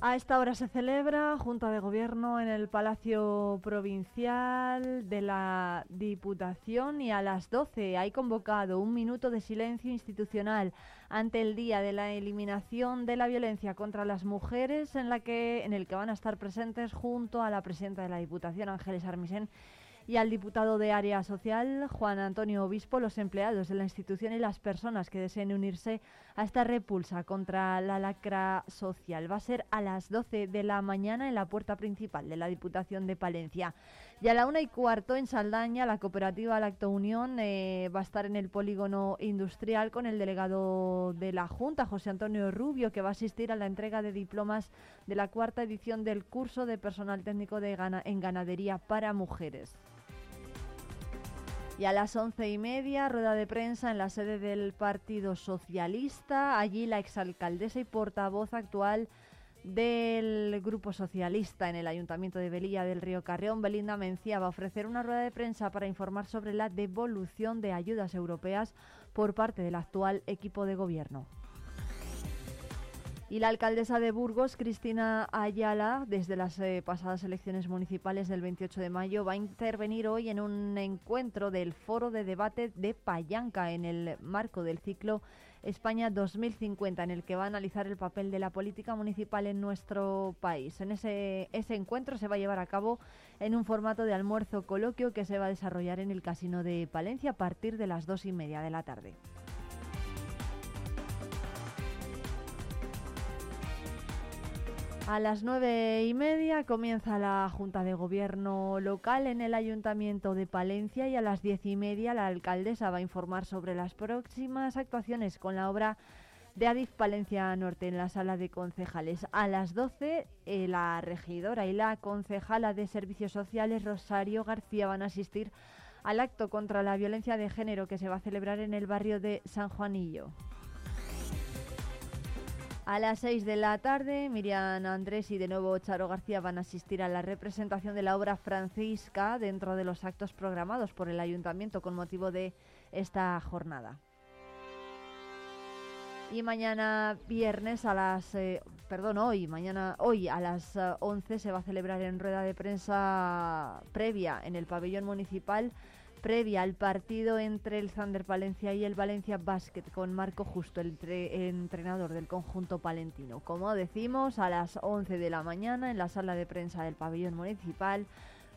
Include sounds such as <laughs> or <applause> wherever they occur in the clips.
A esta hora se celebra Junta de Gobierno en el Palacio Provincial de la Diputación y a las 12 hay convocado un minuto de silencio institucional ante el Día de la Eliminación de la Violencia contra las Mujeres en, la que, en el que van a estar presentes junto a la presidenta de la Diputación, Ángeles Armisen, y al diputado de Área Social, Juan Antonio Obispo, los empleados de la institución y las personas que deseen unirse a esta repulsa contra la lacra social. Va a ser a las 12 de la mañana en la puerta principal de la Diputación de Palencia. Y a la una y cuarto en Saldaña, la cooperativa Lacto Unión eh, va a estar en el polígono industrial con el delegado de la Junta, José Antonio Rubio, que va a asistir a la entrega de diplomas de la cuarta edición del curso de personal técnico de en ganadería para mujeres. Y a las once y media, rueda de prensa en la sede del Partido Socialista. Allí la exalcaldesa y portavoz actual del Grupo Socialista en el Ayuntamiento de Velilla del Río Carrión, Belinda Mencía, va a ofrecer una rueda de prensa para informar sobre la devolución de ayudas europeas por parte del actual equipo de gobierno. Y la alcaldesa de Burgos, Cristina Ayala, desde las eh, pasadas elecciones municipales del 28 de mayo, va a intervenir hoy en un encuentro del Foro de Debate de Payanca en el marco del ciclo España 2050, en el que va a analizar el papel de la política municipal en nuestro país. En ese, ese encuentro se va a llevar a cabo en un formato de almuerzo coloquio que se va a desarrollar en el Casino de Palencia a partir de las dos y media de la tarde. A las nueve y media comienza la Junta de Gobierno local en el Ayuntamiento de Palencia y a las diez y media la alcaldesa va a informar sobre las próximas actuaciones con la obra de Adif Palencia Norte en la sala de concejales. A las doce eh, la regidora y la concejala de Servicios Sociales Rosario García van a asistir al acto contra la violencia de género que se va a celebrar en el barrio de San Juanillo. A las 6 de la tarde, Miriam Andrés y de nuevo Charo García van a asistir a la representación de la obra Francisca dentro de los actos programados por el ayuntamiento con motivo de esta jornada. Y mañana viernes a las, eh, perdón, hoy, mañana, hoy a las 11 eh, se va a celebrar en rueda de prensa previa en el pabellón municipal previa al partido entre el Zander Palencia y el Valencia Basket con Marco Justo, el, entrenador del conjunto palentino. Como decimos, a las 11 de la mañana en la sala de prensa del pabellón municipal,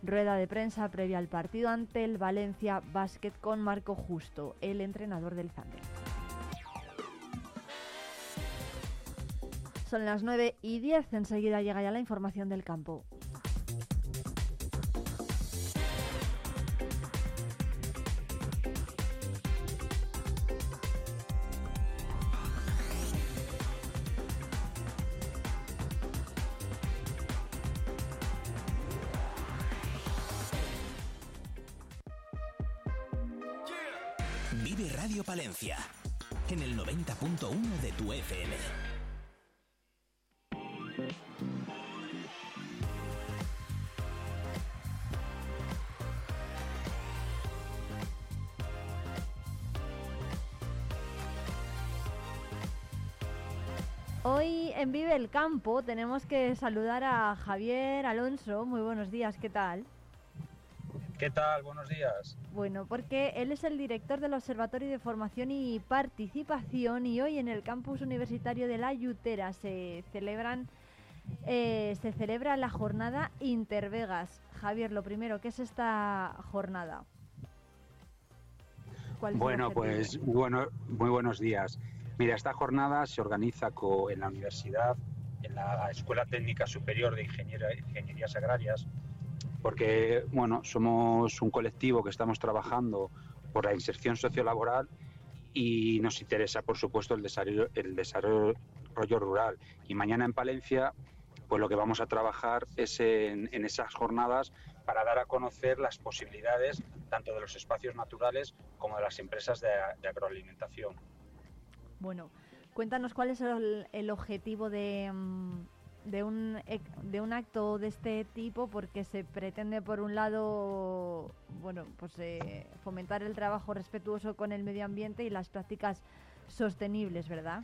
rueda de prensa previa al partido ante el Valencia Basket con Marco Justo, el entrenador del Zander. Son las 9 y 10, enseguida llega ya la información del campo. En el 90.1 de tu FM. Hoy en Vive el Campo tenemos que saludar a Javier Alonso. Muy buenos días, ¿qué tal? ¿Qué tal? Buenos días. Bueno, porque él es el director del Observatorio de Formación y Participación y hoy en el campus universitario de La Yutera se celebran eh, se celebra la jornada Intervegas. Javier, lo primero, ¿qué es esta jornada? bueno, pues bueno, muy buenos días. Mira, esta jornada se organiza en la universidad, en la Escuela Técnica Superior de Ingenierías Agrarias, porque bueno, somos un colectivo que estamos trabajando por la inserción sociolaboral y nos interesa, por supuesto, el desarrollo, el desarrollo rural. Y mañana en Palencia, pues lo que vamos a trabajar es en, esas jornadas para dar a conocer las posibilidades tanto de los espacios naturales como de las empresas de, agroalimentación. Bueno, cuéntanos cuál es el objetivo de, mm, de un, de un acto de este tipo porque se pretende por un lado bueno pues eh, fomentar el trabajo respetuoso con el medio ambiente y las prácticas sostenibles verdad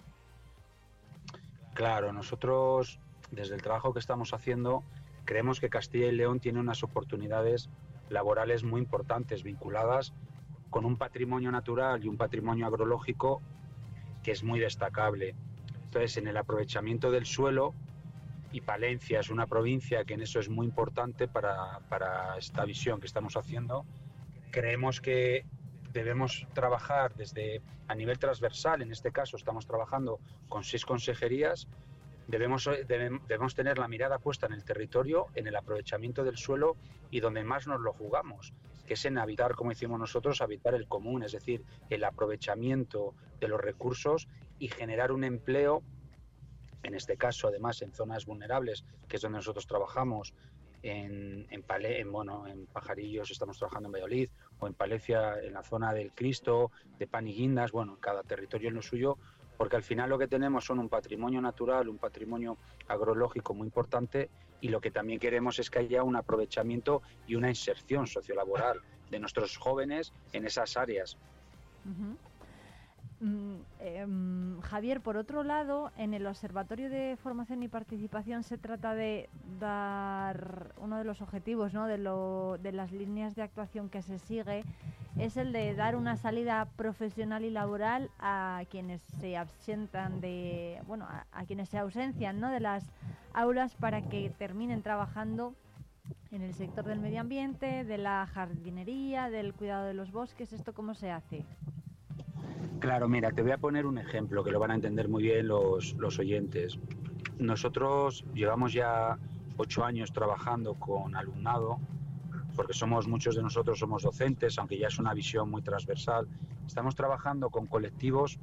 claro nosotros desde el trabajo que estamos haciendo, creemos que Castilla y León tiene unas oportunidades laborales muy importantes vinculadas con un patrimonio natural y un patrimonio agrológico que es muy destacable. Entonces, en el aprovechamiento del suelo, y Palencia es una provincia que en eso es muy importante para, para esta visión que estamos haciendo, creemos que debemos trabajar desde a nivel transversal, en este caso estamos trabajando con seis consejerías, debemos, debemos tener la mirada puesta en el territorio, en el aprovechamiento del suelo y donde más nos lo jugamos, que es en habitar, como decimos nosotros, habitar el común, es decir, el aprovechamiento de los recursos y generar un empleo, en este caso además en zonas vulnerables, que es donde nosotros trabajamos, en, en, en, bueno, en Pajarillos estamos trabajando en Valladolid, o en Palencia, en la zona del Cristo, de Pan bueno, cada territorio en lo suyo, porque al final lo que tenemos son un patrimonio natural, un patrimonio agrológico muy importante y lo que también queremos es que haya un aprovechamiento y una inserción sociolaboral de nuestros jóvenes en esas áreas. Mm, em, Javier, por otro lado, en el Observatorio de Formación y Participación se trata de dar uno de los objetivos ¿no? de, lo, de las líneas de actuación que se sigue, es el de dar una salida profesional y laboral a quienes se absentan de, bueno, a, quienes se ausencian ¿no? de las aulas para que terminen trabajando en el sector del medio ambiente, de la jardinería, del cuidado de los bosques. ¿Esto cómo se hace? Claro, mira, te voy a poner un ejemplo que lo van a entender muy bien los, los oyentes. Nosotros llevamos ya ocho años trabajando con alumnado, porque somos muchos de nosotros somos docentes, aunque ya es una visión muy transversal. Estamos trabajando con colectivos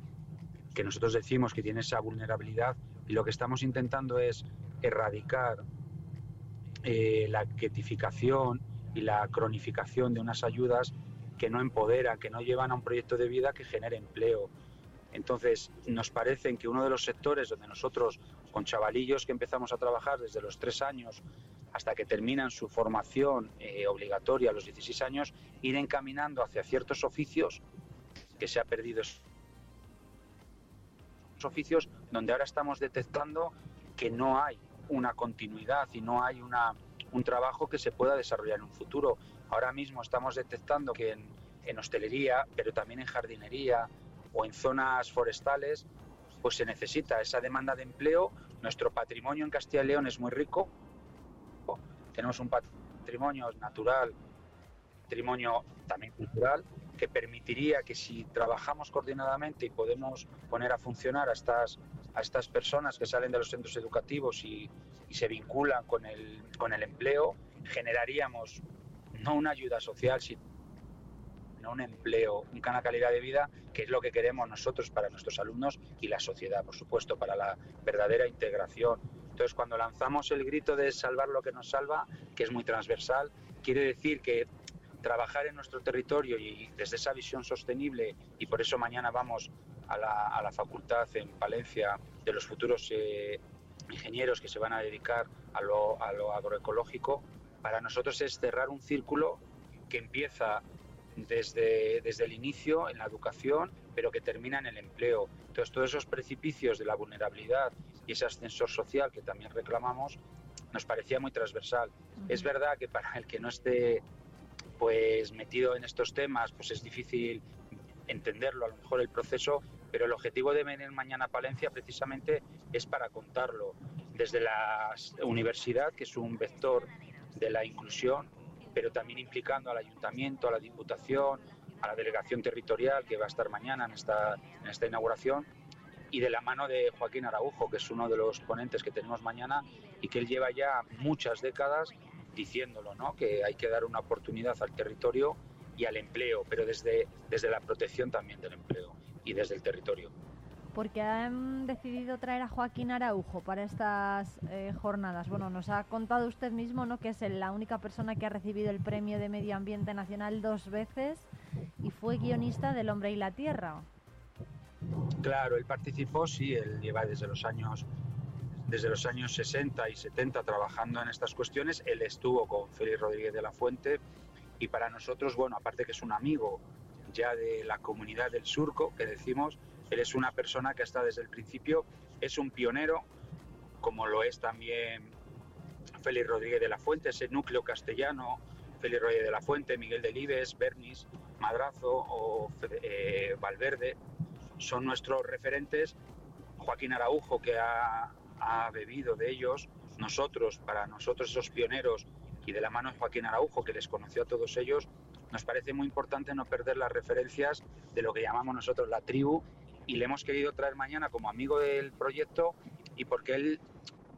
que nosotros decimos que tienen esa vulnerabilidad y lo que estamos intentando es erradicar eh, la quietificación y la cronificación de unas ayudas que no empoderan, que no llevan a un proyecto de vida que genere empleo. Entonces, nos parece que uno de los sectores donde nosotros, con chavalillos que empezamos a trabajar desde los tres años hasta que terminan su formación eh, obligatoria a los 16 años, ir encaminando hacia ciertos oficios que se ha perdido esos oficios donde ahora estamos detectando que no hay una continuidad y no hay una, un trabajo que se pueda desarrollar en un futuro. Ahora mismo estamos detectando que en, hostelería, pero también en jardinería o en zonas forestales, pues se necesita esa demanda de empleo. Nuestro patrimonio en Castilla y León es muy rico. Tenemos un patrimonio natural, patrimonio también cultural, que permitiría que si trabajamos coordinadamente y podemos poner a funcionar a estas, a estas personas que salen de los centros educativos y, y se vinculan con el, con el empleo, generaríamos no una ayuda social, sino un empleo, una calidad de vida, que es lo que queremos nosotros para nuestros alumnos y la sociedad, por supuesto, para la verdadera integración. Entonces, cuando lanzamos el grito de salvar lo que nos salva, que es muy transversal, quiere decir que trabajar en nuestro territorio y desde esa visión sostenible, y por eso mañana vamos a la, facultad en Palencia de los futuros eh, ingenieros que se van a dedicar a lo, a lo agroecológico, para nosotros es cerrar un círculo que empieza desde, desde el inicio en la educación, pero que termina en el empleo. Entonces, todos esos precipicios de la vulnerabilidad y ese ascensor social que también reclamamos, nos parecía muy transversal. Es verdad que para el que no esté pues metido en estos temas, pues es difícil entenderlo, a lo mejor el proceso, pero el objetivo de venir mañana a Palencia precisamente es para contarlo desde la universidad, que es un vector de la inclusión, pero también implicando al ayuntamiento, a la diputación, a la delegación territorial que va a estar mañana en esta, en esta inauguración y de la mano de Joaquín Araujo, que es uno de los ponentes que tenemos mañana y que él lleva ya muchas décadas diciéndolo, ¿no? que hay que dar una oportunidad al territorio y al empleo, pero desde, desde la protección también del empleo y desde el territorio porque han decidido traer a Joaquín Araujo para estas eh, jornadas. Bueno, nos ha contado usted mismo ¿no? que es la única persona que ha recibido el Premio de Medio Ambiente Nacional dos veces y fue guionista del Hombre y la Tierra. Claro, él participó, sí, él lleva desde los años desde los años 60 y 70 trabajando en estas cuestiones. Él estuvo con Félix Rodríguez de la Fuente y para nosotros, bueno, aparte que es un amigo ya de la comunidad del surco, que decimos, es una persona que está desde el principio, es un pionero como lo es también Félix Rodríguez de la Fuente, ese núcleo castellano, Félix Rodríguez de la Fuente, Miguel Delibes, Bernis, Madrazo o eh, Valverde, son nuestros referentes. Joaquín Araujo, que ha, ha bebido de ellos, nosotros, para nosotros esos pioneros, y de la mano de Joaquín Araujo, que les conoció a todos ellos, nos parece muy importante no perder las referencias de lo que llamamos nosotros la tribu y le hemos querido traer mañana como amigo del proyecto y porque él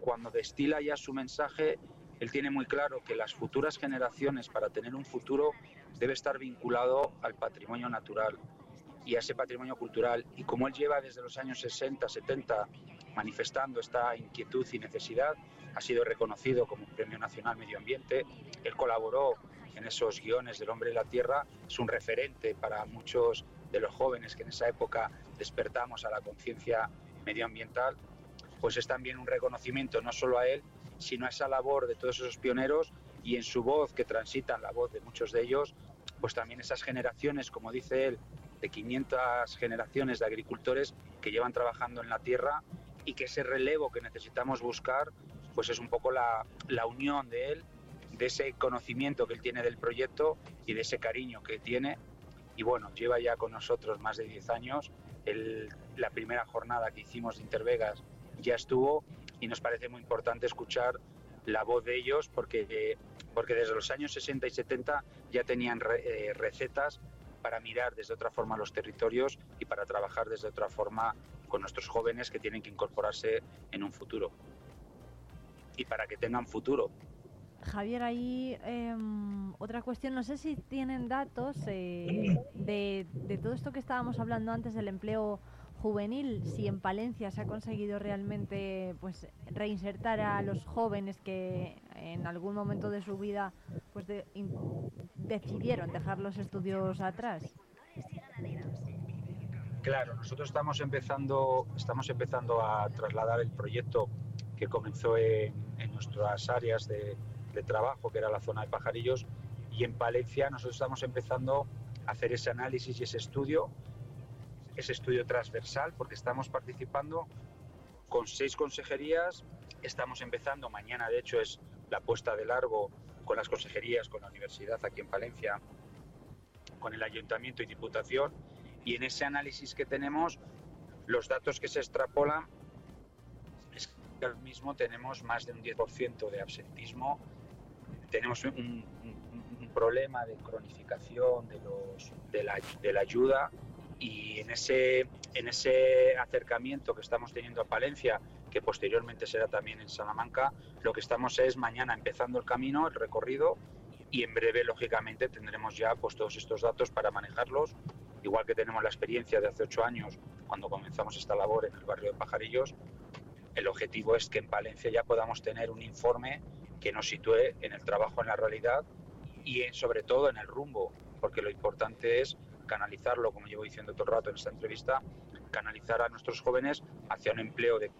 cuando destila ya su mensaje, él tiene muy claro que las futuras generaciones para tener un futuro debe estar vinculado al patrimonio natural y a ese patrimonio cultural. Y como él lleva desde los años 60, 70 manifestando esta inquietud y necesidad, ha sido reconocido como Premio Nacional Medio Ambiente, él colaboró en esos guiones del hombre y la tierra, es un referente para muchos de los jóvenes que en esa época despertamos a la conciencia medioambiental, pues es también un reconocimiento no solo a él, sino a esa labor de todos esos pioneros y en su voz que transitan la voz de muchos de ellos, pues también esas generaciones, como dice él, de 500 generaciones de agricultores que llevan trabajando en la tierra y que ese relevo que necesitamos buscar, pues es un poco la, la unión de él de ese conocimiento que él tiene del proyecto y de ese cariño que tiene. Y bueno, lleva ya con nosotros más de 10 años. la primera jornada que hicimos de Intervegas ya estuvo y nos parece muy importante escuchar la voz de ellos porque, porque desde los años 60 y 70 ya tenían eh, recetas para mirar desde otra forma los territorios y para trabajar desde otra forma con nuestros jóvenes que tienen que incorporarse en un futuro. Y para que tengan futuro, Javier, ahí em, otra cuestión, no sé si tienen datos eh, de, todo esto que estábamos hablando antes del empleo juvenil, si en Palencia se ha conseguido realmente pues reinsertar a los jóvenes que en algún momento de su vida pues decidieron dejar los estudios atrás. Claro, nosotros estamos empezando, estamos empezando a trasladar el proyecto que comenzó en nuestras áreas de, de trabajo, que era la zona de pajarillos, y en Palencia nosotros estamos empezando a hacer ese análisis y ese estudio, ese estudio transversal, porque estamos participando con seis consejerías, estamos empezando, mañana de hecho es la puesta de largo con las consejerías, con la universidad aquí en Palencia, con el ayuntamiento y diputación, y en ese análisis que tenemos, los datos que se extrapolan es que ahora mismo tenemos más de un 10% de absentismo tenemos un, problema de cronificación de, los, de, la, de la ayuda y en ese, en ese acercamiento que estamos teniendo a Palencia, que posteriormente será también en Salamanca, lo que estamos es mañana empezando el camino, el recorrido, y en breve, lógicamente, tendremos ya pues, todos estos datos para manejarlos, igual que tenemos la experiencia de hace ocho años, cuando comenzamos esta labor en el barrio de Pajarillos, el objetivo es que en Palencia ya podamos tener un informe que nos sitúe en el trabajo, en la realidad y sobre todo en el rumbo, porque lo importante es canalizarlo, como llevo diciendo todo el rato en esta entrevista, canalizar a nuestros jóvenes hacia un empleo de,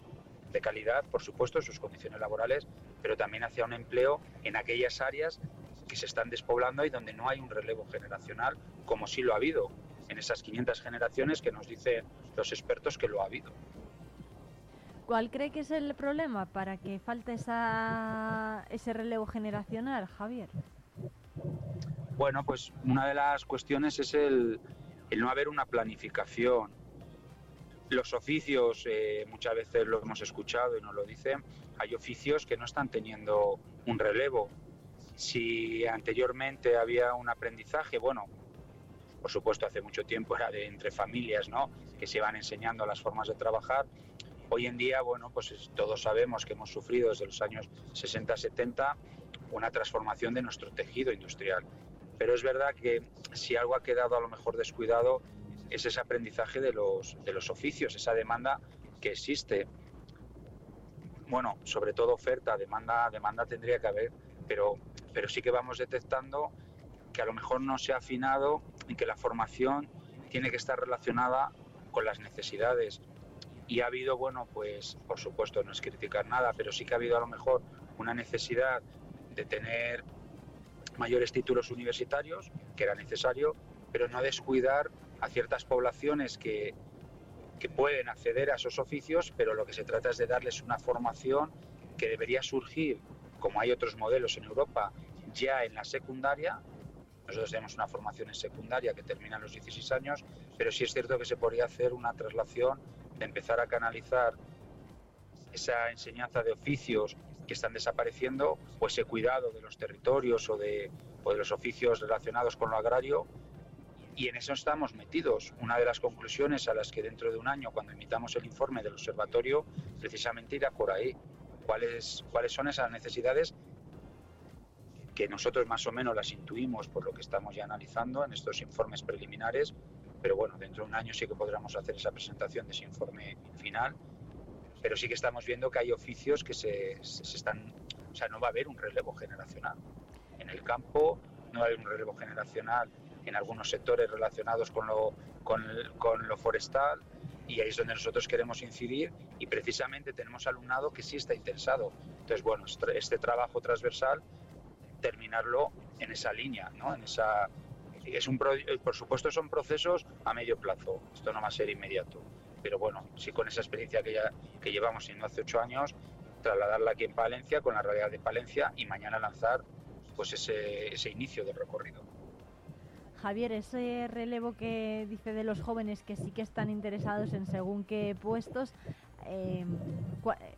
de calidad, por supuesto, en sus condiciones laborales, pero también hacia un empleo en aquellas áreas que se están despoblando y donde no hay un relevo generacional, como sí lo ha habido en esas 500 generaciones que nos dicen los expertos que lo ha habido. ¿Cuál cree que es el problema para que falte esa, ese relevo generacional, Javier? Bueno, pues una de las cuestiones es el, no haber una planificación. Los oficios, eh, muchas veces lo hemos escuchado y nos lo dicen, hay oficios que no están teniendo un relevo. Si anteriormente había un aprendizaje, bueno, por supuesto hace mucho tiempo era de entre familias, ¿no? Que se iban enseñando las formas de trabajar, Hoy en día, bueno, pues todos sabemos que hemos sufrido desde los años 60-70 una transformación de nuestro tejido industrial. Pero es verdad que si algo ha quedado a lo mejor descuidado es ese aprendizaje de los, de los oficios, esa demanda que existe. Bueno, sobre todo oferta, demanda, demanda tendría que haber, pero, pero sí que vamos detectando que a lo mejor no se ha afinado y que la formación tiene que estar relacionada con las necesidades y ha habido, bueno, pues por supuesto no es criticar nada, pero sí que ha habido a lo mejor una necesidad de tener mayores títulos universitarios, que era necesario, pero no descuidar a ciertas poblaciones que, que pueden acceder a esos oficios, pero lo que se trata es de darles una formación que debería surgir, como hay otros modelos en Europa, ya en la secundaria. Nosotros tenemos una formación en secundaria que termina a los 16 años, pero sí es cierto que se podría hacer una traslación empezar a canalizar esa enseñanza de oficios que están desapareciendo, o ese cuidado de los territorios o de, o de los oficios relacionados con lo agrario, y en eso estamos metidos. Una de las conclusiones a las que dentro de un año, cuando emitamos el informe del observatorio, precisamente irá por ahí. ¿Cuáles, cuáles son esas necesidades que nosotros más o menos las intuimos por lo que estamos ya analizando en estos informes preliminares, pero bueno, dentro de un año sí que podremos hacer esa presentación de ese informe final, pero sí que estamos viendo que hay oficios que se, se están, o sea, no va a haber un relevo generacional. En el campo no va a haber un relevo generacional en algunos sectores relacionados con lo, con, con lo forestal y ahí es donde nosotros queremos incidir y precisamente tenemos alumnado que sí está interesado. Entonces, bueno, este trabajo transversal terminarlo en esa línea, ¿no? En esa es un por supuesto son procesos a medio plazo. Esto no va a ser inmediato, pero bueno, sí con esa experiencia que ya que llevamos en hace ocho años, trasladarla aquí en Palencia con la realidad de Palencia y mañana lanzar pues ese, ese inicio del recorrido. Javier, ese relevo que dice de los jóvenes que sí que están interesados en según qué puestos, eh,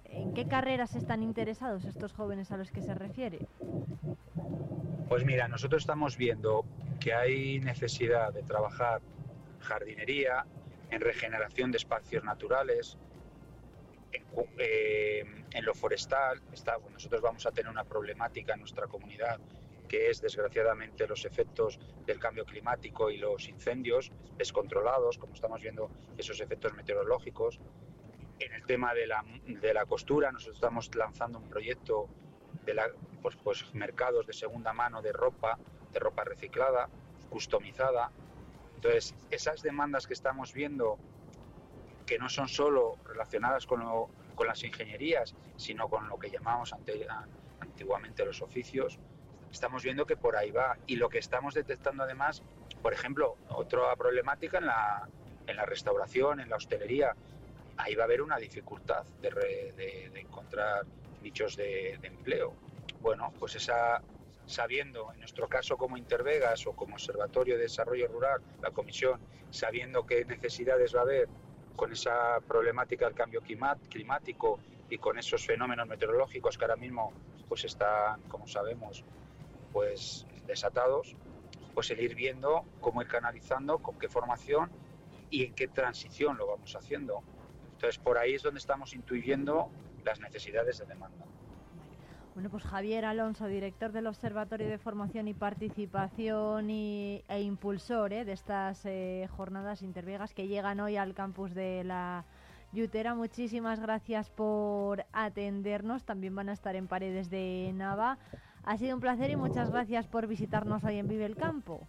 ¿en qué carreras están interesados estos jóvenes a los que se refiere? Pues mira, nosotros estamos viendo que hay necesidad de trabajar jardinería, en regeneración de espacios naturales, en, eh, en lo forestal. Está, nosotros vamos a tener una problemática en nuestra comunidad que es desgraciadamente los efectos del cambio climático y los incendios descontrolados, como estamos viendo esos efectos meteorológicos. En el tema de la, de la costura, nosotros estamos lanzando un proyecto de la, pues, pues, mercados de segunda mano de ropa, de ropa reciclada, customizada. Entonces, esas demandas que estamos viendo, que no son solo relacionadas con, con las ingenierías, sino con lo que llamamos ante, antiguamente los oficios, estamos viendo que por ahí va. Y lo que estamos detectando además, por ejemplo, otra problemática en la, en la restauración, en la hostelería, ahí va a haber una dificultad de, de, encontrar nichos de, empleo. Bueno, pues esa, sabiendo, en nuestro caso como Intervegas o como Observatorio de Desarrollo Rural, la Comisión, sabiendo qué necesidades va a haber con esa problemática del cambio climático y con esos fenómenos meteorológicos que ahora mismo pues están, como sabemos, pues desatados, pues el ir viendo cómo ir canalizando, con qué formación y en qué transición lo vamos haciendo. Entonces por ahí es donde estamos intuyendo las necesidades de demanda. Bueno, pues Javier Alonso, director del Observatorio de Formación y Participación y, e impulsor ¿eh? de estas eh, jornadas intervegas que llegan hoy al campus de la Yutera, muchísimas gracias por atendernos. También van a estar en paredes de Nava. Ha sido un placer y muchas gracias por visitarnos hoy en Vive el Campo.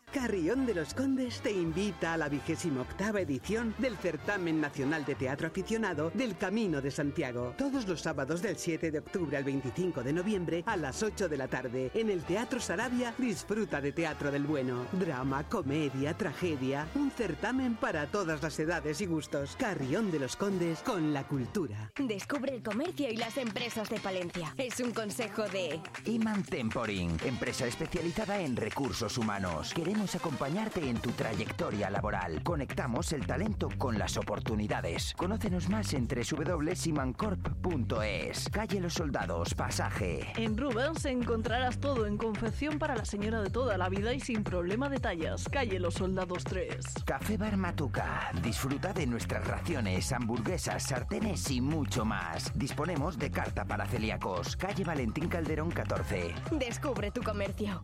Carrión de los Condes te invita a la vigésima octava edición del Certamen Nacional de Teatro Aficionado del Camino de Santiago. Todos los sábados del 7 de octubre al 25 de noviembre a las 8 de la tarde en el Teatro Sarabia disfruta de teatro del bueno. Drama, comedia, tragedia. Un certamen para todas las edades y gustos. Carrión de los Condes con la cultura. Descubre el comercio y las empresas de Palencia. Es un consejo de... Iman Temporing, empresa especializada en recursos humanos. Queremos acompañarte en tu trayectoria laboral. Conectamos el talento con las oportunidades. Conócenos más en www.simancorp.es. Calle Los Soldados, pasaje. En Rubens encontrarás todo en confección para la señora de toda la vida y sin problema de tallas. Calle Los Soldados 3. Café Bar Matuca. Disfruta de nuestras raciones, hamburguesas, sartenes y mucho más. Disponemos de carta para celíacos. Calle Valentín Calderón 14. Descubre tu comercio.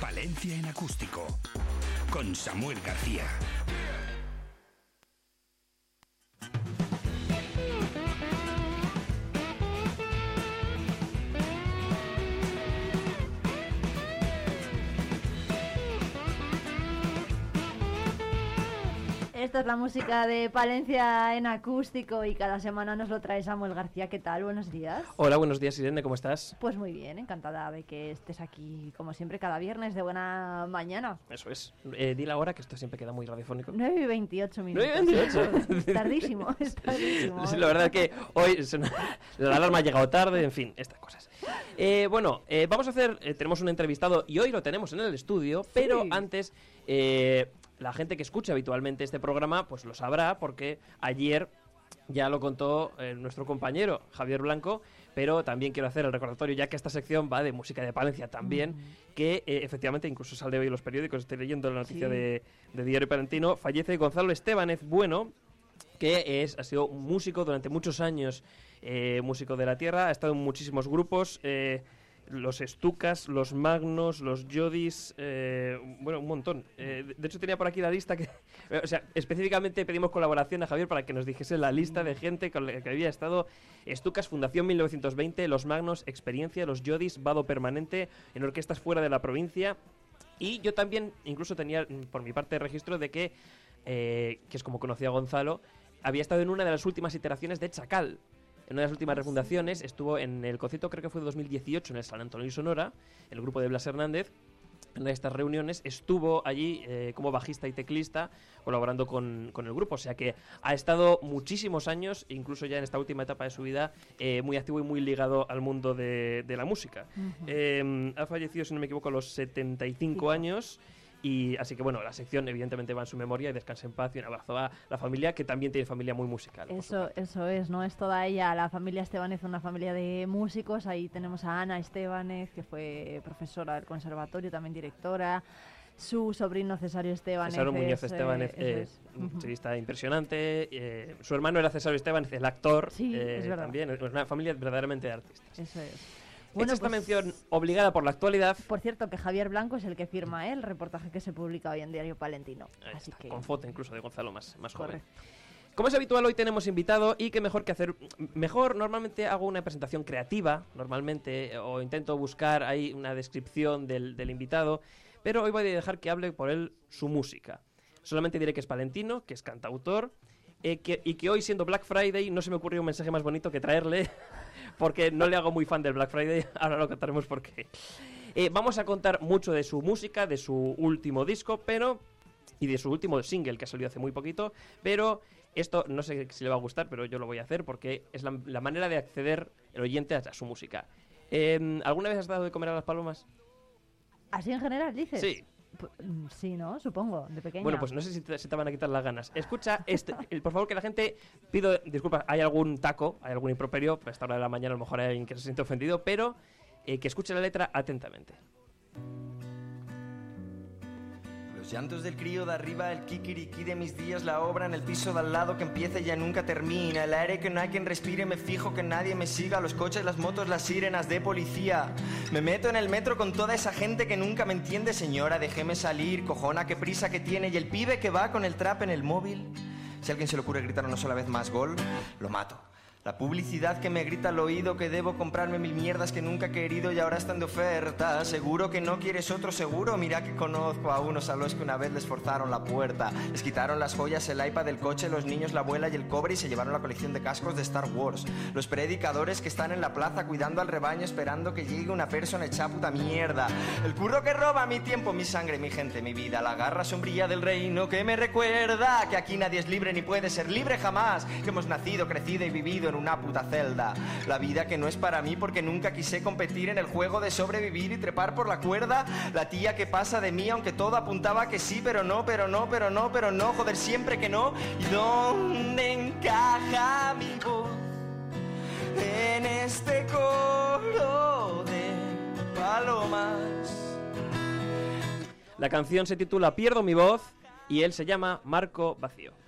Palencia en acústico. Con Samuel García. Esta es la música de Palencia en acústico y cada semana nos lo trae Samuel García. ¿Qué tal? Buenos días. Hola, buenos días Irene, ¿cómo estás? Pues muy bien, encantada de que estés aquí como siempre cada viernes de buena mañana. Eso es. Eh, di la hora, que esto siempre queda muy radiofónico. 9 y 28 minutos. 9 y 28. <laughs> Es tardísimo, es tardísimo. Sí, la verdad es que hoy la alarma ha llegado tarde, en fin, estas cosas. Eh, bueno, eh, vamos a hacer, eh, tenemos un entrevistado y hoy lo tenemos en el estudio, pero antes, eh, la gente que escucha habitualmente este programa, pues lo sabrá, porque ayer ya lo contó eh, nuestro compañero Javier Blanco, pero también quiero hacer el recordatorio, ya que esta sección va de música de Palencia también, que eh, efectivamente incluso sale hoy en los periódicos, estoy leyendo la noticia Sí. de, de Diario Palentino, fallece Gonzalo Estebanez Bueno, que es, ha sido músico durante muchos años, eh, músico de la tierra, ha estado en muchísimos grupos, eh, los Estucas, los Magnos, los Yodis, eh, bueno, un montón. Eh, de- hecho, tenía por aquí la lista que, <laughs> o sea, específicamente pedimos colaboración a Javier para que nos dijese la lista de gente con la que había estado Estucas, Fundación 1920, los Magnos, Experiencia, los Yodis, Vado Permanente, en orquestas fuera de la provincia. Y yo también, incluso tenía mm, por mi parte registro de que, eh, que es como conocía Gonzalo, había estado en una de las últimas iteraciones de Chacal. En una de las últimas refundaciones estuvo en el concierto, creo que fue de 2018, en el San Antonio y Sonora, el grupo de Blas Hernández. En una de estas reuniones estuvo allí eh, como bajista y teclista colaborando con, con el grupo. O sea que ha estado muchísimos años, incluso ya en esta última etapa de su vida, eh, muy activo y muy ligado al mundo de, de la música. Eh, ha fallecido, si no me equivoco, a los 75 años. Y así que bueno, la sección evidentemente va en su memoria y descanse en paz y un abrazo a la familia que también tiene familia muy musical. Eso, eso es, ¿no? Es toda ella, la familia Estebanez, una familia de músicos. Ahí tenemos a Ana Estebanez, que fue profesora del conservatorio, también directora. Su sobrino Cesario Estebanez. Cesaro Muñoz es, eh, eh, es. un chelista impresionante. eh, su hermano era Cesario Estebanez, el actor. Sí, eh, es verdad. También, es una familia verdaderamente de artistas. Eso es. Hecha esta pues, mención obligada por la actualidad, Por cierto, que Javier Blanco es el que firma ¿eh? el reportaje que se publica hoy en Diario Palentino. Así está, que, con foto incluso de Gonzalo más, más joven. Como es habitual, hoy tenemos invitado y qué mejor que hacer. Mejor, normalmente hago una presentación creativa, normalmente, o intento buscar ahí una descripción del, del invitado, pero hoy voy a dejar que hable por él su música. Solamente diré que es palentino, que es cantautor, eh, que- y que hoy, siendo Black Friday, no se me ocurrió un mensaje más bonito que traerle, <laughs> porque no le hago muy fan del Black Friday, <laughs> ahora lo contaremos por qué. Eh, vamos a contar mucho de su música, de su último disco, pero y de su último single que ha salido hace muy poquito, pero esto no sé si le va a gustar, pero yo lo voy a hacer porque es la, la manera de acceder el oyente a, a su música. Eh, ¿Alguna vez has dado de comer a las palomas? Así en general, dices. Sí. Mm, Sí, ¿no? Supongo, de pequeña. Bueno, pues no sé si te, se te van a quitar las ganas. Escucha, este, <laughs> por favor, que la gente pido disculpas. Hay algún taco, hay algún improperio. A esta hora de la mañana a lo mejor hay alguien que se siente ofendido, pero eh, que escuche la letra atentamente. Los llantos del crío de arriba, el kikiriki de mis días, la obra en el piso de al lado que empieza y ya nunca termina. El aire que no hay quien respire, me fijo que nadie me siga. Los coches, las motos, las sirenas de policía. Me meto en el metro con toda esa gente que nunca me entiende. Señora, déjeme salir, cojona, qué prisa que tiene. Y el pibe que va con el trap en el móvil. Si alguien se le ocurre gritar una sola vez más gol, lo mato. La publicidad que me grita al oído que debo comprarme mil mierdas que nunca he querido y ahora están de oferta. Seguro que no quieres otro seguro. Mira que conozco a unos a los que una vez les forzaron la puerta. Les quitaron las joyas, el iPad del coche, los niños, la abuela y el cobre y se llevaron la colección de cascos de Star Wars. Los predicadores que están en la plaza cuidando al rebaño esperando que llegue una persona hecha puta mierda. El curro que roba mi tiempo, mi sangre, mi gente, mi vida. La garra sombría del reino que me recuerda que aquí nadie es libre ni puede ser libre jamás. Que hemos nacido, crecido y vivido en una puta celda. La vida que no es para mí porque nunca quise competir en el juego de sobrevivir y trepar por la cuerda. La tía que pasa de mí, aunque todo apuntaba que sí, pero no, pero no, pero no, pero no, joder, siempre que no. ¿Y dónde encaja mi voz? En este coro de palomas. La canción se titula Pierdo mi voz y él se llama Marco Vacío.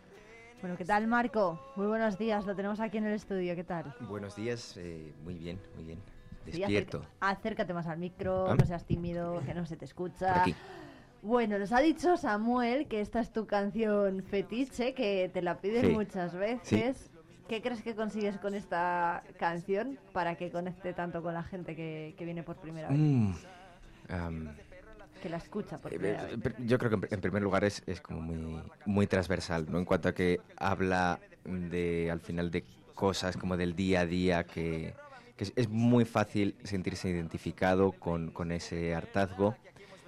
Bueno, ¿qué tal, Marco? Muy buenos días, lo tenemos aquí en el estudio, ¿qué tal? Buenos días, eh, muy bien, muy bien. Despierto. acércate más al micro, ¿Ah? no seas tímido, que no se te escucha. Por aquí. Bueno, nos ha dicho Samuel que esta es tu canción fetiche, que te la piden Sí. muchas veces. ¿Qué crees que consigues con esta canción para que conecte tanto con la gente que, que viene por primera vez? Mm, Que la escucha por eh, primera eh, yo creo que en pr- en primer lugar es, es como muy, muy transversal, ¿no? En cuanto a que habla de, al final, de cosas como del día a día que, que es, es muy fácil sentirse identificado con, con ese hartazgo.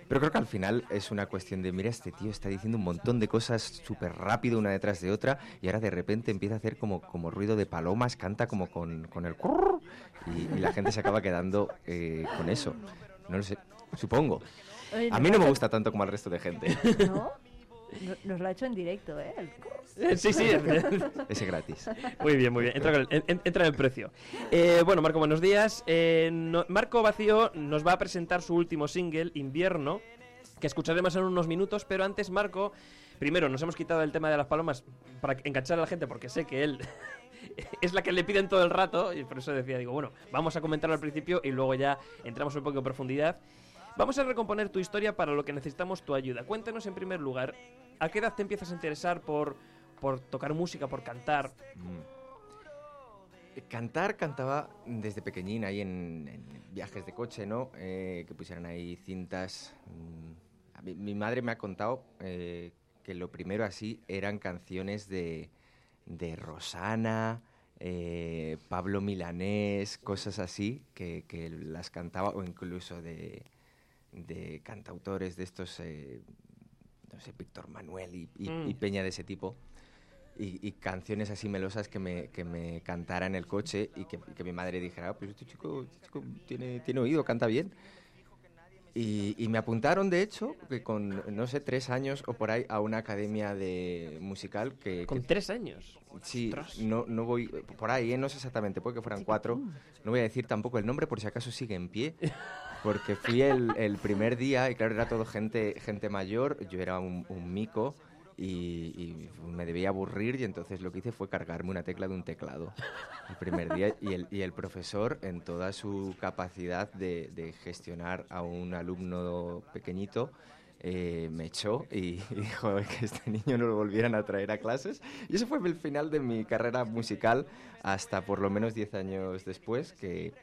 Pero creo que al final es una cuestión de, mira, este tío está diciendo un montón de cosas súper rápido una detrás de otra y ahora de repente empieza a hacer como, como ruido de palomas, canta como con, con el... curr, Y, y la gente se acaba quedando eh, con eso. No lo sé, supongo. Oye, A mí no me gusta tanto como al resto de gente. ¿No? <laughs> No- Nos lo ha hecho en directo, ¿eh? El- Eh, Sí, sí. <laughs> Ese gratis. Muy bien, muy bien. Entra, en el, en- entra en el precio. Eh, bueno, Marco, buenos días. Eh, no- Marco Vacío nos va a presentar su último single, Invierno, que escucharemos en unos minutos, pero antes, Marco, primero nos hemos quitado el tema de las palomas para enganchar a la gente, porque sé que él <laughs> es la que le piden todo el rato, y por eso decía, digo, bueno, vamos a comentarlo al principio y luego ya entramos un poco en profundidad. Vamos a recomponer tu historia para lo que necesitamos tu ayuda. Cuéntanos en primer lugar, ¿a qué edad te empiezas a interesar por, por tocar música, por cantar? Eh, Cantar, cantaba desde pequeñín ahí en, viajes de coche, ¿no? Eh, que pusieran ahí cintas. mm, mi madre me ha contado eh, que lo primero así eran canciones de, de Rosana, eh, Pablo Milanés, cosas así, que, que las cantaba, o incluso de, de cantautores de estos, eh, no sé, Víctor Manuel y, y- Mm. y Peña de ese tipo. Y, y canciones así melosas que me, que me cantara en el coche y que, mi madre dijera, "Ah, pues este chico, este chico tiene, tiene oído, canta bien. Y, y me apuntaron, de hecho, que con, no sé, tres años o por ahí, a una academia de musical que... ¿Con que- tres años? Sí, Ostras. no, no voy por ahí, ¿eh? no sé exactamente, puede que fueran cuatro. No voy a decir tampoco el nombre por si acaso sigue en pie, <laughs> porque fui el, el primer día y claro, era todo gente, gente mayor, yo era un, un mico y, y me debía aburrir y entonces lo que hice fue cargarme una tecla de un teclado el primer día y el, y el profesor en toda su capacidad de, de gestionar a un alumno pequeñito eh, me echó y, y <laughs> dijo que este niño no lo volvieran a traer a clases. Y ese fue el final de mi carrera musical hasta por lo menos 10 años después, que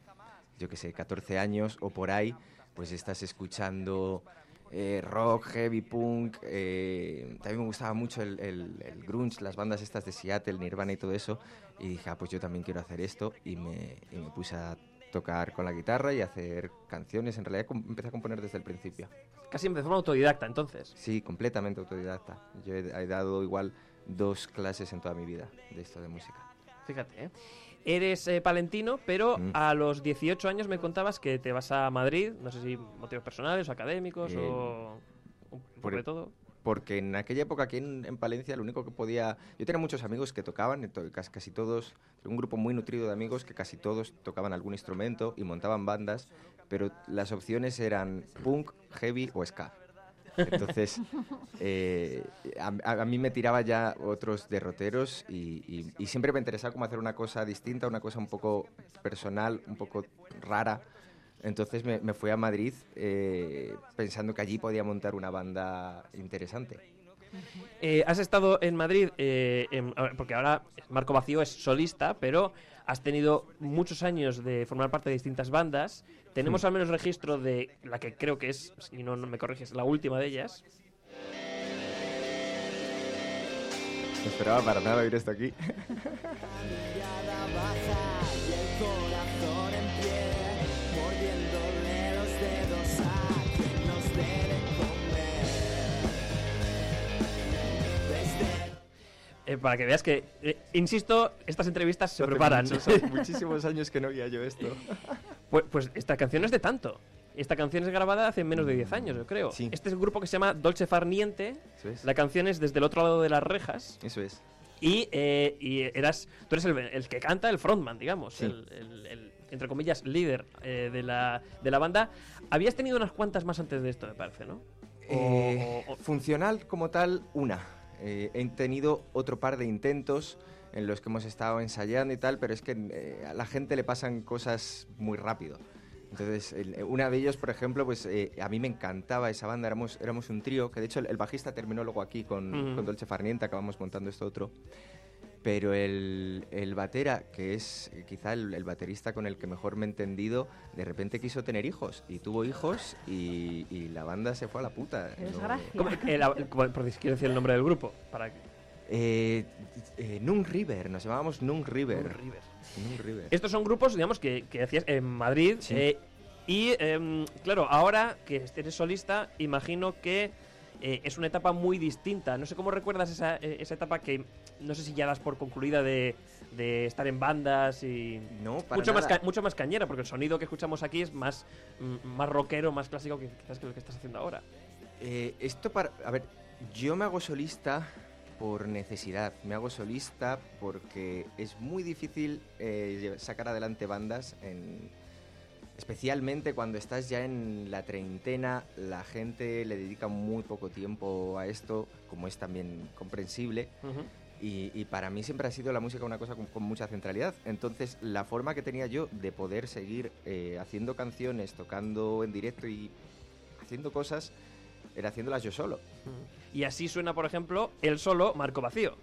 yo que sé, 14 años o por ahí, pues estás escuchando eh, rock, heavy punk. eh, también me gustaba mucho el, el- el grunge, las bandas estas de Seattle, Nirvana y todo eso. Y dije, ah, pues yo también quiero hacer esto. Y me, y me puse a tocar con la guitarra y a hacer canciones. En realidad empecé a componer desde el principio. Casi de forma autodidacta, entonces. Sí, completamente autodidacta. Yo he, he dado igual dos clases en toda mi vida de esto de música. Fíjate, ¿eh? Eres eh, palentino, pero Mm. a los 18 años me contabas que te vas a Madrid, no sé si motivos personales o académicos Eh, o un por- de todo. Porque en aquella época aquí en, en Palencia lo único que podía... Yo tenía muchos amigos que tocaban, casi, casi todos, un grupo muy nutrido de amigos que casi todos tocaban algún instrumento y montaban bandas, pero las opciones eran punk, heavy o ska. Entonces, eh, a, a- mí me tiraba ya otros derroteros y, y- y siempre me interesaba como hacer una cosa distinta, una cosa un poco personal, un poco rara. Entonces me, me fui a Madrid eh, pensando que allí podía montar una banda interesante. Eh, has estado en Madrid, eh, en- porque ahora Marco Vacío es solista, pero has tenido muchos años de formar parte de distintas bandas. Tenemos Hmm. al menos registro de la que creo que es, si no, no me corriges, la última de ellas. No esperaba para nada oír esto aquí. <laughs> eh, para que veas que, eh, insisto, estas entrevistas se Hace preparan. muchos- <laughs> muchísimos años que no oía yo esto. Pues, pues esta canción es de tanto. Esta canción es grabada hace menos de 10 años, yo creo. Este es un grupo que se llama Dolce Far Niente. Eso es. La canción es desde el otro lado de las rejas. Eso es. Y, eh, y eras, tú eres el, el que canta, el frontman, digamos, Sí. el, el- el, entre comillas, líder eh, de, la, de la banda. Habías tenido unas cuantas más antes de esto, me parece, ¿no? Eh, funcional como tal, una. Eh, he tenido otro par de intentos en los que hemos estado ensayando y tal, pero es que eh, a la gente le pasan cosas muy rápido. Entonces, el- eh, una de ellos, por ejemplo, pues eh, a mí me encantaba esa banda, éramos, éramos un trío, que de hecho el, el bajista terminó luego aquí con, Ujú. con Dolce Farniente, acabamos montando esto otro. Pero el, el batera, que es eh, quizá el, el baterista con el que mejor me he entendido, de repente quiso tener hijos. Y tuvo hijos y, y la banda se fue a la puta. No- ¿Cómo- eh, la- como- por si quiero decir el nombre del grupo. Para que- Eh, eh, Nun River, nos llamábamos Nun River. Nun River. Nun River. Estos son grupos, digamos, que, que hacías en Madrid. Sí. eh, y, em, claro, ahora que eres solista, imagino que eh, es una etapa muy distinta. No sé cómo recuerdas esa, esa etapa que no sé si ya das por concluida de, de estar en bandas y... No, para mucho más, nada. mucho más cañera, porque el sonido que escuchamos aquí es más, mm, más rockero, más clásico que quizás que lo que estás haciendo ahora. Eh, esto para... A ver, yo me hago solista por necesidad. Me hago solista porque es muy difícil eh, sacar adelante bandas en... Especialmente cuando estás ya en la treintena, la gente le dedica muy poco tiempo a esto, como es también comprensible. Y, y para mí siempre ha sido la música una cosa con, con mucha centralidad. Entonces, la forma que tenía yo de poder seguir eh, haciendo canciones, tocando en directo y haciendo cosas, era haciéndolas yo solo. Y así suena, por ejemplo, el solo Marco Vacío.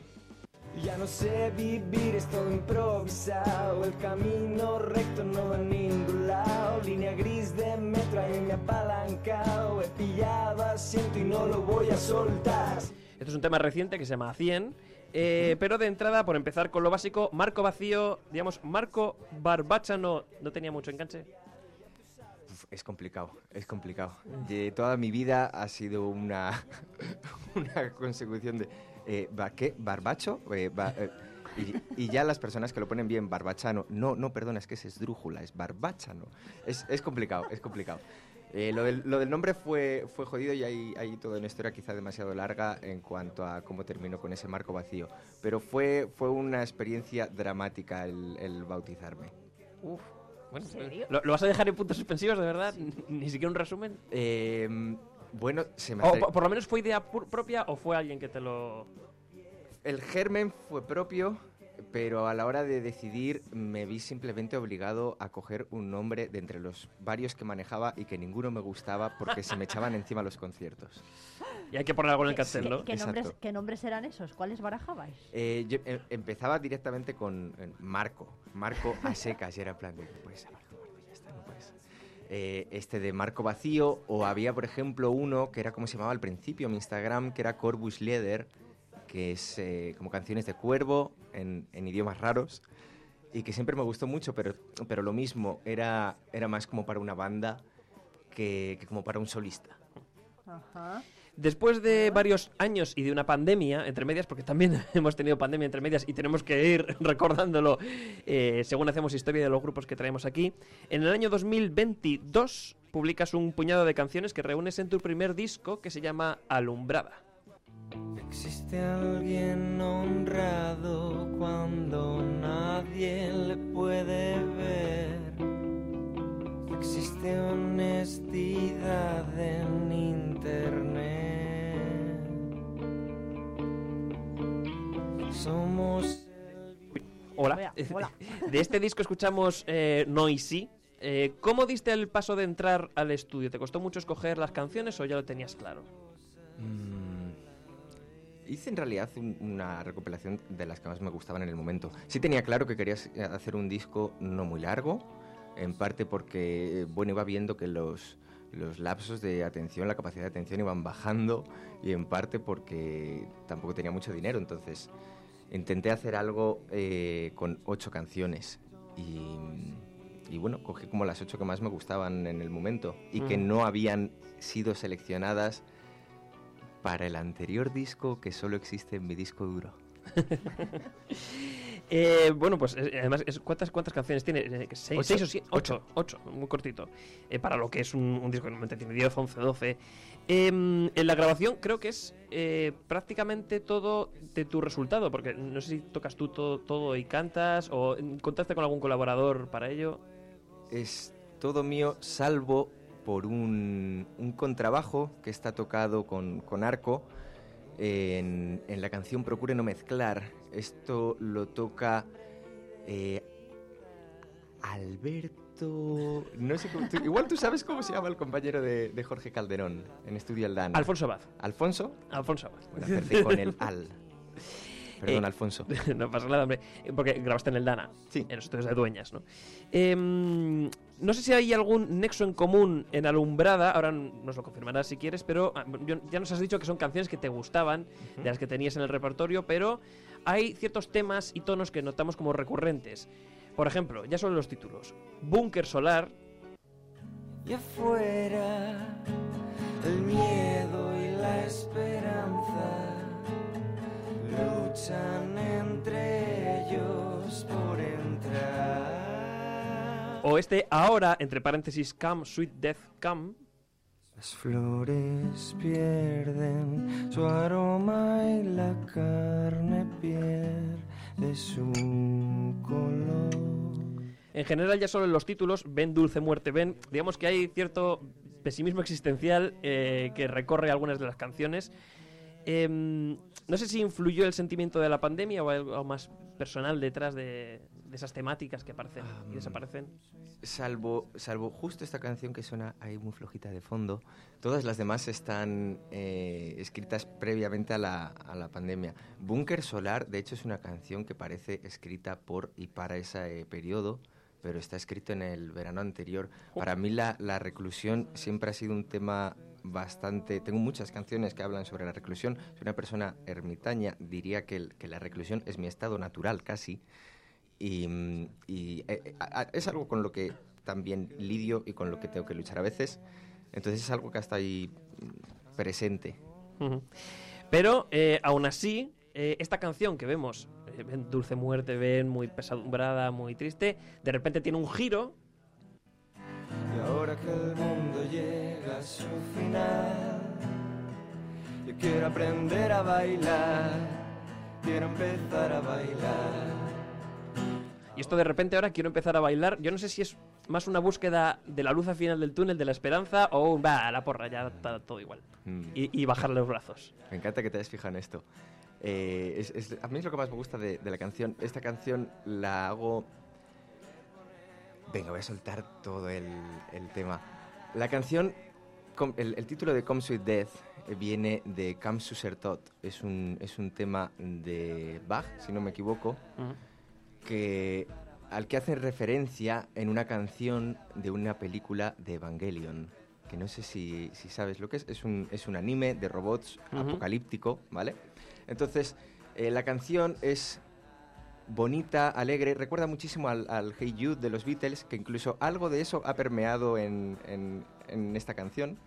Ya no sé vivir, es todo improvisado. El camino recto no va a ningún lado. Línea gris de metro, ahí me he apalancado. He pillado asiento y no lo voy a soltar. Esto es un tema reciente que se llama 100. Eh, pero de entrada, por empezar con lo básico, Marco Vacío, digamos, Marco Barbachano no tenía mucho enganche. Uf, es complicado, es complicado. De toda mi vida ha sido una, <laughs> una consecución de... Eh, ¿Qué? ¿Barbacho? Eh, eh, y, y ya las personas que lo ponen bien, barbachano. No, no, perdona, es que es esdrújula, es barbachano. Es, es complicado, es complicado. Eh, lo, del, lo del nombre fue, fue jodido y hay, hay toda una historia quizá demasiado larga en cuanto a cómo terminó con ese marco vacío. Pero fue, fue una experiencia dramática el, el bautizarme. Uf, bueno, ¿Lo, lo vas a dejar en puntos suspensivos, de verdad? <laughs> Ni siquiera un resumen. Eh, bueno, se me O hace- po- por lo menos fue idea propia o fue alguien que te lo. El germen fue propio, pero a la hora de decidir me vi simplemente obligado a coger un nombre de entre los varios que manejaba y que ninguno me gustaba porque se me echaban encima los conciertos. Y hay que poner algo en el ¿Qué, cartel, ¿no? qué nombres, Exacto. ¿Qué nombres eran esos? ¿Cuáles barajabais? Eh, yo eh, empezaba directamente con eh, Marco, Marco a secas, y era en plan de, no puede ser, Marco, Marco, ya está, no puede ser. Eh, este de Marco Vacío, o había, por ejemplo, uno que era como se llamaba al principio, mi Instagram, que era Corvus Leather, que es eh, como canciones de cuervo en, en idiomas raros, y que siempre me gustó mucho, pero, pero lo mismo, era, era más como para una banda que, que como para un solista. Ajá. Después de varios años y de una pandemia entre medias, porque también <laughs> hemos tenido pandemia entre medias y tenemos que ir <laughs> recordándolo eh, según hacemos historia de los grupos que traemos aquí, en el año 2022 publicas un puñado de canciones que reúnes en tu primer disco que se llama Alumbrada. Existe alguien honrado cuando nadie le puede ver. Existe honestidad en internet. Somos Hola. <laughs> Hola, De este disco escuchamos eh, Noisy. Eh, ¿Cómo diste el paso de entrar al estudio? ¿Te costó mucho escoger las canciones o ya lo tenías claro? Mm, Hice en realidad un- una recopilación de las que más me gustaban en el momento. Sí tenía claro que quería s- hacer un disco no muy largo, en parte porque, bueno, iba viendo que los, los lapsos de atención, la capacidad de atención iban bajando y en parte porque tampoco tenía mucho dinero, entonces intenté hacer algo eh, con ocho canciones y, y bueno, cogí como las ocho que más me gustaban en el momento y que Mm. no habían sido seleccionadas para el anterior disco que solo existe en mi disco duro. <laughs> Eh, bueno, pues eh, además, ¿cuántas, ¿cuántas canciones tiene? Eh, ¿Seis, Ocho. seis o siete? Ocho, ocho, muy cortito. Eh, para lo que es un, un disco que normalmente tiene 10, 11, 12. Em, en la grabación creo que es prácticamente todo de tu resultado, porque no sé si tocas tú todo, todo y cantas o contaste con algún colaborador para ello. Es todo mío, salvo por un, un contrabajo que está tocado con, con arco en, en la canción Procure no mezclar. Esto lo toca eh, Alberto... No sé cómo... tú- igual tú sabes cómo se llama el compañero de, de Jorge Calderón en Estudio Aldana. Alfonso Abad. ¿Alfonso? Alfonso Abad. Bueno, con el al. Perdón, Eh, Alfonso. <laughs> no pasa nada, hombre. eh, Porque grabaste en el Dana. Sí. En los estudios de Dueñas, ¿no? Em, no sé si hay algún nexo en común en Alumbrada. Ahora nos lo confirmarás si quieres, pero ah, ya nos has dicho que son canciones que te gustaban, de las que tenías en el repertorio, pero hay ciertos temas y tonos que notamos como recurrentes. Por ejemplo, ya son los títulos. Búnker Solar, Y afuera el miedo y la esperanza luchan entre ellos por entrar. O este ahora, entre paréntesis, Come, Sweet Death Come. Las flores pierden su aroma y la carne pierde su color. En general, ya solo en los títulos, Ven, Dulce Muerte, Ven, digamos que hay cierto pesimismo existencial eh, que recorre algunas de las canciones. Em, no sé si influyó el sentimiento de la pandemia o algo más personal detrás de, de esas temáticas que aparecen y desaparecen. Salvo, salvo justo esta canción que suena ahí muy flojita de fondo, todas las demás están eh, escritas previamente a la, a la pandemia. Búnker Solar, de hecho, es una canción que parece escrita por y para ese eh, periodo, pero está escrito en el verano anterior. Para mí la, la reclusión siempre ha sido un tema bastante... Tengo muchas canciones que hablan sobre la reclusión. Soy una persona ermitaña, diría que, el- que la reclusión es mi estado natural casi. Y, mm, y, eh, eh, a- a- es algo con lo que también lidio y con lo que tengo que luchar a veces. Entonces es algo que está ahí mm, presente. Pero eh, aún así, eh, esta canción que vemos, eh, ven Dulce Muerte, ven muy pesadumbrada, muy triste, de repente tiene un giro Y ahora que el mundo llega a su final, yo quiero aprender a bailar, quiero empezar a bailar. Y esto de repente ahora quiero empezar a bailar. Yo no sé si es más una búsqueda de la luz al final del túnel, de la esperanza, o un va a la porra, ya está todo igual. Mm. Y, y bajar los brazos. Me encanta que te hayas fijado en esto. Eh, es- es- a mí es lo que más me gusta de, de la canción. Esta canción la hago... Venga, voy a soltar todo el, el tema. La canción, el, el título de Come Sweet Death eh, viene de Come Tot. Es un, es un tema de Bach, si no me equivoco, que, al que hacen referencia en una canción de una película de Evangelion. Que no sé si, si sabes lo que es. Es un, es un anime de robots apocalíptico, ¿vale? Entonces, eh, la canción es bonita, alegre, recuerda muchísimo al, al Hey Jude de los Beatles, que incluso algo de eso ha permeado en, en- en esta canción.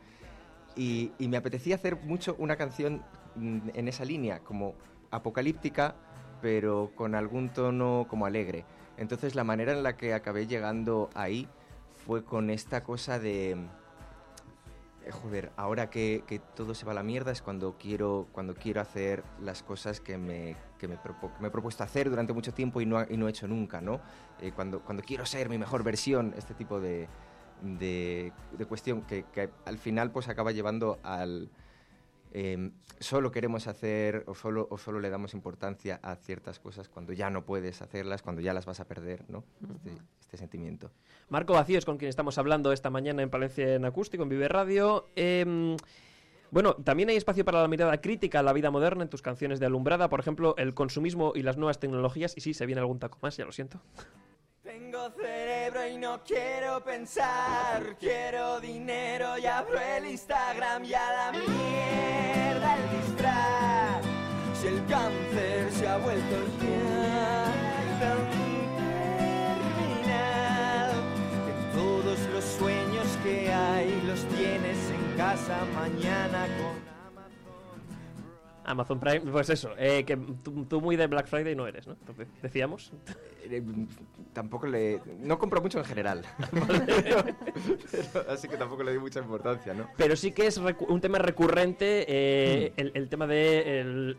Y, me apetecía hacer mucho una canción mm, en esa línea, como apocalíptica, pero con algún tono como alegre. Entonces la manera en la que acabé llegando ahí fue con esta cosa de... eh, Joder, ahora que, todo se va a la mierda es cuando quiero, cuando quiero hacer las cosas que me, que me, me he propuesto hacer durante mucho tiempo y no, y no he hecho nunca, ¿no? Eh, cuando, cuando quiero ser mi mejor versión, este tipo de, de, de cuestión que, que al final pues acaba llevando al... em, solo queremos hacer o solo, o solo le damos importancia a ciertas cosas cuando ya no puedes hacerlas, cuando ya las vas a perder, ¿no? Este, este sentimiento. Marco Vacío es con quien estamos hablando esta mañana en Palencia en Acústico, en Vive Radio. Em, bueno, también hay espacio para la mirada crítica a la vida moderna en tus canciones de Alumbrada, por ejemplo, el consumismo y las nuevas tecnologías. Y sí, se viene algún taco más, ya lo siento. Tengo cerebro y no quiero pensar, quiero dinero y abro el Instagram y a la mierda el disfraz. Si el cáncer se ha vuelto ya tan terminal, que todos los sueños que hay los tienes en casa mañana con Amazon Prime, pues eso, eh, que tú, tú muy de Black Friday no eres, ¿no? Entonces, decíamos. Eh, tampoco le... No compro mucho en general. <laughs> Pero- así que tampoco le doy mucha importancia, ¿no? Pero sí que es un tema recurrente eh, el, el tema de el,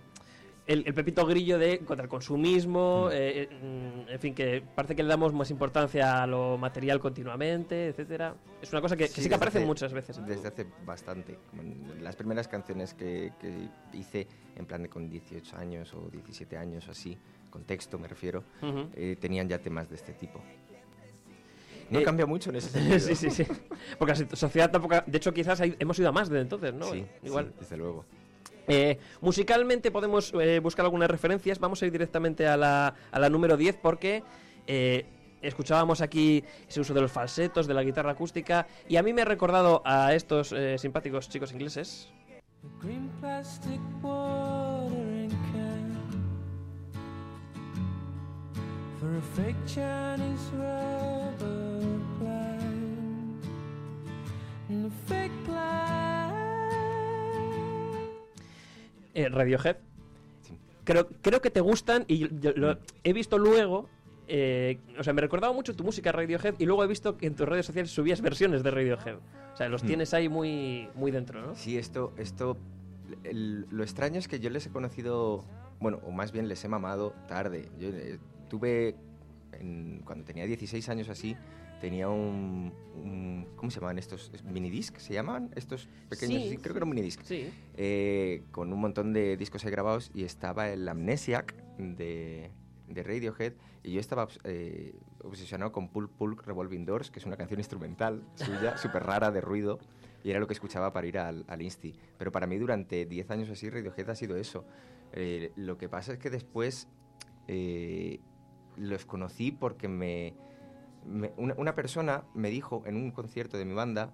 el- el pepito grillo de contra el consumismo, eh, eh, mm, en fin, que parece que le damos más importancia a lo material continuamente, etcétera. Es una cosa que que sí, que aparece hace- muchas veces. en Desde hace bastante. Las primeras canciones que, que hice, en plan de con 18 años o 17 años o así, con texto me refiero, Ujú. eh, tenían ya temas de este tipo. No Eh, cambia mucho en ese sentido. <laughs> sí, sí, sí. Porque la sociedad tampoco. De hecho, quizás hay- hemos ido a más desde entonces, ¿no? Sí, Igual. sí, desde luego. Eh, musicalmente podemos eh, buscar algunas referencias. Vamos a ir directamente a la, número 10 porque eh, escuchábamos aquí ese uso de los falsetos, de la guitarra acústica. Y a mí me ha recordado a estos simpáticos chicos ingleses. Eh, Radiohead. Creo, creo que te gustan y yo lo he visto luego. eh, o sea, me recordaba mucho tu música Radiohead y luego he visto que en tus redes sociales subías versiones de Radiohead. O sea, los Hmm. tienes ahí muy, muy dentro, ¿no? Sí, esto, esto el- lo extraño es que yo les he conocido, bueno, o más bien les he mamado tarde. Yo eh, tuve, en- cuando tenía 16 años así, tenía un, un- ¿cómo se llaman estos? ¿Minidisc se llaman? Estos pequeños, Sí. sí, creo que era un minidisc. Sí. Eh, con un montón de discos ahí grabados y estaba el Amnesiac de, de Radiohead y yo estaba eh, obsesionado con Pulp Pulp Revolving Doors, que es una canción instrumental suya, <laughs> súper rara, de ruido, y era lo que escuchaba para ir al, al Insti. Pero para mí durante 10 años así Radiohead ha sido eso. Eh, lo que pasa es que después eh, los conocí porque me, me- una, una persona me dijo en un concierto de mi banda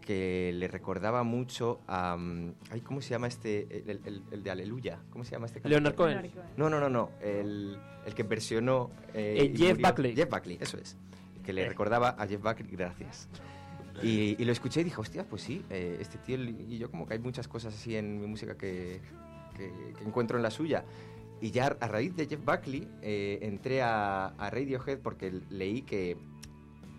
que le recordaba mucho a... mm, ay, ¿Cómo se llama este? El, el- el de Aleluya. ¿Cómo se llama este? Leonard? Cohen. No, no, no, no. El, el que versionó... eh, Eh, Jeff murió. Buckley. Jeff Buckley, eso es. Que le Eh. recordaba a Jeff Buckley, gracias. Y, y lo escuché y dije, hostia, pues sí, eh, este tío y yo como que hay muchas cosas así en mi música que, que- que encuentro en la suya. Y ya a raíz de Jeff Buckley eh, entré a, a Radiohead porque leí que,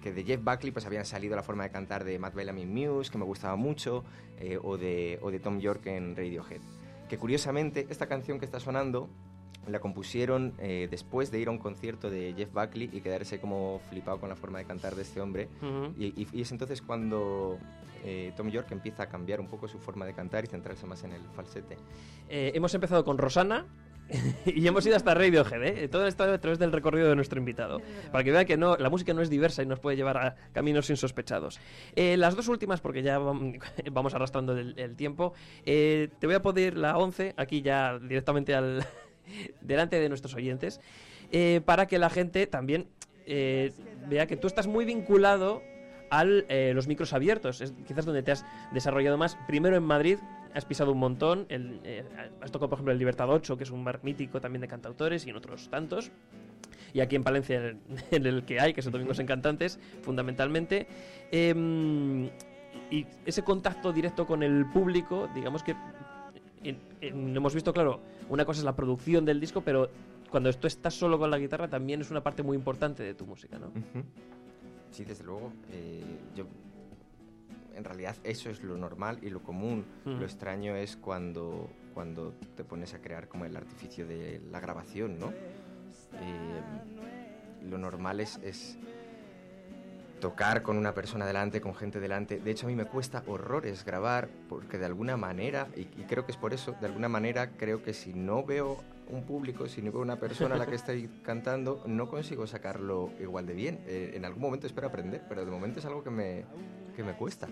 que de Jeff Buckley pues habían salido la forma de cantar de Matt Bellamy en Muse, que me gustaba mucho, eh, o, de, o de Tom York en Radiohead. Que curiosamente esta canción que está sonando la compusieron eh, después de ir a un concierto de Jeff Buckley y quedarse como flipado con la forma de cantar de este hombre. Ujú. y, y- y es entonces cuando eh, Tom York empieza a cambiar un poco su forma de cantar y centrarse más en el falsete. Eh, hemos empezado con Rosana <laughs> y hemos ido hasta Radiohead, ¿eh? Todo esto a través del recorrido de nuestro invitado. Para que vean que no, la música no es diversa y nos puede llevar a caminos insospechados. Eh, las dos últimas, porque ya vam- <laughs> vamos arrastrando el, el tiempo, eh, te voy a poner la 11 aquí ya directamente al <laughs> delante de nuestros oyentes, eh, para que la gente también vea que tú estás muy vinculado a los micros abiertos. Es quizás donde te has desarrollado más. Primero en Madrid, has pisado un montón. el, eh, has tocado, por ejemplo, el Libertad 8, que es un bar mítico también de cantautores, y en otros tantos. Y aquí en Palencia, en <laughs> el, que hay, que es el Domingos en Cantantes, fundamentalmente. Em, y ese contacto directo con el público, digamos que en- en- hemos visto, claro, una cosa es la producción del disco, pero cuando tú estás solo con la guitarra también es una parte muy importante de tu música, ¿no? Sí, desde luego. eh, yo, en realidad eso es lo normal y lo común. Lo extraño es cuando, cuando te pones a crear como el artificio de la grabación, ¿no? Eh, lo normal es, es tocar con una persona delante, con gente delante. De hecho, a mí me cuesta horrores grabar porque de alguna manera, y, y creo que es por eso, de alguna manera creo que si no veo un público, si no veo una persona a la que <laughs> estoy cantando, no consigo sacarlo igual de bien. Eh, en algún momento espero aprender, pero de momento es algo que me, que me cuesta.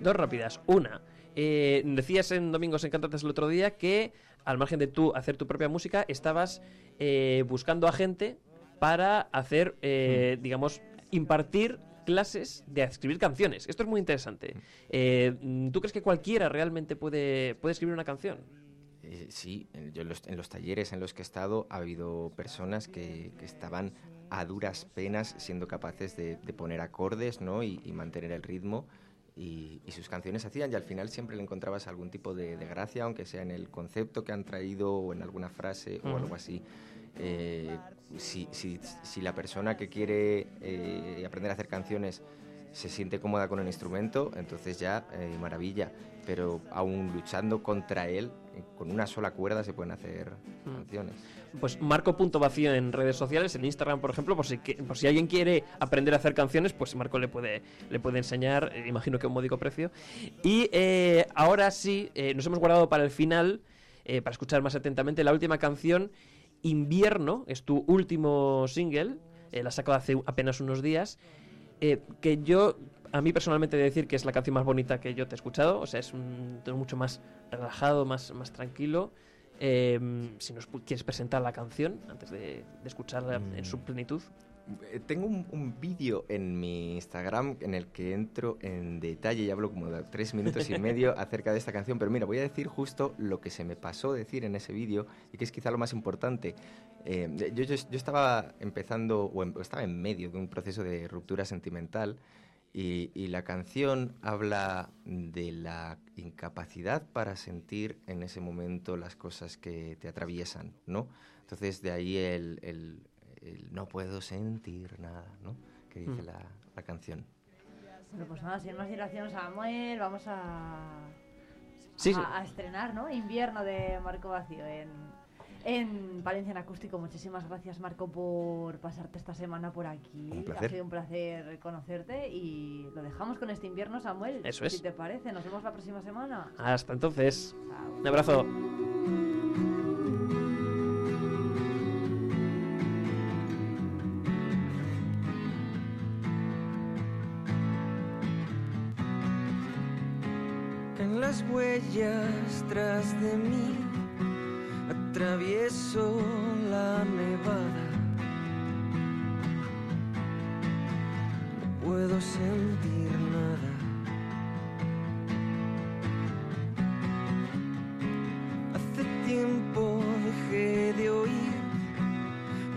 Dos rápidas. Una, eh, decías en Domingos en Cantantes el otro día que al margen de tú hacer tu propia música, estabas eh, buscando a gente para hacer, eh, digamos, impartir clases de escribir canciones. Esto es muy interesante. Eh, ¿Tú crees que cualquiera realmente puede, puede escribir una canción? Eh, sí, en, yo en los, en los talleres en los que he estado ha habido personas que, que estaban a duras penas siendo capaces de, de poner acordes ¿no? y, y mantener el ritmo. y, y sus canciones hacían y al final siempre le encontrabas algún tipo de, de gracia, aunque sea en el concepto que han traído o en alguna frase o algo así. Eh, si, si- si la persona que quiere eh, aprender a hacer canciones se siente cómoda con el instrumento, entonces ya eh, maravilla. Pero aún luchando contra él, eh, con una sola cuerda se pueden hacer Mm. canciones. Pues Marco Punto Vacío en redes sociales, en Instagram, por ejemplo, por si, por si alguien quiere aprender a hacer canciones, pues Marco le puede, le puede enseñar, eh, imagino que a un módico precio. Y eh, ahora sí, nos hemos guardado para el final, para escuchar más atentamente, la última canción, Invierno, es tu último single, la has sacado hace apenas unos días, eh, que yo, a mí personalmente he de decir que es la canción más bonita que yo te he escuchado, o sea, es un tono mucho más relajado, más, más tranquilo. Eh, si nos quieres presentar la canción antes de, de escucharla en su plenitud. Eh, Tengo un, un vídeo en mi Instagram en el que entro en detalle y hablo como de tres minutos y medio <laughs> acerca de esta canción, pero mira, voy a decir justo lo que se me pasó decir en ese vídeo y que es quizá lo más importante. Eh, yo, yo- yo estaba empezando, o, en- o estaba en medio de un proceso de ruptura sentimental y, y la canción habla de la incapacidad para sentir en ese momento las cosas que te atraviesan, ¿no? Entonces de ahí el, el- el no puedo sentir nada, ¿no? Que dice Mm. la, la canción. Bueno, pues nada, sin más dilación, Samuel, vamos a, Sí, a, sí. a estrenar, ¿no? Invierno de Marco Vacío en, en Valencia en Acústico. Muchísimas gracias, Marco, por pasarte esta semana por aquí. Un placer. Ha sido un placer conocerte y lo dejamos con este invierno, Samuel. Eso es. Si te parece, nos vemos la próxima semana. Hasta entonces, un abrazo. Huellas tras de mí, atravieso la nevada. No puedo sentir nada. Hace tiempo dejé de oír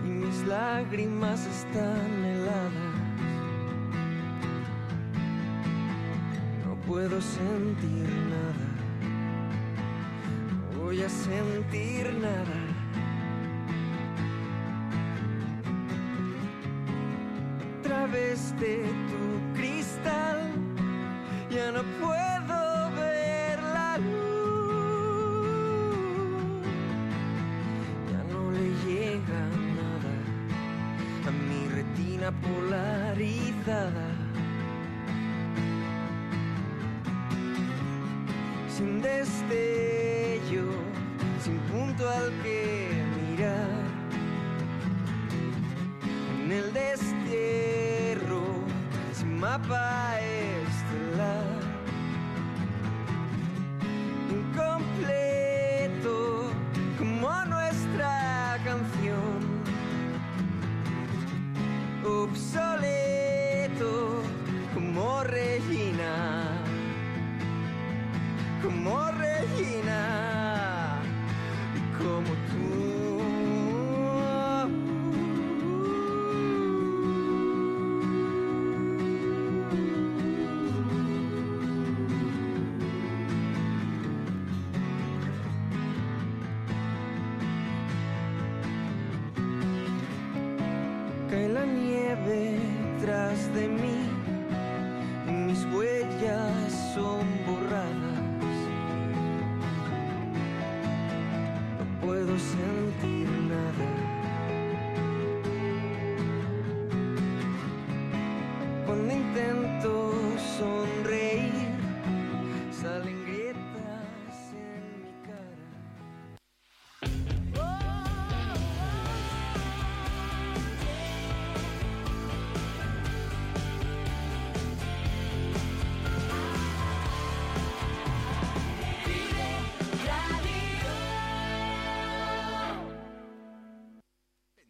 y mis lágrimas están heladas. No puedo sentir nada. Sentir nada.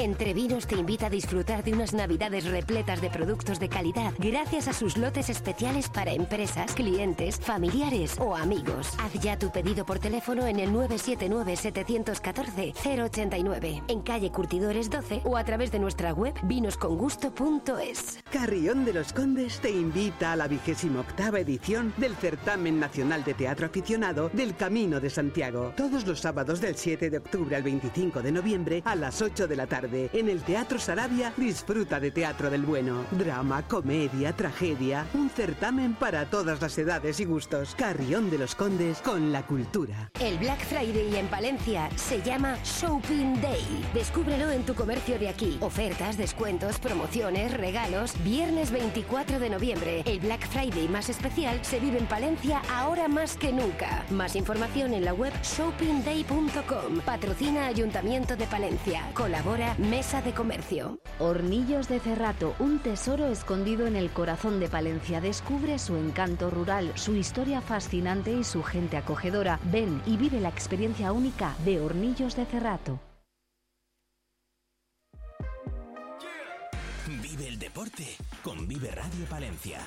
Entre Vinos te invita a disfrutar de unas navidades repletas de productos de calidad gracias a sus lotes especiales para empresas, clientes, familiares o amigos. Haz ya tu pedido por teléfono en el 979-714-089, en calle Curtidores 12 o a través de nuestra web vinoscongusto.es. Carrión de los Condes te invita a la vigésima octava edición del Certamen Nacional de Teatro Aficionado del Camino de Santiago. Todos los sábados del 7 de octubre al 25 de noviembre a las 8 de la tarde en el Teatro Sarabia disfruta de teatro del bueno. Drama, comedia, tragedia, un certamen para todas las edades y gustos. Carrión de los Condes con la cultura. El Black Friday en Palencia se llama Shopping Day. Descúbrelo en tu comercio de aquí. Ofertas, descuentos, promociones, regalos. Viernes 24 de noviembre. El Black Friday más especial se vive en Palencia ahora más que nunca. Más información en la web shoppingday.com. Patrocina Ayuntamiento de Palencia. Colabora Mesa de Comercio. Hornillos de Cerrato, un tesoro escondido en el corazón de Palencia. Descubre su encanto rural, su historia fascinante y su gente acogedora. Ven y vive la experiencia única de Hornillos de Cerrato. Deporte con Vive Radio Palencia.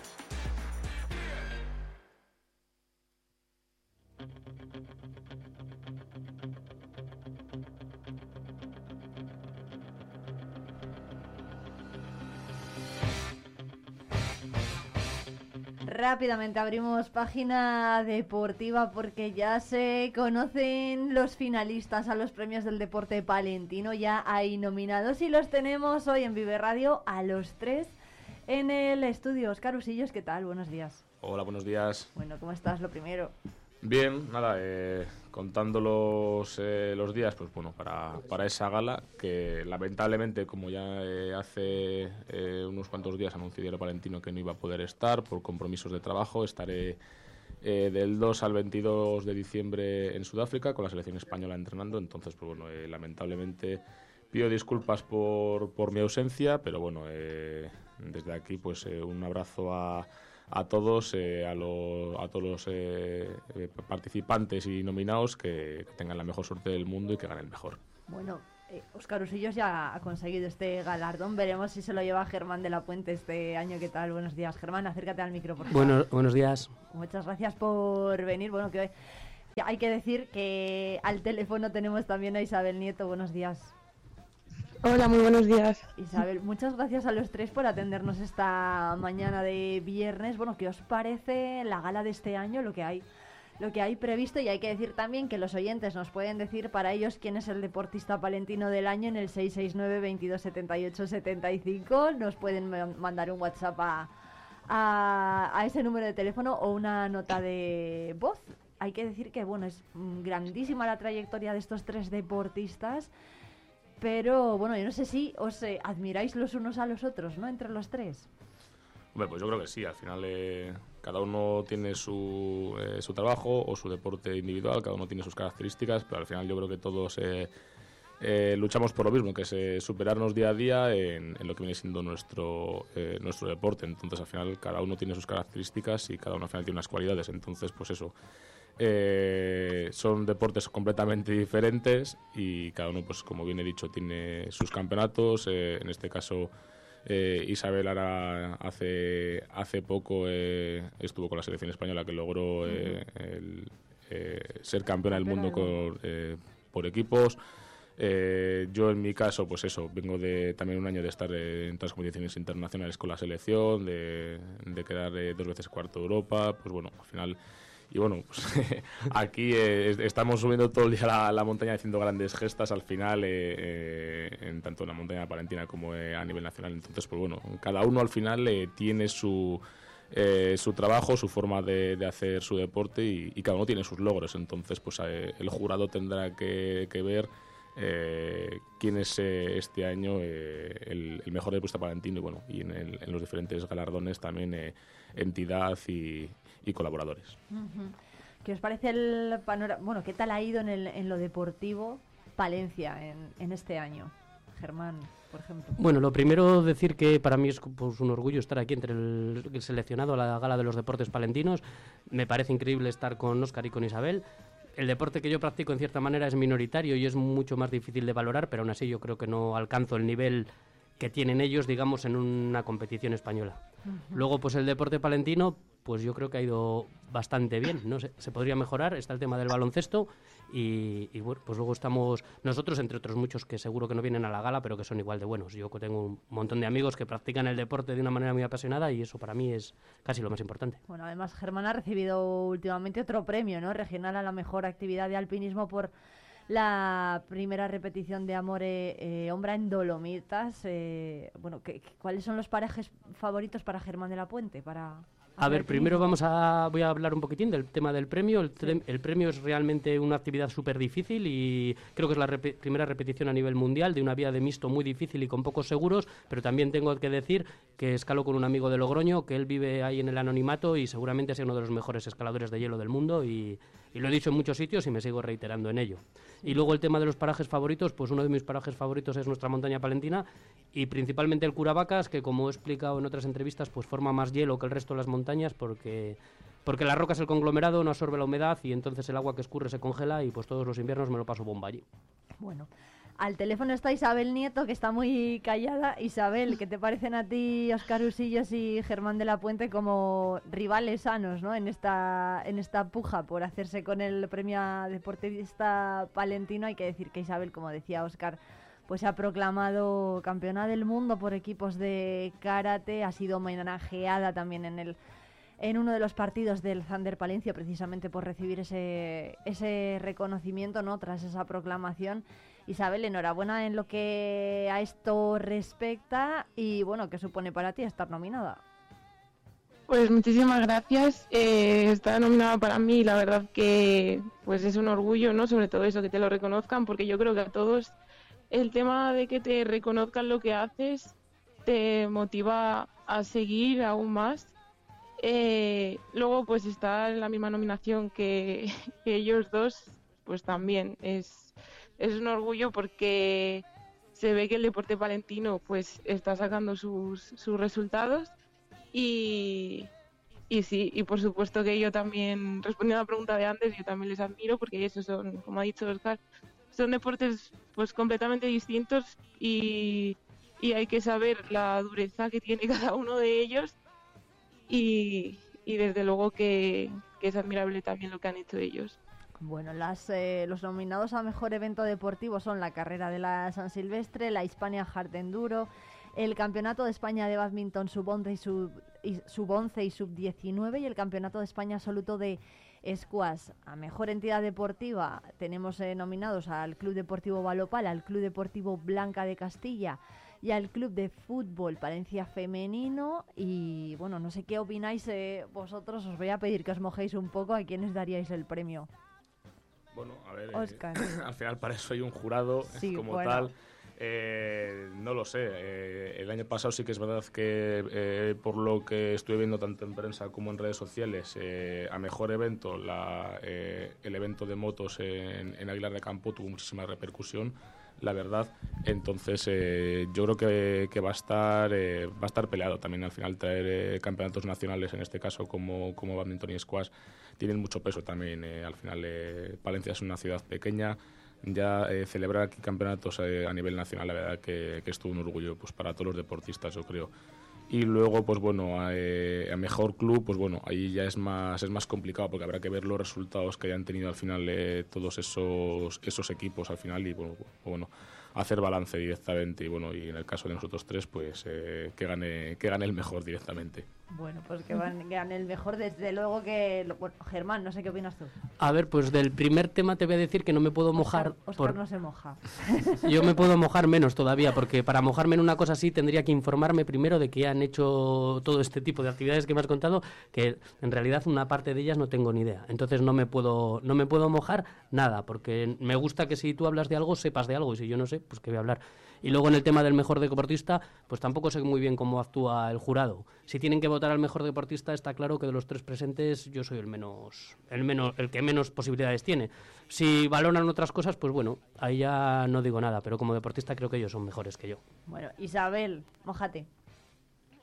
Rápidamente abrimos página deportiva porque ya se conocen los finalistas a los premios del deporte palentino. Ya hay nominados y los tenemos hoy en Vive Radio a los tres en el estudio. Oscar Usillos, ¿qué tal? Buenos días. Hola, buenos días. Bueno, ¿cómo estás? Lo primero. Bien, nada, eh, contando los, eh, los días, pues bueno, para, para esa gala, que lamentablemente, como ya eh, hace eh, unos cuantos días anunció Diario Palentino que no iba a poder estar por compromisos de trabajo, estaré del 2 al 22 de diciembre en Sudáfrica con la selección española entrenando, entonces, pues bueno, lamentablemente pido disculpas por, por mi ausencia, pero bueno, desde aquí, pues un abrazo a a todos, eh, a, lo- a todos los eh, eh, participantes y nominados que, que tengan la mejor suerte del mundo y que ganen mejor. Bueno, eh, Oscar Usillos ya ha conseguido este galardón. Veremos si se lo lleva Germán de la Puente este año. ¿Qué tal? Buenos días, Germán. Acércate al micro, por favor. Bueno, buenos días. Muchas gracias por venir. Bueno, que hoy- hay que decir que al teléfono tenemos también a Isabel Nieto. Buenos días. Hola, muy buenos días. Isabel, muchas gracias a los tres por atendernos esta mañana de viernes. Bueno, ¿qué os parece la gala de este año? Lo que hay, lo que hay previsto y hay que decir también que los oyentes nos pueden decir para ellos quién es el deportista palentino del año en el 669 22 78 75. Nos pueden ma- mandar un WhatsApp a, a, a ese número de teléfono o una nota de voz. Hay que decir que bueno, es grandísima la trayectoria de estos tres deportistas. Pero bueno, yo no sé si os eh, admiráis los unos a los otros, ¿no? Entre los tres. Hombre, pues yo creo que sí, al final eh, cada uno tiene su, eh, su trabajo o su deporte individual, cada uno tiene sus características, pero al final yo creo que todos eh, eh, luchamos por lo mismo, que es eh, superarnos día a día en, en lo que viene siendo nuestro, nuestro deporte. Entonces al final cada uno tiene sus características y cada uno al final tiene unas cualidades. Entonces pues eso, eh, son deportes completamente diferentes y cada uno, pues como bien he dicho, tiene sus campeonatos. eh, en este caso, eh, Isabel ahora hace, hace poco estuvo con la selección española que logró el, ser campeona del mundo con, por equipos. Eh, yo en mi caso, pues eso, vengo de también un año de estar eh, en otras competiciones internacionales con la selección, de, de quedar eh, dos veces cuarto de Europa, pues bueno, al final y bueno, pues, <laughs> aquí eh, es- estamos subiendo todo el día la, montaña haciendo grandes gestas al final, eh, eh, en tanto en la montaña palentina como eh, a nivel nacional. Entonces, pues bueno, cada uno al final tiene su, su trabajo, su forma de, de hacer su deporte y, cada uno tiene sus logros. Entonces, pues el jurado tendrá que, ver quién es este año el, el mejor deportista palentino y bueno, y en, el- en los diferentes galardones también entidad y, y colaboradores. ¿Qué os parece el panorama? Bueno, ¿qué tal ha ido en, el- en lo deportivo Palencia en, en este año? Germán, por ejemplo. Bueno, lo primero decir que para mí es pues, un orgullo estar aquí entre el, el seleccionado a la Gala de los Deportes Palentinos. Me parece increíble estar con Óscar y con Isabel. el deporte que yo practico en cierta manera es minoritario y es mucho más difícil de valorar, pero aún así yo creo que no alcanzo el nivel que tienen ellos, digamos, en una competición española. Luego, pues el deporte palentino, pues yo creo que ha ido bastante bien. No sé, se podría mejorar. Está el tema del baloncesto y, y, bueno, pues luego estamos nosotros, entre otros muchos que seguro que no vienen a la gala, pero que son igual de buenos. Yo tengo un montón de amigos que practican el deporte de una manera muy apasionada y eso para mí es casi lo más importante. Bueno, además Germán ha recibido últimamente otro premio, ¿no? Regional a la mejor actividad de alpinismo por la primera repetición de Amore eh, Ombra en Dolomitas. Eh, bueno, ¿qué, ¿cuáles son los parajes favoritos para Germán de la Puente? Para A ver, primero vamos a voy a hablar un poquitín del tema del premio. El, el premio es realmente una actividad súper difícil y creo que es la primera repetición a nivel mundial de una vía de mixto muy difícil y con pocos seguros, pero también tengo que decir que escalo con un amigo de Logroño, que él vive ahí en el anonimato y seguramente sea uno de los mejores escaladores de hielo del mundo y, y lo he dicho en muchos sitios y me sigo reiterando en ello. Y luego el tema de los parajes favoritos, pues uno de mis parajes favoritos es nuestra montaña palentina y principalmente el Curavacas, que como he explicado en otras entrevistas, pues forma más hielo que el resto de las montañas porque, porque la roca es el conglomerado, no absorbe la humedad y entonces el agua que escurre se congela y pues todos los inviernos me lo paso bomba allí. Bueno, al teléfono está Isabel Nieto, que está muy callada. Isabel, ¿qué te parecen a ti Oscar Usillos y Germán de la Puente como rivales sanos ¿no? en, esta, en esta puja por hacerse con el premio a deportista palentino? Hay que decir que Isabel, como decía Oscar, pues se ha proclamado campeona del mundo por equipos de karate, ha sido homenajeada también en el en uno de los partidos del Thunder Palencia precisamente por recibir ese, ese reconocimiento no tras esa proclamación. Isabel, enhorabuena en lo que a esto respecta y bueno, ¿qué supone para ti estar nominada? Pues muchísimas gracias. Eh, estar nominada para mí, la verdad que pues es un orgullo, ¿no? Sobre todo eso, que te lo reconozcan, porque yo creo que a todos el tema de que te reconozcan lo que haces te motiva a seguir aún más. Eh, luego, pues estar en la misma nominación que, <laughs> que ellos dos, pues también es, es un orgullo porque se ve que el deporte palentino pues está sacando sus, sus resultados y, y sí, y por supuesto que yo también, respondiendo a la pregunta de antes, yo también les admiro porque esos son, como ha dicho Oscar, son deportes pues completamente distintos y, y hay que saber la dureza que tiene <laughs> cada uno de ellos y, y desde luego que, que es admirable también lo que han hecho ellos. Bueno, las, eh, los nominados a mejor evento deportivo son la carrera de la San Silvestre, la Hispania Hard Enduro, el Campeonato de España de Badminton sub-11 y sub, y sub-11 y sub-19 y el Campeonato de España absoluto de squash. A mejor entidad deportiva tenemos eh, nominados al Club Deportivo Balopal, al Club Deportivo Blanca de Castilla y al Club de Fútbol Palencia Femenino. Y bueno, no sé qué opináis eh, vosotros, os voy a pedir que os mojéis un poco a quiénes daríais el premio. Bueno, a ver, eh, <clears throat> al final para eso hay un jurado Sí, como bueno. tal. Eh, no lo sé. eh, el año pasado sí que es verdad que eh, por lo que estuve viendo tanto en prensa como en redes sociales, eh, a mejor evento, la, eh, el evento de motos en, en Aguilar de Campo tuvo muchísima repercusión, la verdad. Entonces eh, yo creo que, que va a estar eh, va a estar peleado también al final traer eh, campeonatos nacionales en este caso como como badminton y squash tienen mucho peso también. eh, al final eh, Palencia es una ciudad pequeña ya eh, celebrar aquí campeonatos a nivel nacional, la verdad que, que es todo un orgullo pues, para todos los deportistas, yo creo. Y luego, pues bueno, a, eh, a mejor club, pues bueno, ahí ya es más, es más complicado porque habrá que ver los resultados que hayan tenido al final eh, todos esos, esos equipos al final y bueno, bueno, hacer balance directamente y bueno, y en el caso de nosotros tres, pues eh, que, gane, que gane el mejor directamente. Bueno, pues que van, gane el mejor, desde luego que... lo- Bueno, Germán, no sé qué opinas tú. A ver, pues del primer tema te voy a decir que no me puedo mojar Oscar por, no se moja. <laughs> Yo me puedo mojar menos todavía, porque para mojarme en una cosa así tendría que informarme primero de que han hecho todo este tipo de actividades que me has contado, que en realidad una parte de ellas no tengo ni idea. Entonces no me puedo, no me puedo mojar nada, porque me gusta que si tú hablas de algo, sepas de algo, y si yo no sé, pues que voy a hablar. Y luego en el tema del mejor deportista, pues tampoco sé muy bien cómo actúa el jurado. Si tienen que votar al mejor deportista, está claro que de los tres presentes yo soy el menos, el menos, el que menos posibilidades tiene. Si valoran otras cosas, pues bueno, ahí ya no digo nada, pero como deportista creo que ellos son mejores que yo. Bueno, Isabel, mojate.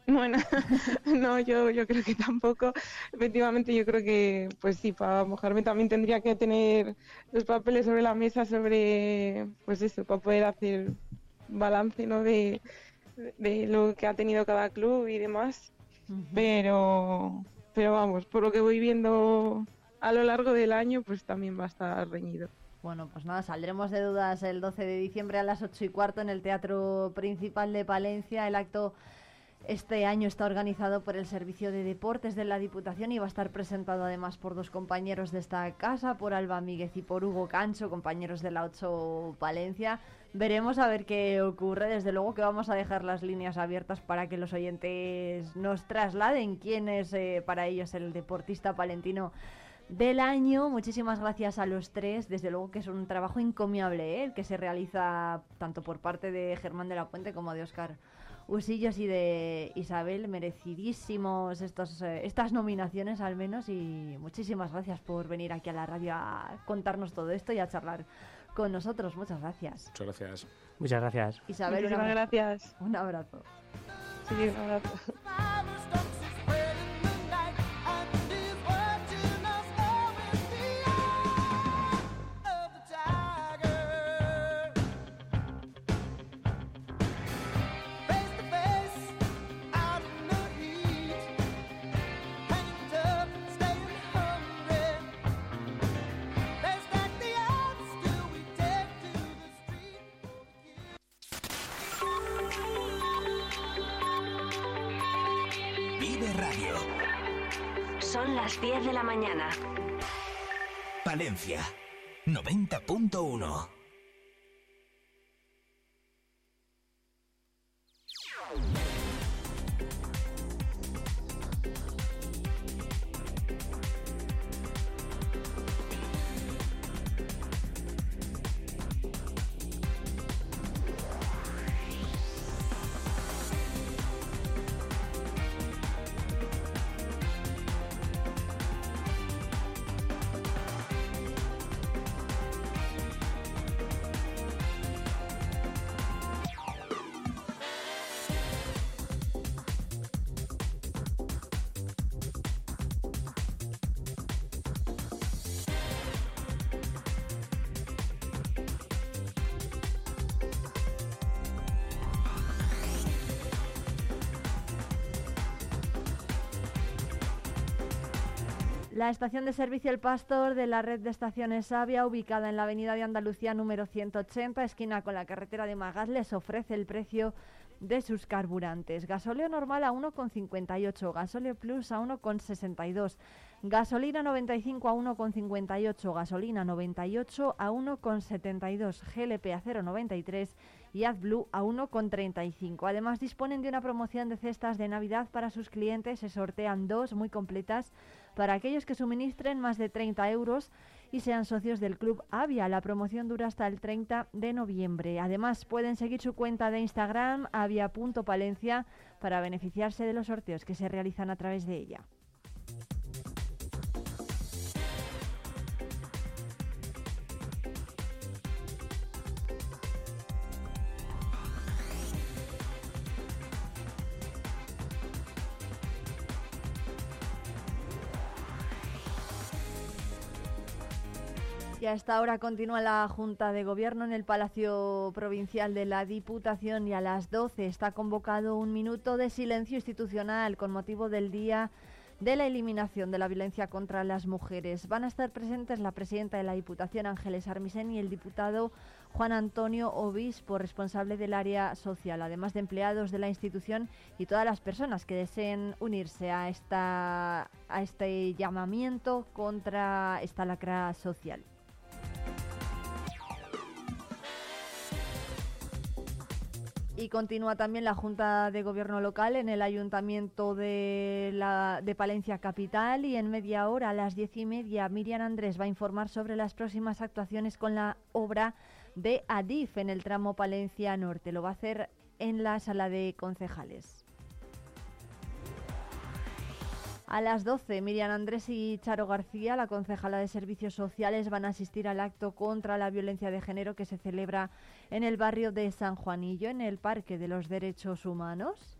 Bueno, <laughs> no, yo, yo creo que tampoco. Efectivamente, yo creo que, pues sí, para mojarme también tendría que tener los papeles sobre la mesa sobre, pues eso, para poder hacer balance, ¿no? De, de lo que ha tenido cada club y demás. Pero, pero vamos, por lo que voy viendo a lo largo del año, pues también va a estar reñido. Bueno, pues nada, saldremos de dudas el 12 de diciembre a las 8 y cuarto en el Teatro Principal de Palencia. El acto este año está organizado por el Servicio de Deportes de la Diputación y va a estar presentado además por dos compañeros de esta casa, por Alba Míguez y por Hugo Cancho, compañeros de la 8 Palencia. Veremos a ver qué ocurre. Desde luego que vamos a dejar las líneas abiertas para que los oyentes nos trasladen quién es eh, para ellos el deportista palentino del año. Muchísimas gracias a los tres. Desde luego que es un trabajo encomiable ¿eh? el que se realiza tanto por parte de Germán de la Puente como de Oscar Usillos y de Isabel. Merecidísimos estos, eh, estas nominaciones al menos y muchísimas gracias por venir aquí a la radio a contarnos todo esto y a charlar con nosotros. Muchas gracias. Muchas gracias. Muchas gracias. Isabel, Muchísimas un abra- gracias. Un abrazo. Sí, un abrazo. La mañana. Palencia. 90.1. La estación de servicio El Pastor de la red de estaciones Sabia, ubicada en la avenida de Andalucía número 180, esquina con la carretera de Magas, les ofrece el precio de sus carburantes. Gasóleo normal a 1,58, gasóleo plus a 1,62, gasolina 95 a 1,58, gasolina 98 a 1,72, GLP a 0,93 y AdBlue a 1,35. Además disponen de una promoción de cestas de Navidad para sus clientes. Se sortean dos muy completas para aquellos que suministren más de 30 euros y sean socios del Club Avia. La promoción dura hasta el 30 de noviembre. Además, pueden seguir su cuenta de Instagram, avia.palencia, para beneficiarse de los sorteos que se realizan a través de ella. Y a esta hora continúa la Junta de Gobierno en el Palacio Provincial de la Diputación y a las 12 está convocado un minuto de silencio institucional con motivo del Día de la Eliminación de la Violencia contra las Mujeres. Van a estar presentes la presidenta de la Diputación, Ángeles Armisen, y el diputado Juan Antonio Obispo, responsable del área social, además de empleados de la institución y todas las personas que deseen unirse a, a este llamamiento contra esta lacra social. Y continúa también la Junta de Gobierno local en el Ayuntamiento de, la, de Palencia Capital y en media hora, a las diez y media, Miriam Andrés va a informar sobre las próximas actuaciones con la obra de Adif en el tramo Palencia Norte. Lo va a hacer en la sala de concejales. A las 12, Miriam Andrés y Charo García, la concejala de Servicios Sociales, van a asistir al acto contra la violencia de género que se celebra en el barrio de San Juanillo, en el Parque de los Derechos Humanos.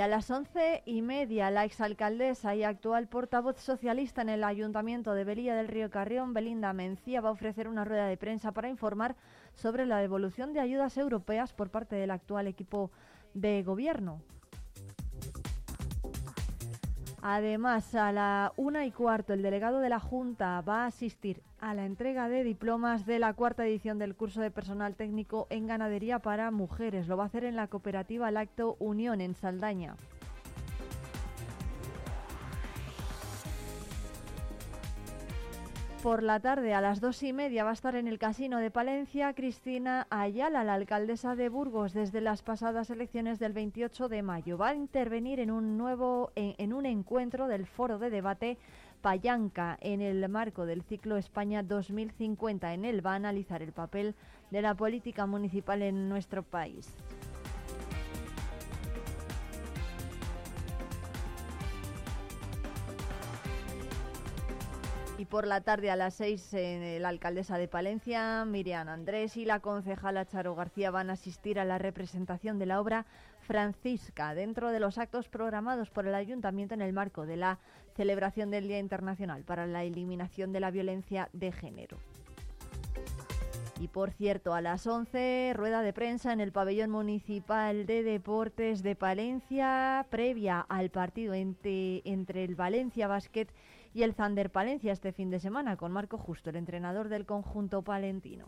Y a las once y media, la exalcaldesa y actual portavoz socialista en el Ayuntamiento de Belilla del Río Carrión, Belinda Mencía, va a ofrecer una rueda de prensa para informar sobre la devolución de ayudas europeas por parte del actual equipo de gobierno. Además, a la una y cuarto, el delegado de la Junta va a asistir a la entrega de diplomas de la cuarta edición del curso de personal técnico en ganadería para mujeres. Lo va a hacer en la cooperativa Lacto Unión en Saldaña. Por la tarde, a las dos y media, va a estar en el Casino de Palencia Cristina Ayala, la alcaldesa de Burgos, desde las pasadas elecciones del 28 de mayo. Va a intervenir en un nuevo, en, un encuentro del Foro de Debate Payanca en el marco del ciclo España 2050. En él va a analizar el papel de la política municipal en nuestro país. Por la tarde a las seis, la alcaldesa de Palencia, Miriam Andrés, y la concejala Charo García van a asistir a la representación de la obra Francisca dentro de los actos programados por el ayuntamiento en el marco de la celebración del Día Internacional para la Eliminación de la Violencia de Género. Y por cierto, a las 11, rueda de prensa en el pabellón municipal de deportes de Palencia, previa al partido entre, entre el Valencia Basket y el Thunder Palencia este fin de semana, con Marco Justo, el entrenador del conjunto palentino.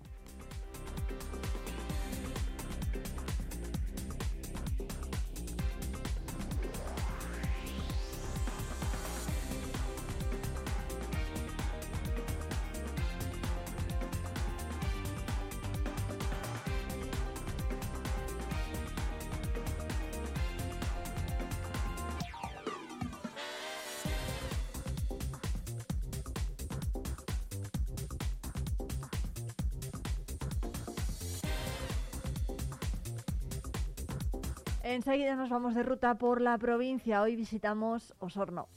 Enseguida nos vamos de ruta por la provincia. Hoy visitamos Osorno.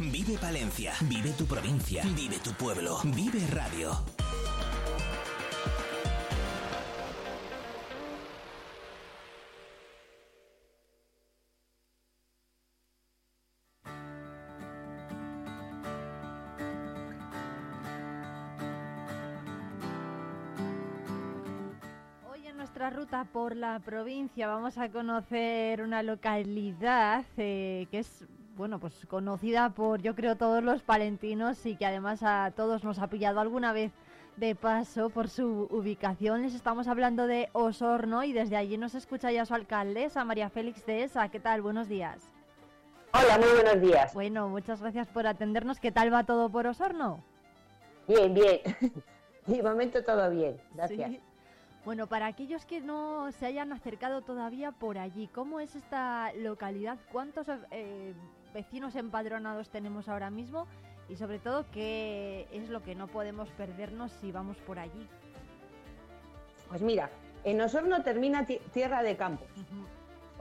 Vive Palencia, vive tu provincia, vive tu pueblo, vive radio. Por la provincia vamos a conocer una localidad eh, que es bueno pues conocida por yo creo todos los palentinos y que además a todos nos ha pillado alguna vez de paso por su ubicación. Les estamos hablando de Osorno y desde allí nos escucha ya su alcaldesa María Félix de Esa. ¿Qué tal? Buenos días. Hola, muy buenos días. Bueno, muchas gracias por atendernos. ¿Qué tal va todo por Osorno? Bien, bien. <laughs> De momento todo bien, gracias. Sí. Bueno, para aquellos que no se hayan acercado todavía por allí, ¿cómo es esta localidad? ¿Cuántos eh, vecinos empadronados tenemos ahora mismo? Y sobre todo, ¿qué es lo que no podemos perdernos si vamos por allí? Pues mira, en Osorno termina ti- Tierra de Campos.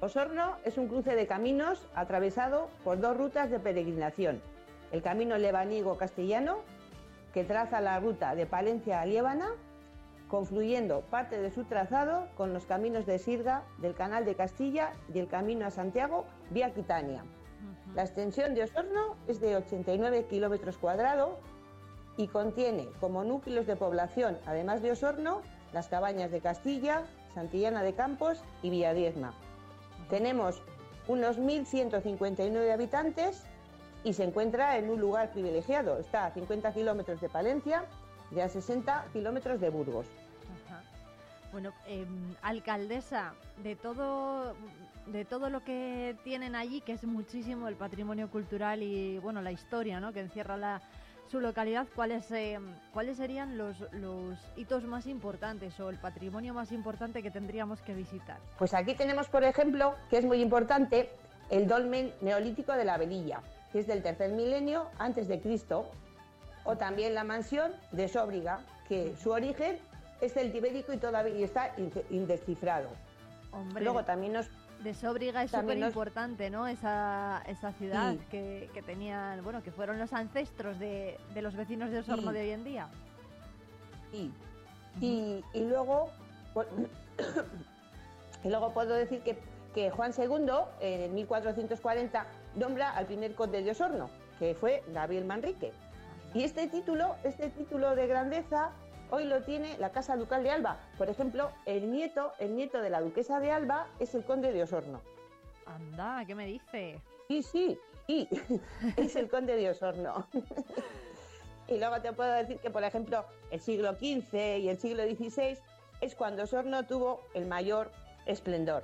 Osorno es un cruce de caminos atravesado por dos rutas de peregrinación. El camino lebanigo-castellano, que traza la ruta de Palencia a Liébana, confluyendo parte de su trazado con los caminos de Sirga, del Canal de Castilla y el camino a Santiago vía Quitania. La extensión de Osorno es de 89 kilómetros cuadrados y contiene como núcleos de población, además de Osorno, las cabañas de Castilla, Santillana de Campos y Villadiezma. Tenemos unos 1.159 habitantes y se encuentra en un lugar privilegiado. Está a 50 kilómetros de Palencia y a 60 kilómetros de Burgos. Bueno, em, alcaldesa, de todo, de todo lo que tienen allí, que es muchísimo el patrimonio cultural y bueno la historia, ¿no? Que encierra la, su localidad, ¿cuáles, em, cuáles serían los, los hitos más importantes o el patrimonio más importante que tendríamos que visitar? Pues aquí tenemos, por ejemplo, que es muy importante, el dolmen neolítico de la Velilla, que es del tercer milenio antes de Cristo, o también la mansión de Sóbriga, que su origen es celtibérico y todavía está in- indescifrado. Hombre. Luego también nos, De Sóbriga es súper nos- importante, ¿no? Esa, esa ciudad Sí. que, que tenían, bueno, que fueron los ancestros de, de los vecinos de Osorno Sí. de hoy en día. Sí. Y, y luego, pu- <coughs> y luego puedo decir que, que Juan II, en 1440, nombra al primer conde de Osorno, que fue Gabriel Manrique. Y este título, este título de grandeza, hoy lo tiene la Casa Ducal de Alba. Por ejemplo, el nieto, el nieto de la duquesa de Alba es el conde de Osorno. Anda, ¿qué me dice? Sí, sí, sí, <laughs> es el conde de Osorno. <laughs> y luego te puedo decir que, por ejemplo, el siglo XV y el siglo XVI es cuando Osorno tuvo el mayor esplendor.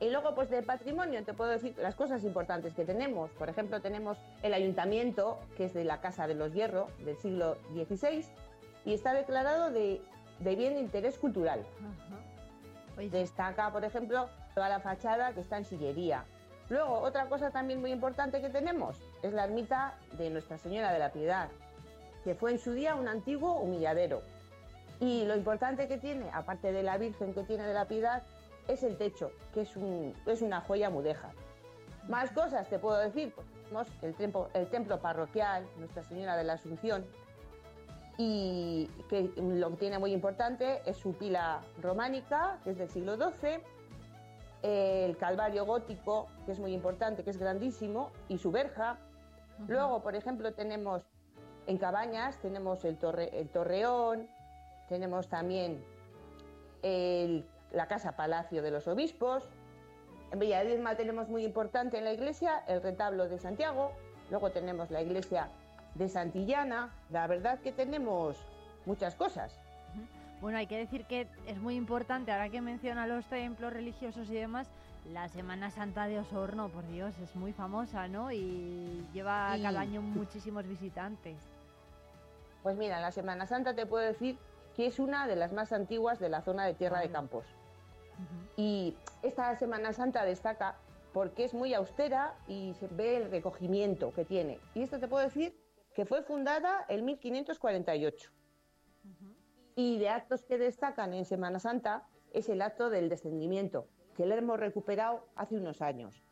Y luego, pues de patrimonio, te puedo decir las cosas importantes que tenemos. Por ejemplo, tenemos el ayuntamiento, que es de la Casa de los Hierro, del siglo XVI, y está declarado de, de bien de interés cultural. Destaca, por ejemplo, toda la fachada que está en sillería. Luego, otra cosa también muy importante que tenemos es la ermita de Nuestra Señora de la Piedad, que fue en su día un antiguo humilladero. Y lo importante que tiene, aparte de la Virgen que tiene de la Piedad, es el techo, que es, un, es una joya mudéjar. Más cosas te puedo decir, pues tenemos el templo, el templo parroquial, Nuestra Señora de la Asunción, y que lo que tiene muy importante es su pila románica, que es del siglo XII, el Calvario gótico, que es muy importante, que es grandísimo, y su verja. Luego, por ejemplo, tenemos en Cabañas, tenemos el, torre, el Torreón, tenemos también el- la Casa Palacio de los Obispos. En Villadisma tenemos muy importante en la iglesia el retablo de Santiago, luego tenemos la iglesia de Santillana. La verdad que tenemos muchas cosas. Bueno, hay que decir que es muy importante, ahora que menciona los templos religiosos y demás, la Semana Santa de Osorno, por Dios, es muy famosa, ¿no? Y lleva Sí. cada año muchísimos visitantes. Pues mira, la Semana Santa te puedo decir que es una de las más antiguas de la zona de Tierra de Campos. Y esta Semana Santa destaca porque es muy austera y se ve el recogimiento que tiene. Y esto te puedo decir que fue fundada en 1548. Y de actos que destacan en Semana Santa es el acto del descendimiento, que lo hemos recuperado hace unos años.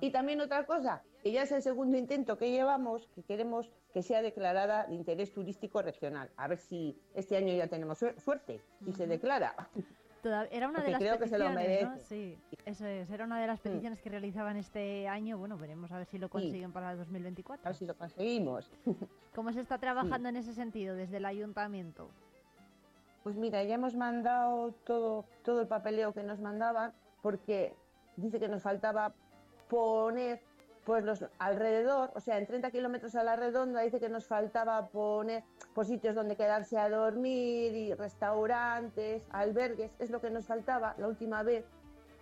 Y también otra cosa, que ya es el segundo intento que llevamos, que queremos que sea declarada de interés turístico regional. A ver si este año ya tenemos suer- suerte y se declara. Toda- era una de las creo que se lo peticiones, ¿no? Sí, eso es, era una de las peticiones que realizaban este año. Bueno, veremos a ver si lo consiguen para el 2024. A ver si lo conseguimos. <laughs> ¿Cómo se está trabajando en ese sentido desde el ayuntamiento? Pues mira, ya hemos mandado todo, todo el papeleo que nos mandaban, porque dice que nos faltaba poner pues los alrededor, o sea, en 30 kilómetros a la redonda, dice que nos faltaba poner pues, sitios donde quedarse a dormir y restaurantes, albergues, es lo que nos faltaba la última vez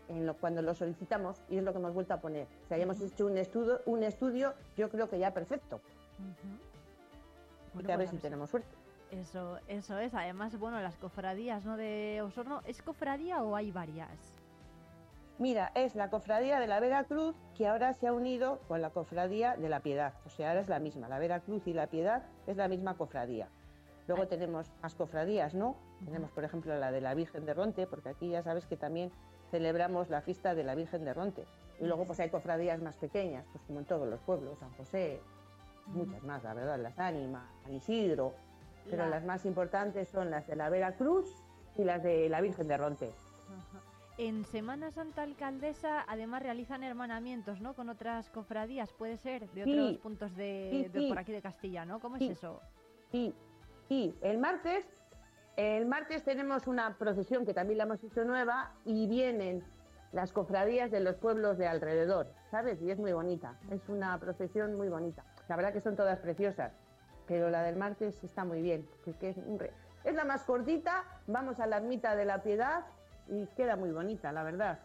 en lo- cuando lo solicitamos y es lo que hemos vuelto a poner. O sea, ya hemos hecho un estudio, un estudio, yo creo que ya perfecto. Bueno, que a ver pues si a ver si- tenemos suerte. Eso, eso es. Además, bueno, las cofradías, ¿no? De Osorno, ¿es cofradía o hay varias? Mira, es la cofradía de la Veracruz que ahora se ha unido con la cofradía de la Piedad. O sea, ahora es la misma. La Veracruz y la Piedad es la misma cofradía. Luego tenemos más cofradías, ¿no? Tenemos, por ejemplo, la de la Virgen de Ronte, porque aquí ya sabes que también celebramos la fiesta de la Virgen de Ronte. Y luego pues hay cofradías más pequeñas, pues como en todos los pueblos, San José, muchas más, la verdad, las Ánimas, San Isidro. Pero La- las más importantes son las de la Veracruz y las de la Virgen de Ronte. En Semana Santa Alcaldesa, además realizan hermanamientos, ¿no? Con otras cofradías, puede ser, de Sí. otros puntos de, Sí, de sí. por aquí de Castilla, ¿no? ¿Cómo Sí. es eso? Sí, sí, el martes, el martes tenemos una procesión que también la hemos hecho nueva y vienen las cofradías de los pueblos de alrededor, ¿sabes? Y es muy bonita, es una procesión muy bonita. La verdad que son todas preciosas, pero la del martes está muy bien, porque es, un re- es la más cortita, vamos a la ermita de la Piedad y queda muy bonita, la verdad.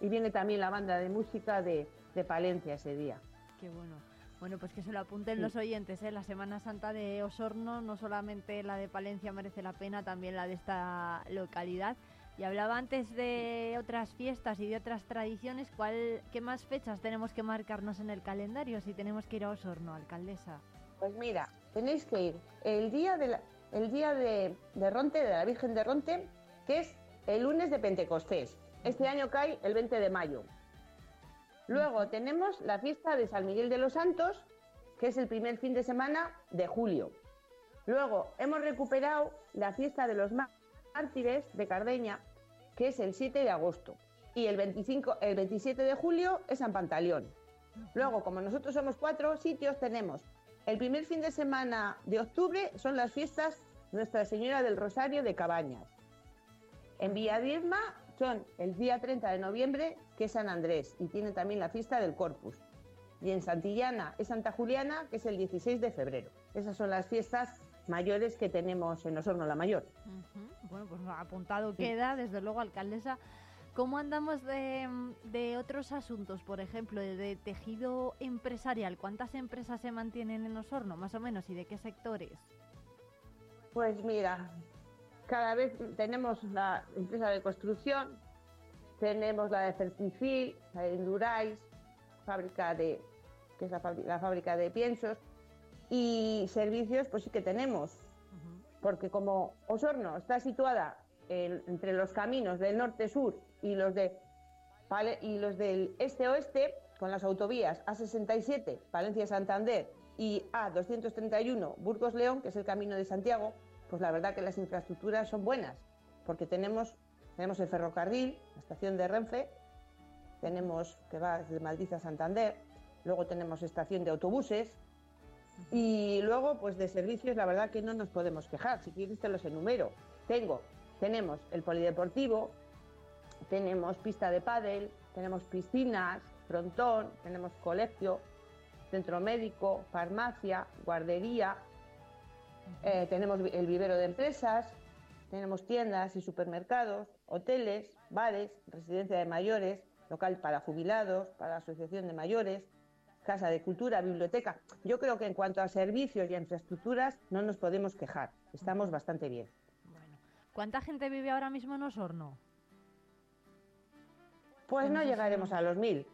Y viene también la banda de música de, de Palencia ese día. Qué bueno. Bueno, pues que se lo apunten Sí. los oyentes, ¿eh? La Semana Santa de Osorno, no solamente la de Palencia merece la pena, también la de esta localidad. Y hablaba antes de otras fiestas y de otras tradiciones, ¿cuál, ¿qué más fechas tenemos que marcarnos en el calendario si tenemos que ir a Osorno, alcaldesa? Pues mira, tenéis que ir el día de la- el día de, de Ronte, de la Virgen de Ronte, que es el lunes de Pentecostés. Este año cae el 20 de mayo. Luego tenemos la fiesta de San Miguel de los Santos, que es el primer fin de semana de julio. Luego hemos recuperado la fiesta de los mártires de Cardeña, que es el 7 de agosto. Y el, 25, el 27 de julio es San Pantaleón. Luego, como nosotros somos cuatro sitios, tenemos el primer fin de semana de octubre son las fiestas Nuestra Señora del Rosario de Cabañas. En Villadierma son el día 30 de noviembre, que es San Andrés, y tiene también la fiesta del Corpus. Y en Santillana es Santa Juliana, que es el 16 de febrero. Esas son las fiestas mayores que tenemos en Osorno la Mayor. Bueno, pues apuntado queda, desde luego, alcaldesa. ¿Cómo andamos de, de otros asuntos, por ejemplo, de, de tejido empresarial? ¿Cuántas empresas se mantienen en Osorno, más o menos, y de qué sectores? Pues mira, cada vez tenemos la empresa de construcción, tenemos la de Ferticil, la de Endurais, fábrica de, que es la, fábrica, la fábrica de piensos, y servicios pues sí que tenemos, porque como Osorno está situada en- entre los caminos del norte-sur y los de y los del este-oeste, con las autovías A67, Palencia-Santander y A231, Burgos-León, que es el camino de Santiago, pues la verdad que las infraestructuras son buenas, porque tenemos, tenemos el ferrocarril, la estación de Renfe, tenemos que va desde Madrid a Santander, luego tenemos estación de autobuses, y luego, pues de servicios, la verdad que no nos podemos quejar. Si quieres te los enumero. Tengo, tenemos el polideportivo, tenemos pista de pádel, tenemos piscinas, frontón, tenemos colegio, centro médico, farmacia, guardería, eh, tenemos el vivero de empresas, tenemos tiendas y supermercados, hoteles, bares, residencia de mayores, local para jubilados, para asociación de mayores, casa de cultura, biblioteca. Yo creo que en cuanto a servicios y a infraestructuras no nos podemos quejar. Estamos bastante bien. ¿Cuánta gente vive ahora mismo en Osorno? Pues no si- llegaremos a los mil.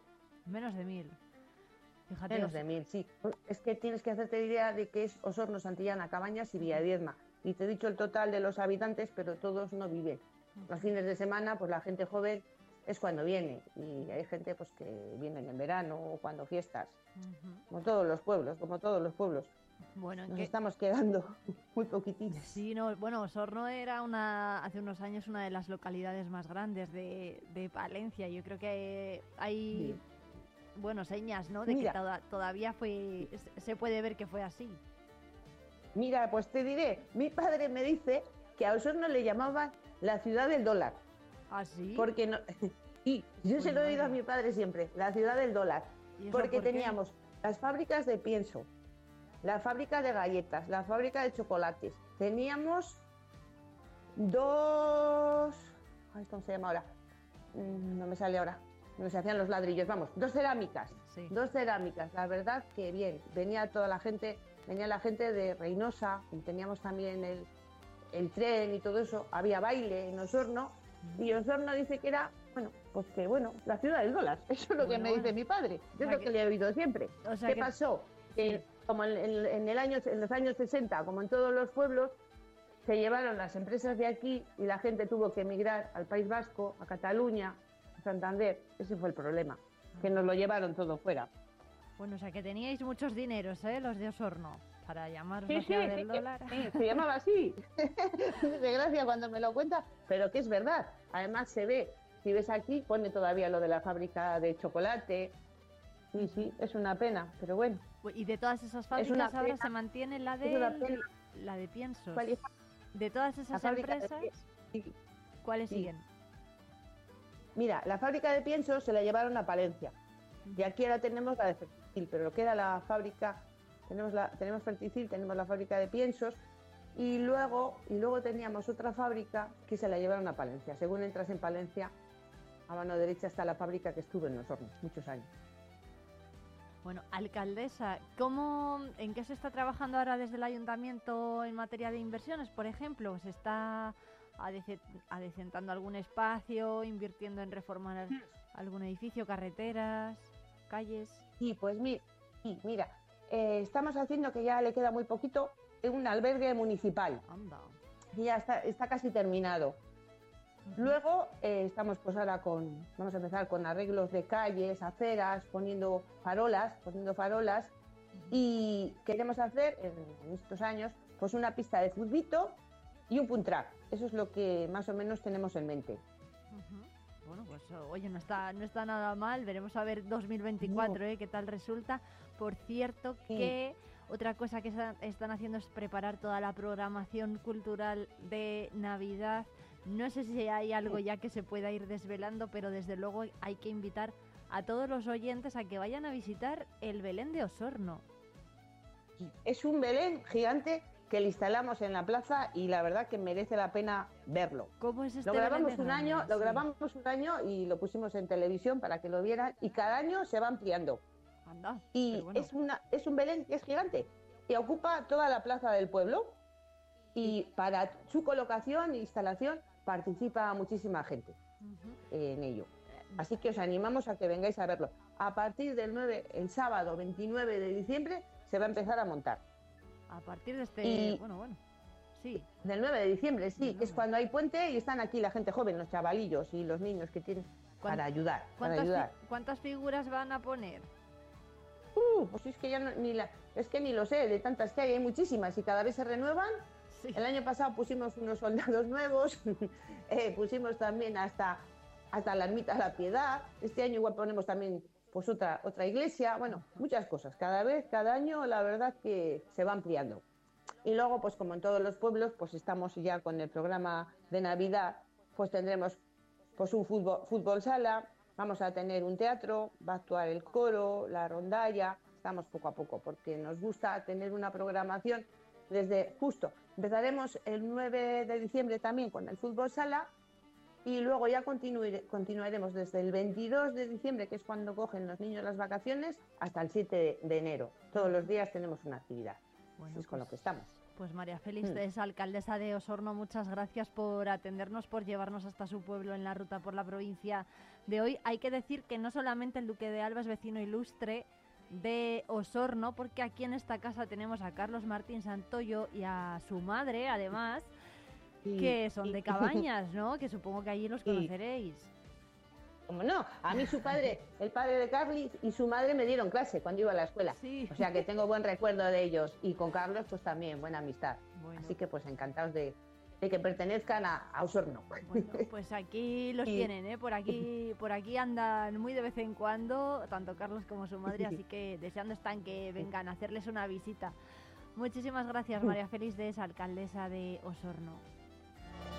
Menos de mil. Fíjate. Menos os- de mil, sí. Es que tienes que hacerte idea de que es Osorno, Santillana, Cabañas y Villadiezma. Y te he dicho el total de los habitantes, pero todos no viven. Los fines de semana, pues la gente joven es cuando viene. Y hay gente pues que vienen en verano o cuando fiestas. Como todos los pueblos, como todos los pueblos. Bueno, ¿en Nos estamos quedando <laughs> muy poquitines. Sí, no, bueno, Osorno era una, hace unos años una de las localidades más grandes de, de Palencia. Yo creo que hay, bueno, señas, ¿no? De Mira. que toda- todavía fue, se- puede ver que fue así. Mira, pues te diré, mi padre me dice que a Osorno le llamaban la ciudad del dólar. ¿Ah, sí? Porque no... <laughs> Sí, yo se lo he oído a mi padre siempre, la ciudad del dólar. ¿Y Porque por teníamos las fábricas de pienso, la fábrica de galletas, la fábrica de chocolates. Teníamos dos... ¿Cómo se llama ahora? Mm, No me sale ahora. No se hacían los ladrillos, vamos, dos cerámicas. Dos cerámicas, la verdad que bien. Venía toda la gente, venía la gente de Reynosa, y teníamos también el, el tren y todo eso. Había baile en Osorno. Y Osorno dice que era, bueno, pues que bueno, la ciudad del dólar. <laughs> Eso es lo que me bueno. dice mi padre. O Es lo que- que le he oído siempre. o sea ¿Qué que- pasó? Que como en, en- en el año, en los años 60, como en todos los pueblos, se llevaron las empresas de aquí y la gente tuvo que emigrar al País Vasco, a Cataluña, Santander. Ese fue el problema, que nos lo llevaron todo fuera. Bueno, o sea que teníais muchos dineros, ¿eh? Los de Osorno, para llamaros Sí, dólar. sí, se llamaba así. <laughs> De gracia cuando me lo cuenta, pero que es verdad. Además se ve, si ves aquí, pone todavía lo de la fábrica de chocolate. Sí, sí, es una pena, pero bueno. Y de todas esas Es fábricas ahora se mantiene la de la de piensos. ¿Cuál es? De todas esas empresas. ¿cuáles siguen? Mira, la fábrica de piensos se la llevaron a Palencia. Y aquí ahora tenemos la de Ferticil, pero lo que era la fábrica, tenemos, la, tenemos Ferticil, tenemos la fábrica de piensos. Y luego, y luego teníamos otra fábrica que se la llevaron a Palencia. Según entras en Palencia, a mano derecha está la fábrica que estuvo en los hornos muchos años. Bueno, alcaldesa, ¿cómo, ¿en qué se está trabajando ahora desde el ayuntamiento en materia de inversiones, por ejemplo? ¿Se está adecentando algún espacio, invirtiendo en reformar algún edificio, carreteras, calles? Sí, pues mi- mira, eh, estamos haciendo que ya le queda muy poquito un albergue municipal. Anda. Y ya está, está casi terminado. Luego eh, estamos pues ahora con, vamos a empezar con arreglos de calles, aceras, poniendo farolas, poniendo farolas y queremos hacer en, en estos años pues una pista de futbito y un punt track. Eso es lo que más o menos tenemos en mente. Bueno, pues oye, no está, no está nada mal. Veremos a ver 2024, ¿eh? qué tal resulta. Por cierto, que otra cosa que están haciendo es preparar toda la programación cultural de Navidad. No sé si hay algo ya que se pueda ir desvelando, pero desde luego hay que invitar a todos los oyentes a que vayan a visitar el Belén de Osorno. Es un Belén gigante que le instalamos en la plaza y la verdad que merece la pena verlo. ¿Cómo es este Lo grabamos un año, grande? lo Sí. grabamos un año y lo pusimos en televisión para que lo vieran y cada año se va ampliando. Anda, y bueno. es una es un Belén que es gigante y ocupa toda la plaza del pueblo y para su colocación e instalación participa muchísima gente en ello. Así que os animamos a que vengáis a verlo. A partir del 9, el sábado 29 de diciembre, se va a empezar a montar. A partir de este... Y- Bueno, bueno. Sí. Del 9 de diciembre, sí, que es cuando hay puente y están aquí la gente joven, los chavalillos y los niños que tienen para ayudar. Para ¿Cuántas, ayudar. fi- cuántas figuras van a poner? Uh, pues es que ya no- ni la, es que ni lo sé, de tantas que hay, hay muchísimas y cada vez se renuevan. El año pasado pusimos unos soldados nuevos, <laughs> eh, pusimos también hasta, hasta la ermita de la piedad. Este año igual ponemos también pues otra, otra iglesia, bueno, muchas cosas. Cada vez, cada año, la verdad que se va ampliando. Y luego, pues como en todos los pueblos, pues estamos ya con el programa de Navidad, pues tendremos pues un fútbol, fútbol sala, vamos a tener un teatro, va a actuar el coro, la rondalla, estamos poco a poco porque nos gusta tener una programación desde justo. Empezaremos el 9 de diciembre también con el fútbol sala y luego ya continuaremos desde el 22 de diciembre, que es cuando cogen los niños las vacaciones, hasta el 7 de, enero. Todos los días tenemos una actividad. Así es con lo que estamos. Pues María Félix, Mm. es alcaldesa de Osorno, muchas gracias por atendernos, por llevarnos hasta su pueblo en la ruta por la provincia de hoy. Hay que decir que no solamente el Duque de Alba es vecino ilustre de Osorno, porque aquí en esta casa tenemos a Carlos Martín Santoyo y a su madre, además, Sí, que son sí. de <laughs> Cabañas, ¿no? Que supongo que allí los Sí. conoceréis. Como no, a mí su padre, el padre de Carly y su madre me dieron clase cuando iba a la escuela. O sea que tengo buen recuerdo de ellos. Y con Carlos, pues también, buena amistad. Así que pues encantados de, de que pertenezcan a, a Osorno. Pues aquí los <laughs> tienen, ¿eh? Por aquí, por aquí andan muy de vez en cuando, tanto Carlos como su madre, así <laughs> que deseando están que vengan a hacerles una visita. Muchísimas gracias, María Félix de esa alcaldesa de Osorno.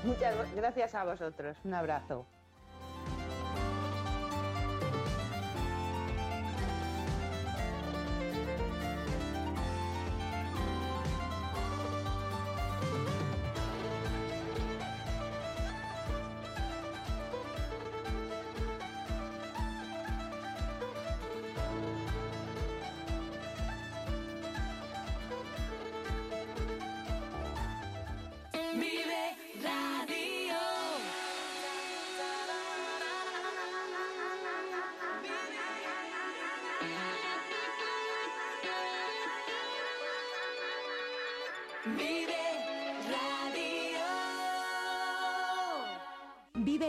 Muchas gracias a vosotros. Un abrazo.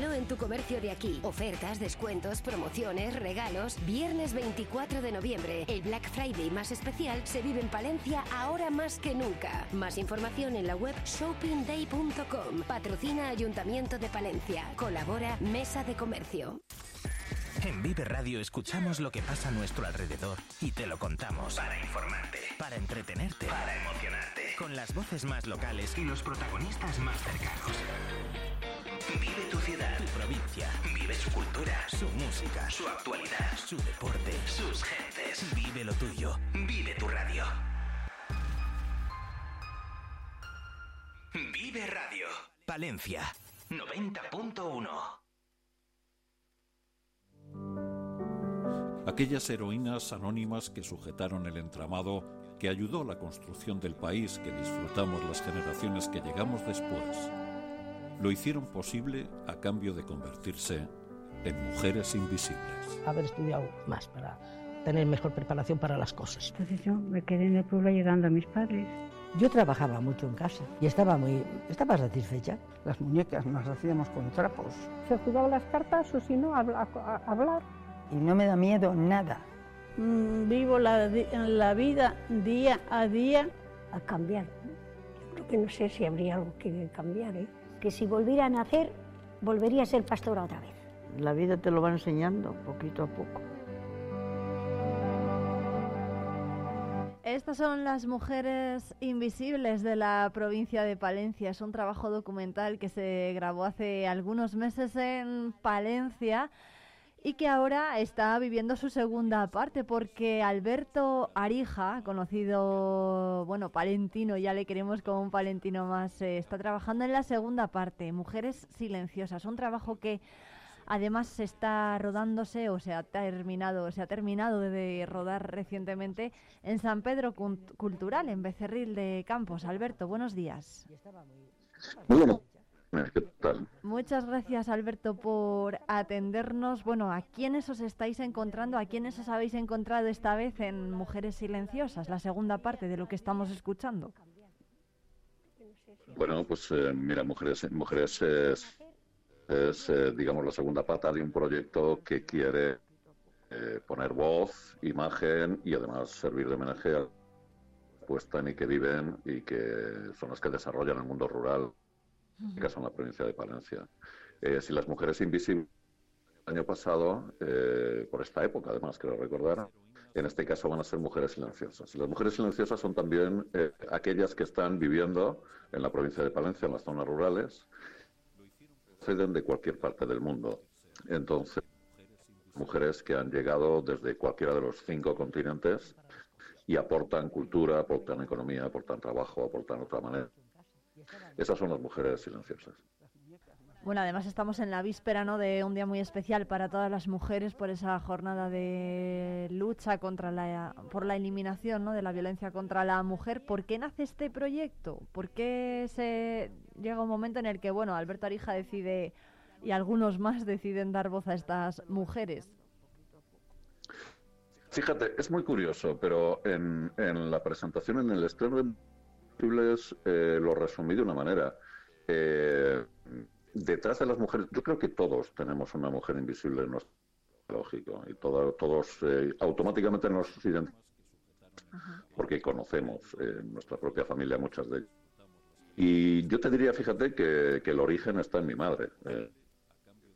En tu comercio de aquí. Ofertas, descuentos, promociones, regalos. Viernes 24 de noviembre, el Black Friday más especial se vive en Palencia ahora más que nunca. Más información en la web shoppingday.com. Patrocina Ayuntamiento de Palencia. Colabora Mesa de Comercio. En Vive Radio escuchamos lo que pasa a nuestro alrededor y te lo contamos. Para informarte, para entretenerte, para emocionarte. Con las voces más locales y los protagonistas más cercanos. Vive tu ciudad, tu provincia. Vive su cultura, su música, su actualidad, su deporte, sus gentes. Vive lo tuyo. Vive tu radio. Vive Radio. Palencia 90.1. Aquellas heroínas anónimas que sujetaron el entramado que ayudó a la construcción del país que disfrutamos las generaciones que llegamos después, lo hicieron posible a cambio de convertirse en mujeres invisibles. Haber estudiado más para tener mejor preparación para las cosas. Entonces yo me quedé en el pueblo ayudando a mis padres. Yo trabajaba mucho en casa y estaba muy estaba satisfecha. Las muñecas nos hacíamos con trapos. Se jugaban las cartas o si no, habla- a- hablar. Y no me da miedo nada. Mm, Vivo la, la vida día a día. A cambiar. Yo creo que no sé si habría algo que cambiar, ¿eh? Que si volviera a nacer, volvería a ser pastora otra vez. La vida te lo va enseñando poquito a poco. Estas son las mujeres invisibles de la provincia de Palencia. Es un trabajo documental que se grabó hace algunos meses en Palencia y que ahora está viviendo su segunda parte porque Alberto Arija, conocido, bueno, palentino, ya le queremos como un palentino más, eh, está trabajando en la segunda parte, Mujeres Silenciosas, un trabajo que además se está rodándose o se ha terminado, se ha terminado de rodar recientemente en San Pedro Cultural, en Becerril de Campos. Alberto, buenos días. Muy. ¿Qué tal? Muchas gracias, Alberto, por atendernos. Bueno, ¿a quiénes os estáis encontrando? ¿A quiénes os habéis encontrado esta vez en Mujeres Silenciosas, la segunda parte de lo que estamos escuchando? Bueno, pues eh, mira, Mujeres, mujeres es, es, eh, digamos, la segunda pata de un proyecto que quiere eh, poner voz, imagen y además servir de homenaje a puestan y que viven y que son las que desarrollan el mundo rural, este caso en la provincia de Palencia. Eh, si las mujeres invisibles el año pasado, eh, por esta época además, quiero recordar, en este caso van a ser mujeres silenciosas. Las mujeres silenciosas son también eh, aquellas que están viviendo en la provincia de Palencia, en las zonas rurales, proceden de cualquier parte del mundo. Entonces, mujeres que han llegado desde cualquiera de los cinco continentes y aportan cultura, aportan economía, aportan trabajo, aportan otra manera. Esas son las mujeres silenciosas. Bueno, además estamos en la víspera ¿no? de un día muy especial para todas las mujeres por esa jornada de lucha contra la, por la eliminación ¿no? de la violencia contra la mujer. ¿Por qué nace este proyecto? ¿Por qué se llega un momento en el que bueno, Alberto Arija decide y algunos más deciden dar voz a estas mujeres? Fíjate, es muy curioso, pero en, en la presentación, en el estreno eh, lo resumí de una manera. Eh, detrás de las mujeres, yo creo que todos tenemos una mujer invisible en nuestro lógico y todo- todos eh, automáticamente nos identificamos porque conocemos eh, en nuestra propia familia muchas de ellas. Y yo te diría, fíjate, que, que el origen está en mi madre, eh,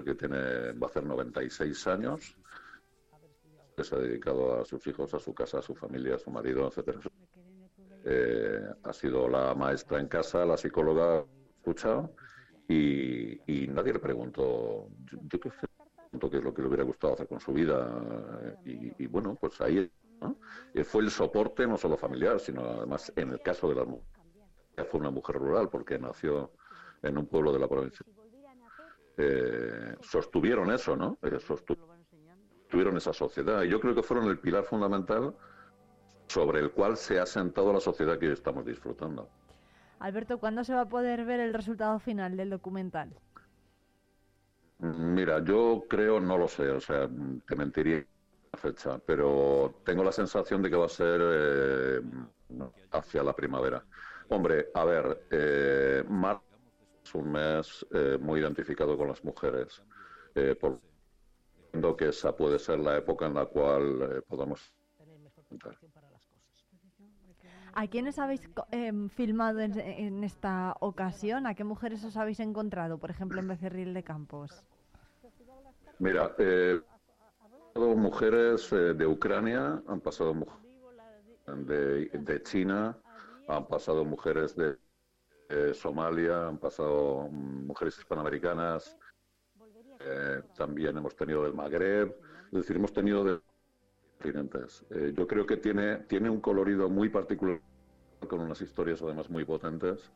que tiene, va a hacer 96 años, que se ha dedicado a sus hijos, a su casa, a su familia, a su marido, etcétera. Eh, ha sido la maestra en casa, la psicóloga escuchado y, nadie le preguntó, yo, qué qué es lo que le hubiera gustado hacer con su vida eh, y, bueno, pues ahí. Eh, fue el soporte no solo familiar, sino además en el caso de la mujer, fue una mujer rural porque nació en un pueblo de la provincia. Sostuvieron eso, ¿no? Eh, sostu- tuvieron esa sociedad. Y yo creo que fueron el pilar fundamental sobre el cual se ha sentado la sociedad que hoy estamos disfrutando. Alberto, ¿cuándo se va a poder ver el resultado final del documental? Mira, yo creo, no lo sé, o sea, te mentiría la fecha, pero tengo la sensación de que va a ser eh, hacia la primavera. Hombre, a ver, eh, marzo es un mes eh, muy identificado con las mujeres, eh, por que esa puede ser la época en la cual eh, podamos ¿A quiénes habéis em, filmado en, en esta ocasión? ¿A qué mujeres os habéis encontrado, por ejemplo, en Becerril de Campos? Mira, eh, mujeres eh, de Ucrania, han pasado mujeres de, China, han pasado mujeres de eh, Somalia, han pasado mujeres hispanoamericanas, eh, también hemos tenido del Magreb, es decir, hemos tenido de continentes. Eh, yo creo que tiene, tiene un colorido muy particular, con unas historias además muy potentes,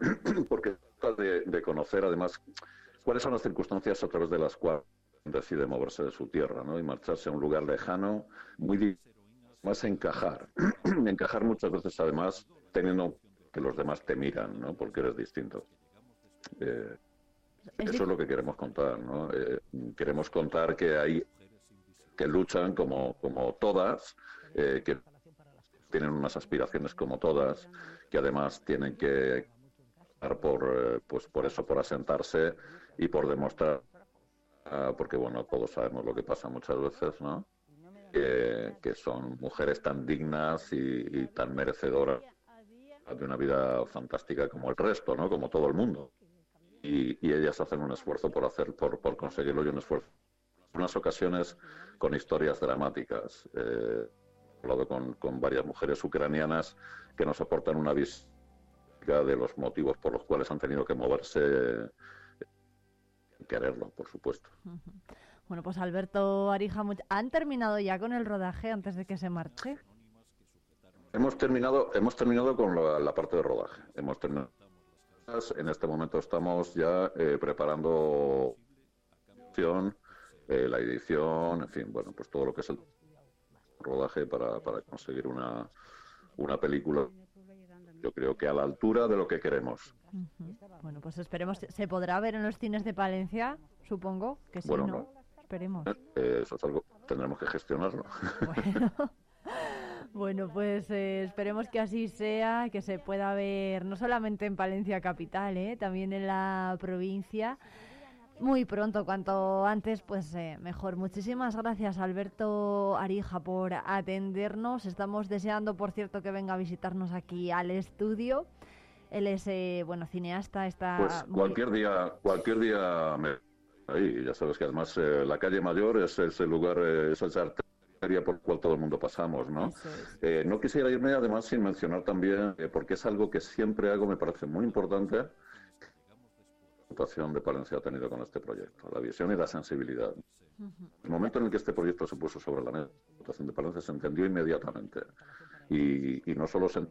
<clears throat> porque de, de conocer además cuáles son las circunstancias a través de las cuales decide moverse de su tierra ¿no? y marcharse a un lugar lejano, muy más encajar. <clears throat> encajar muchas veces además teniendo que los demás te miran, ¿no? porque eres distinto. Eh, eso es lo que queremos contar, ¿no? Eh, queremos contar que hay que luchan como, como todas, eh, que tienen unas aspiraciones como todas, que además tienen que por, eh, pues por eso, por asentarse y por demostrar, ah, porque bueno, todos sabemos lo que pasa muchas veces, ¿no? Que, son mujeres tan dignas y, tan merecedoras de una vida fantástica como el resto, ¿no? Como todo el mundo. Y, y ellas hacen un esfuerzo por hacer, por, por conseguirlo y un esfuerzo. Unas ocasiones con historias dramáticas. Eh, he hablado con, con varias mujeres ucranianas que nos aportan una visión de los motivos por los cuales han tenido que moverse quererlo, por supuesto. Bueno, pues Alberto Arija, ¿han terminado ya con el rodaje antes de que se marche? Hemos terminado, hemos terminado con la, la parte de rodaje. Hemos terminado. En este momento estamos ya eh, preparando edición, eh, la edición, en fin, bueno, pues todo lo que es el rodaje para, para conseguir una, una película. Yo creo que a la altura de lo que queremos. Bueno, pues esperemos. ¿Se podrá ver en los cines de Palencia? Supongo que sí, Bueno, ¿no? no. Esperemos. Eh, eso es algo tendremos que gestionarlo. <laughs> Bueno, pues eh, esperemos que así sea, que se pueda ver no solamente en Palencia capital, ¿eh? también en la provincia. Muy pronto, cuanto antes, pues eh, mejor. Muchísimas gracias, Alberto Arija, por atendernos. Estamos deseando, por cierto, que venga a visitarnos aquí al estudio. Él es, eh, bueno, cineasta, está Pues muy- cualquier día, cualquier día me ahí, ya sabes que además eh, la calle mayor es ese lugar, eh, esa arteria por el cual todo el mundo pasamos, ¿no? Eh, no quisiera irme además sin mencionar también, eh, porque es algo que siempre hago, me parece muy importante, de Palencia ha tenido con este proyecto, la visión y la sensibilidad. El momento en el que este proyecto se puso sobre la mesa, la reputación de Palencia se entendió inmediatamente. Y, y no solo se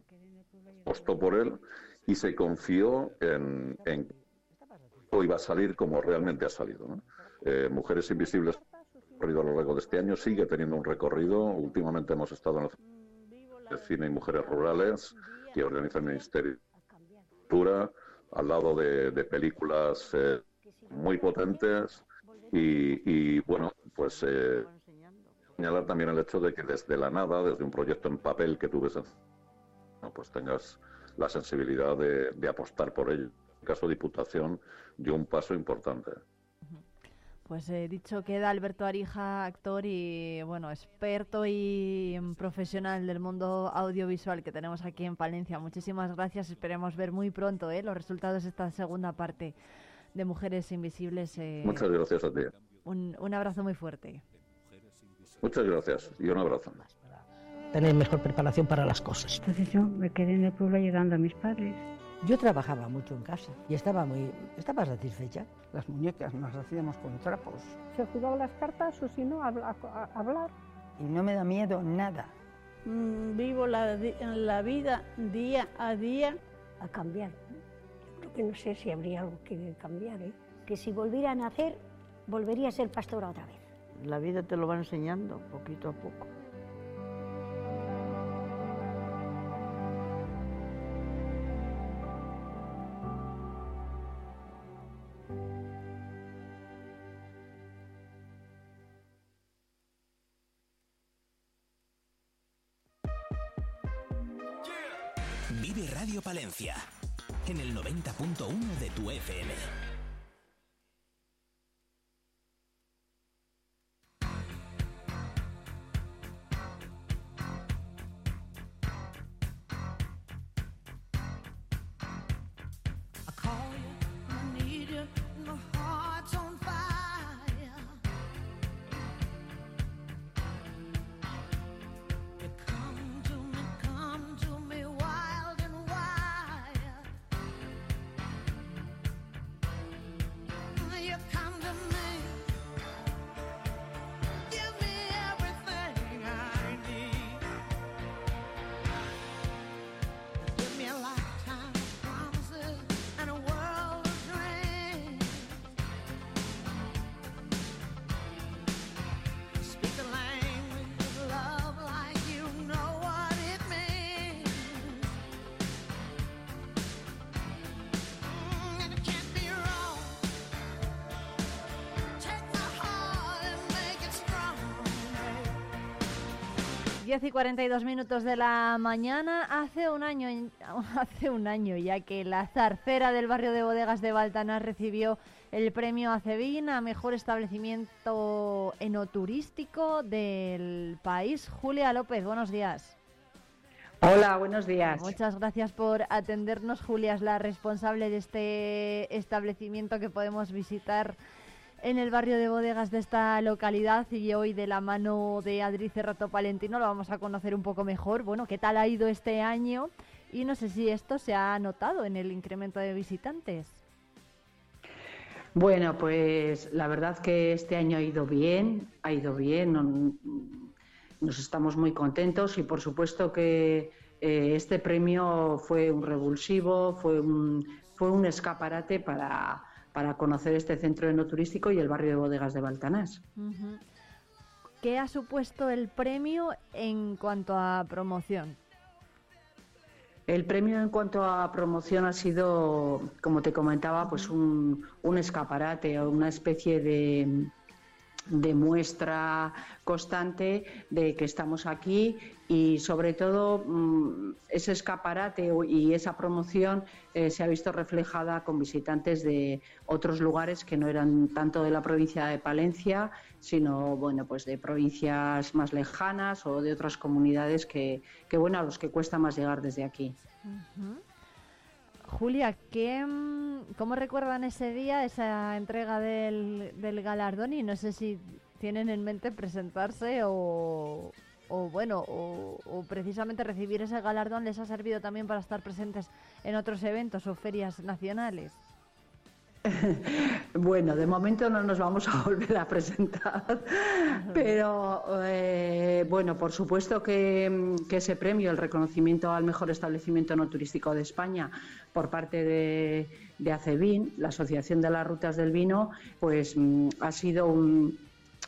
apostó por él, y se confió en, en que iba a salir como realmente ha salido. ¿no? Eh, Mujeres Invisibles a lo largo de este año sigue teniendo un recorrido. Últimamente hemos estado en el Cine y Mujeres Rurales, que organiza el Ministerio de Cultura, al lado de, de películas eh, muy potentes. Y, y, bueno, pues eh, señalar también el hecho de que desde la nada, desde un proyecto en papel que tuve, bueno, pues tengas la sensibilidad de, de apostar por ello. En el caso de Diputación dio un paso importante. Pues he dicho queda Alberto Arija, actor y bueno, experto y mm, profesional del mundo audiovisual que tenemos aquí en Palencia. Muchísimas gracias. Esperemos ver muy pronto ¿eh? los resultados de esta segunda parte de Mujeres Invisibles. eh, Muchas gracias a ti. un, un abrazo muy fuerte. Muchas gracias y un abrazo. Tener mejor preparación para las cosas. Entonces yo me quedé en el pueblo ayudando a mis padres. Yo trabajaba mucho en casa y estaba muy, estaba satisfecha. Las muñecas nos hacíamos con trapos. Se jugaban las cartas o si no, habla- a- hablar. Y no me da miedo nada. Mm, vivo la, la vida día a día. A cambiar. Yo creo que no sé si habría algo que cambiar, ¿eh? Que si volviera a nacer, volvería a ser pastora otra vez. La vida te lo va enseñando poquito a poco. Palencia en el 90.1 de tu FM. 10 y 42 minutos de la mañana, hace un año, <laughs> hace un año ya que la zarcera del barrio de bodegas de Baltanar recibió el premio Acevin a mejor establecimiento enoturístico del país. Julia López, buenos días. Hola, buenos días. Muchas gracias por atendernos. Julia es la responsable de este establecimiento que podemos visitar en el barrio de bodegas de esta localidad y hoy de la mano de Adri Cerrato Palentino lo vamos a conocer un poco mejor. Bueno, ¿qué tal ha ido este año? Y no sé si esto se ha notado en el incremento de visitantes. Bueno, pues la verdad que este año ha ido bien, ha ido bien, no- nos estamos muy contentos y por supuesto que eh, este premio fue un revulsivo, fue un escaparate para, para conocer este centro enoturístico y el barrio de bodegas de Baltanás. ¿Qué ha supuesto el premio en cuanto a promoción? El premio en cuanto a promoción ha sido, como te comentaba, pues un, un escaparate o una especie de, de muestra constante de que estamos aquí y sobre todo mm, ese escaparate y esa promoción eh, se ha visto reflejada con visitantes de otros lugares que no eran tanto de la provincia de Palencia, sino bueno pues de provincias más lejanas o de otras comunidades que, bueno a los que cuesta más llegar desde aquí. Julia, ¿qué, mm, ¿cómo recuerdan ese día, esa entrega del, galardón? Y no sé si tienen en mente presentarse o, o bueno, o precisamente recibir ese galardón les ha servido también para estar presentes en otros eventos o ferias nacionales. <laughs> Bueno, de momento no nos vamos a <laughs> volver a presentar, pero eh, bueno, por supuesto que, ese premio, el reconocimiento al mejor establecimiento no turístico de España por parte de, de la Asociación de las Rutas del Vino, pues mm, ha sido un,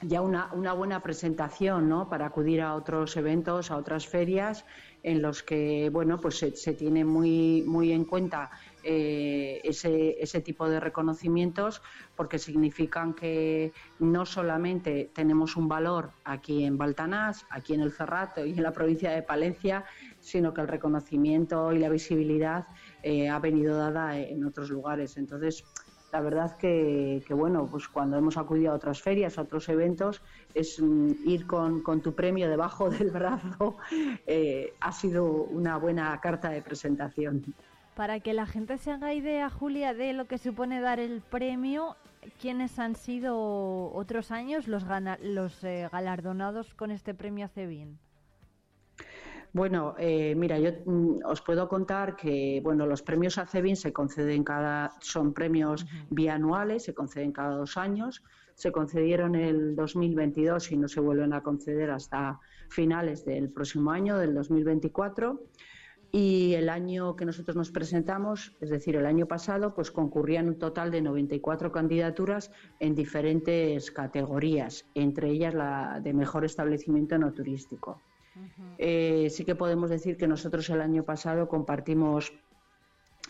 ya una, buena presentación ¿no? para acudir a otros eventos, a otras ferias en los que bueno pues se, tiene muy en cuenta eh, ese, ese tipo de reconocimientos porque significan que no solamente tenemos un valor aquí en Baltanás, aquí en el Cerrato y en la provincia de Palencia, sino que el reconocimiento y la visibilidad eh, ha venido dada en otros lugares. Entonces, la verdad que, bueno, pues cuando hemos acudido a otras ferias, a otros eventos, es mm, ir con, con tu premio debajo del brazo <laughs> eh, ha sido una buena carta de presentación. Para que la gente se haga idea, Julia, de lo que supone dar el premio, ¿quiénes han sido otros años los, gana- los eh, galardonados con este premio ACEBIN? Bueno, eh, mira, yo mm, os puedo contar que bueno, los premios ACEBIN se conceden cada, son premios bianuales, se conceden cada dos años. Se concedieron el 2022 y no se vuelven a conceder hasta finales del próximo año, del 2024. Y el año que nosotros nos presentamos, es decir, el año pasado, pues concurrían un total de 94 candidaturas en diferentes categorías, entre ellas la de mejor establecimiento no turístico. Eh, sí que podemos decir que nosotros el año pasado compartimos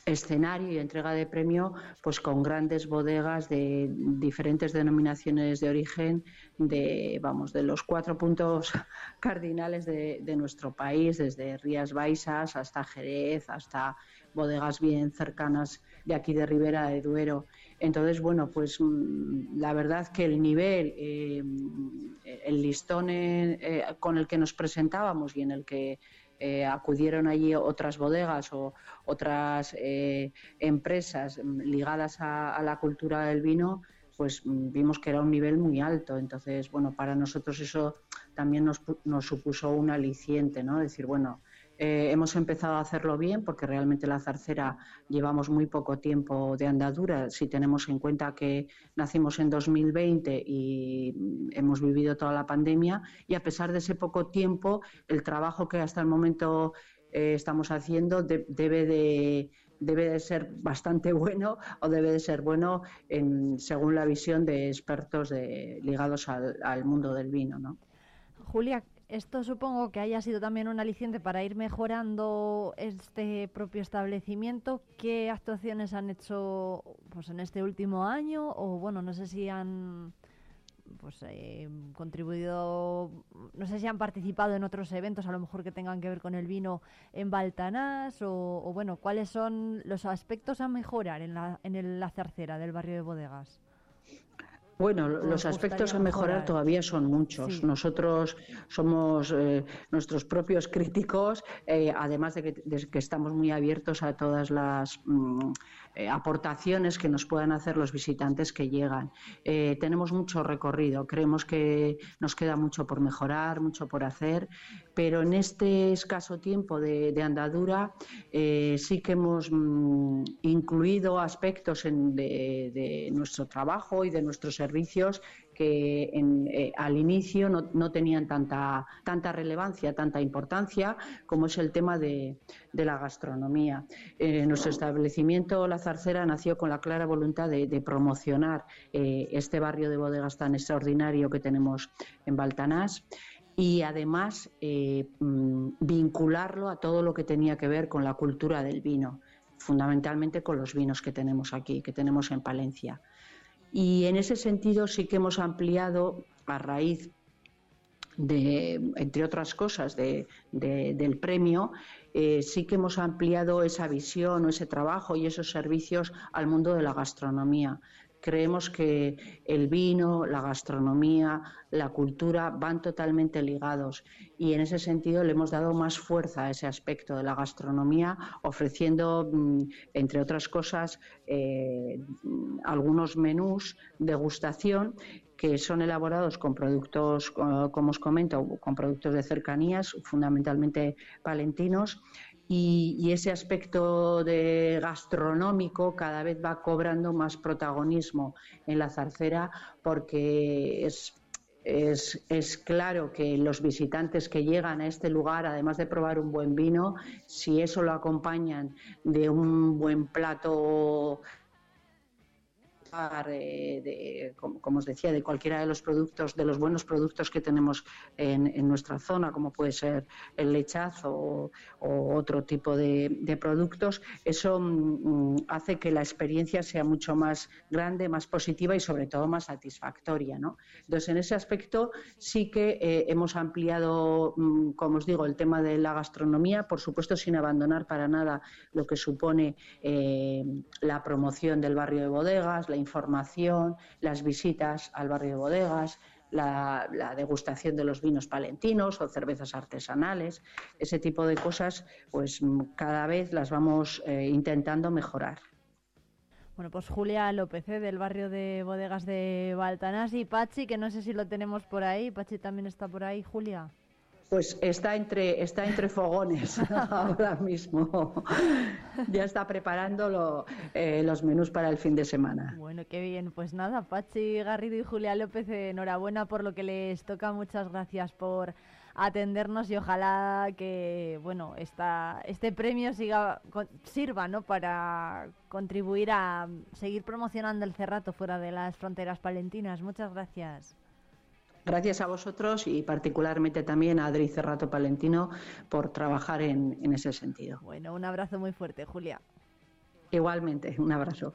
escenario y entrega de premio pues con grandes bodegas de diferentes denominaciones de origen de vamos de los cuatro puntos <laughs> cardinales de, nuestro país desde Rías Baixas hasta Jerez hasta bodegas bien cercanas de aquí de Ribera de Duero. Entonces bueno pues mm, la verdad que el nivel eh, el listón en- eh, con el que nos presentábamos y en el que eh, acudieron allí otras bodegas o otras eh, empresas ligadas a, la cultura del vino, pues mm, vimos que era un nivel muy alto. Entonces, bueno, para nosotros eso también nos, nos supuso un aliciente, ¿no? Decir, bueno, eh, hemos empezado a hacerlo bien porque realmente la zarcera llevamos muy poco tiempo de andadura. Si tenemos en cuenta que nacimos en 2020 y hemos vivido toda la pandemia y a pesar de ese poco tiempo, el trabajo que hasta el momento eh, estamos haciendo de- debe de debe de ser bastante <laughs> bueno o debe de ser bueno en, según la visión de expertos de, ligados al, al mundo del vino, ¿no? Julia, esto supongo que haya sido también un aliciente para ir mejorando este propio establecimiento. ¿Qué actuaciones han hecho pues, en este último año? O bueno, no sé si han pues eh, contribuido, no sé si han participado en otros eventos, a lo mejor que tengan que ver con el vino en Baltanás, o, bueno, cuáles son los aspectos a mejorar en la, en la zarcera del barrio de Bodegas. Bueno, ¿Os los aspectos a mejorar mejorar? todavía son muchos. Sí. Nosotros somos eh, nuestros propios críticos, eh, además de que, de que estamos muy abiertos a todas las mm, eh, aportaciones que nos puedan hacer los visitantes que llegan. Eh, tenemos mucho recorrido, creemos que nos queda mucho por mejorar, mucho por hacer, pero en este escaso tiempo de, andadura eh, sí que hemos mm, incluido aspectos en- de nuestro trabajo y de nuestros servicios que eh, al inicio no, tenían tanta, relevancia, tanta importancia, como es el tema de, la gastronomía. Eh, nuestro establecimiento La Zarcera nació con la clara voluntad de, de promocionar eh, este barrio de bodegas tan extraordinario que tenemos en Baltanás y además eh, mm, vincularlo a todo lo que tenía que ver con la cultura del vino, fundamentalmente con los vinos que tenemos aquí, que tenemos en Palencia. Y en ese sentido sí que hemos ampliado a raíz de, entre otras cosas, de- de- del premio, eh, sí que hemos ampliado esa visión o ese trabajo y esos servicios al mundo de la gastronomía. Creemos que el vino, la gastronomía, la cultura van totalmente ligados. Y en ese sentido le hemos dado más fuerza a ese aspecto de la gastronomía, ofreciendo, mm, entre otras cosas, eh, algunos menús de gustación que son elaborados con productos, co- como os comento, con productos de cercanías, fundamentalmente palentinos, y, ese aspecto de gastronómico cada vez va cobrando más protagonismo en la zarcera porque es es, es claro que los visitantes que llegan a este lugar, además de probar un buen vino, si eso lo acompañan de un buen plato eh, de, como, os decía, de cualquiera de los productos, de los buenos productos que tenemos en, nuestra zona, como puede ser el lechazo o, otro tipo de, de productos, eso mm, mm, hace que la experiencia sea mucho más grande, más positiva y sobre todo más satisfactoria. ¿no? Entonces, en ese aspecto sí que eh, hemos ampliado, mm, como os digo, el tema de la gastronomía, por supuesto sin abandonar para nada lo que supone eh, la promoción del barrio de bodegas, la información, las visitas al barrio de bodegas, la, la degustación de los vinos palentinos o cervezas artesanales, ese tipo de cosas, pues mm, cada vez las vamos eh, intentando mejorar. Bueno, pues Julia López, ¿eh? del barrio de bodegas de Baltanás, y Pachi, que no sé si lo tenemos por ahí. Pachi también está por ahí, Julia. Pues está entre, está entre fogones <laughs> ahora mismo. ya está preparando lo- eh, los menús para el fin de semana. Bueno, qué bien. Pues nada, Pachi Garrido y Julia López, enhorabuena por lo que les toca. Muchas gracias por atendernos y ojalá que, bueno, esta, este premio siga, con- sirva, ¿no? Para contribuir a seguir promocionando el cerrato fuera de las fronteras palentinas. Muchas gracias. Gracias a vosotros y particularmente también a Adri Cerrato Palentino por trabajar en, en ese sentido. Bueno, un abrazo muy fuerte, Julia. Igualmente, un abrazo.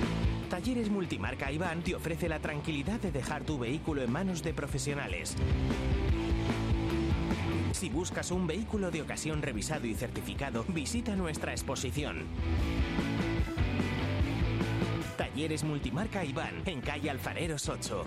Talleres Multimarca Iván te ofrece la tranquilidad de dejar tu vehículo en manos de profesionales. Si buscas un vehículo de ocasión revisado y certificado, visita nuestra exposición. Talleres Multimarca Iván, en calle Alfareros 8.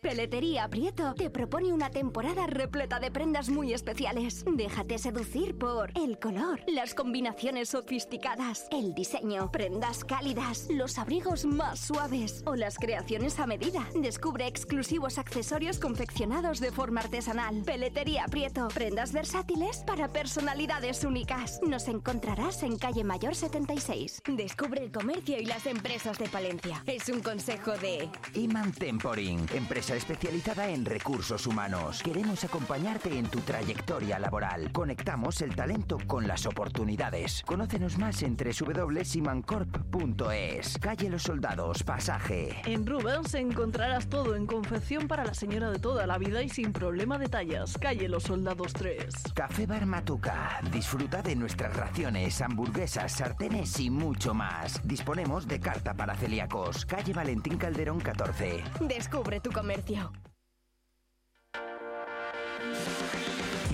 Peletería Prieto te propone una temporada repleta de prendas muy especiales. Déjate seducir por el color, las combinaciones sofisticadas, el diseño, prendas cálidas, los abrigos más suaves o las creaciones a medida. Descubre exclusivos accesorios confeccionados de forma artesanal. Peletería Prieto, prendas versátiles para personalidades únicas. Nos encontrarás en calle Mayor 76. Descubre el comercio y las empresas de Palencia. Es un consejo de Iman Temporing, empresa especializada en recursos humanos. Queremos acompañarte en tu trayectoria laboral. Conectamos el talento con las oportunidades. Conócenos más en www.simancorp.es. Calle Los Soldados, pasaje. En Rubens encontrarás todo en confección para la señora de toda la vida y sin problema de tallas. Calle Los Soldados 3. Café Bar Matuca. Disfruta de nuestras raciones, hamburguesas, sartenes y mucho más. Disponemos de carta para celíacos. Calle Valentín Calderón 14. Descubre tu comercio.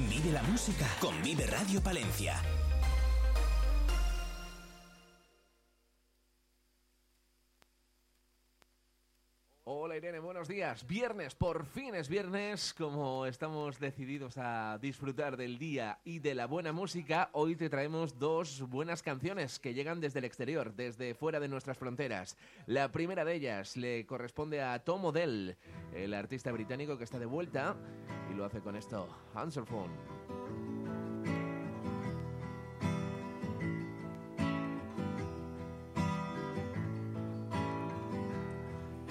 Vive la música con Vive Radio Palencia. Hola Irene, buenos días. Viernes, por fin es viernes. Como estamos decididos a disfrutar del día y de la buena música, hoy te traemos dos buenas canciones que llegan desde el exterior, desde fuera de nuestras fronteras. La primera de ellas le corresponde a Tom Odell, el artista británico que está de vuelta y lo hace con esto, Answer Phone.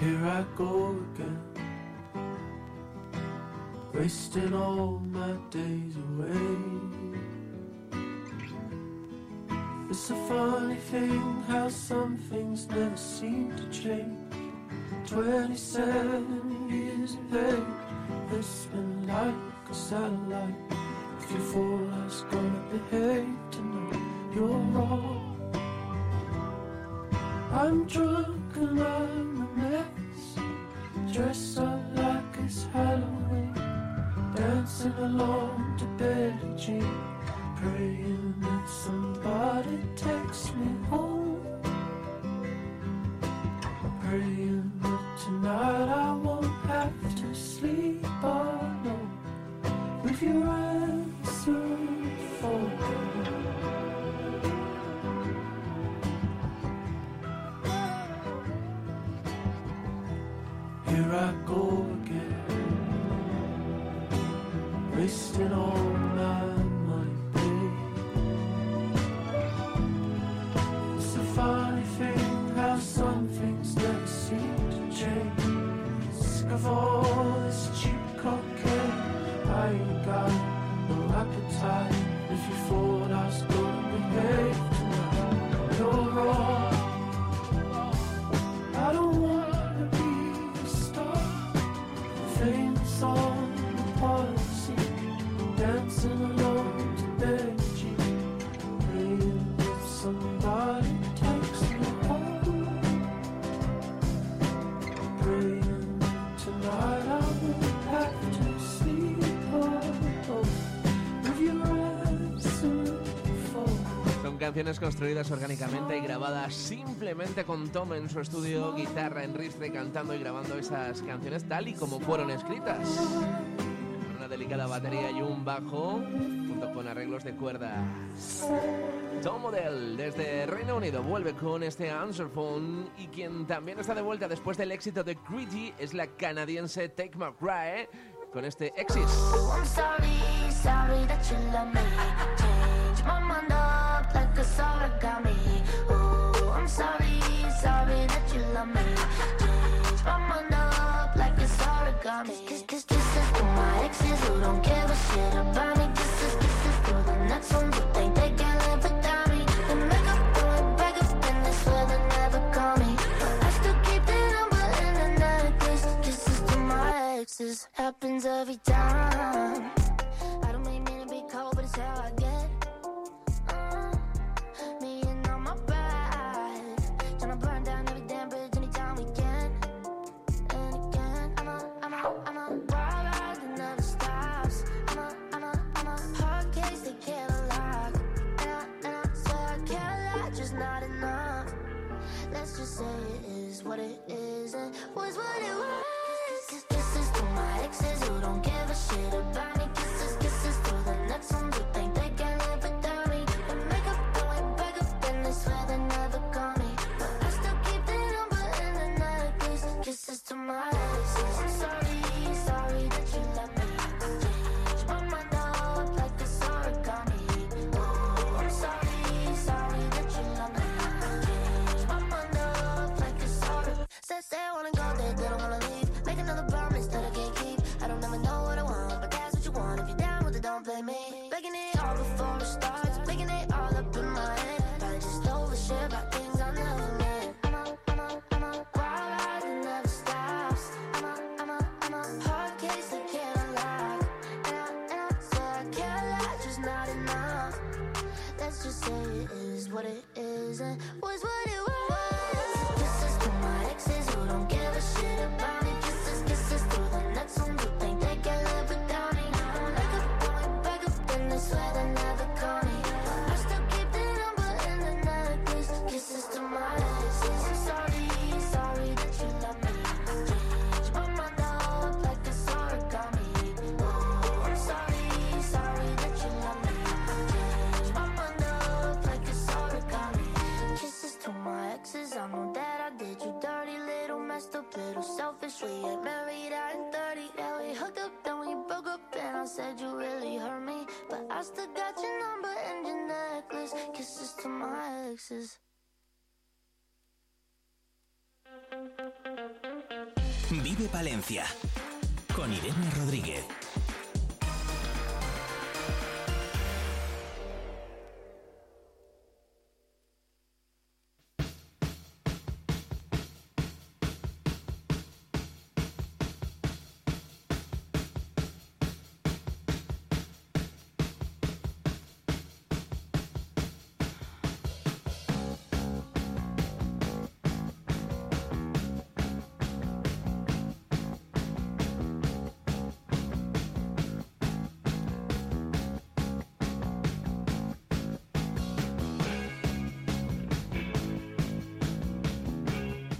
Here I go again, wasting all my days away. It's a funny thing how some things never seem to change. 27 years of age, it's been like a satellite. If you fall, I was gonna behave tonight. You're wrong. I'm drunk and I'm dressed up like it's Halloween, dancing along to Billie Jean, praying canciones construidas orgánicamente y grabadas simplemente con Tom en su estudio, guitarra en ristre, cantando y grabando esas canciones tal y como fueron escritas. Una delicada batería y un bajo, junto con arreglos de cuerda. Tom Model, desde Reino Unido, vuelve con este Answer Phone y quien también está de vuelta después del éxito de Greedy es la canadiense Take McRae con este Exist. I'm sorry, sorry that you love me. Like a origami. Ooh, I'm sorry, sorry that you love me. Change my mind up like it's origami. Kiss, kiss, kisses to my exes who don't give a shit about me. Kisses, kisses to the next ones who think they can live without me. They make up going back up in this where they never call me. I still keep the number in the necklace. Kisses to my exes happens every time. I don't mean to be cold, but it's how I get. what it isn't was what it was. Kisses to my exes who don't give a shit about me. Kisses, kisses to the next one who think they can live without me. But make up, going back up, in they swear they never call me. But I still keep the number in the necklace. Kisses to my Vive Palencia con Irene Rodríguez.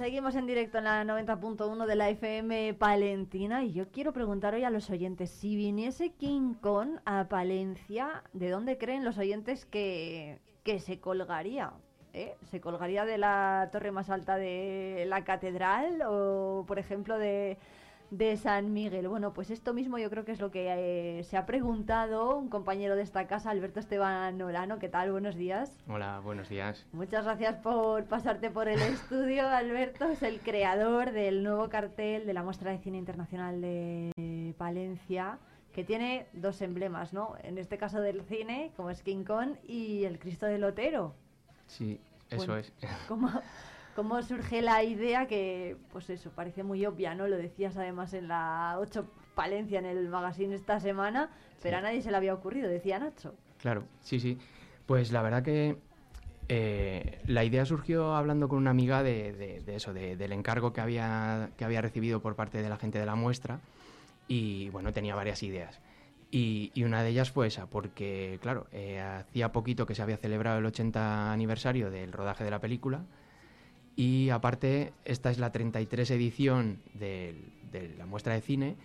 Seguimos en directo en la 90.1 de la FM Palentina y yo quiero preguntar hoy a los oyentes, si viniese King Kong a Palencia, ¿de dónde creen los oyentes que, que se colgaría? ¿Eh? ¿Se colgaría de la torre más alta de la catedral o, por ejemplo, de, de San Miguel? Bueno, pues esto mismo yo creo que es lo que eh, se ha preguntado un compañero de esta casa, Alberto Esteban Olano. ¿Qué tal? Buenos días. Hola, buenos días. Muchas gracias por pasarte por el estudio, Alberto. Es el creador del nuevo cartel de la Muestra de Cine Internacional de Palencia, que tiene dos emblemas, ¿no? En este caso del cine, como es King Kong, y el Cristo del Lotero. Sí, eso Bueno, es. ¿Cómo, <laughs> ¿Cómo surge la idea que, pues eso, parece muy obvia, ¿no? Lo decías además en la 8 Palencia, en el magazine esta semana, pero a nadie se le había ocurrido, decía Nacho. Claro, sí, sí. Pues la verdad que eh, la idea surgió hablando con una amiga de, de- de eso, de- del encargo que había, que había recibido por parte de la gente de la muestra y bueno, tenía varias ideas. Y, y una de ellas fue esa, porque claro, eh, hacía poquito que se había celebrado el 80 aniversario del rodaje de la película y aparte esta es la 33 edición de la muestra de cine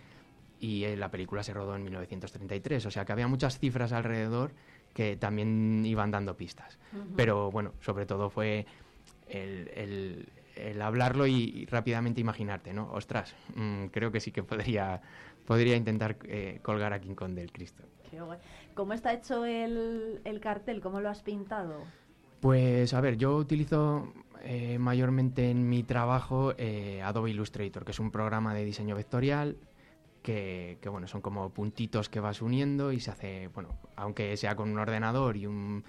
y eh, la película se rodó en 1933, o sea que había muchas cifras alrededor que también iban dando pistas. Pero bueno, sobre todo fue el, el- el hablarlo y, y rápidamente imaginarte, ¿no? Ostras, mm, creo que sí que podría, podría intentar eh, colgar a King Kong del Cristo. Qué guay. ¿Cómo está hecho el, el cartel? ¿Cómo lo has pintado? Pues a ver, yo utilizo eh, mayormente en mi trabajo eh, Adobe Illustrator, que es un programa de diseño vectorial que, bueno, son como puntitos que vas uniendo y se hace, bueno, aunque sea con un ordenador y un,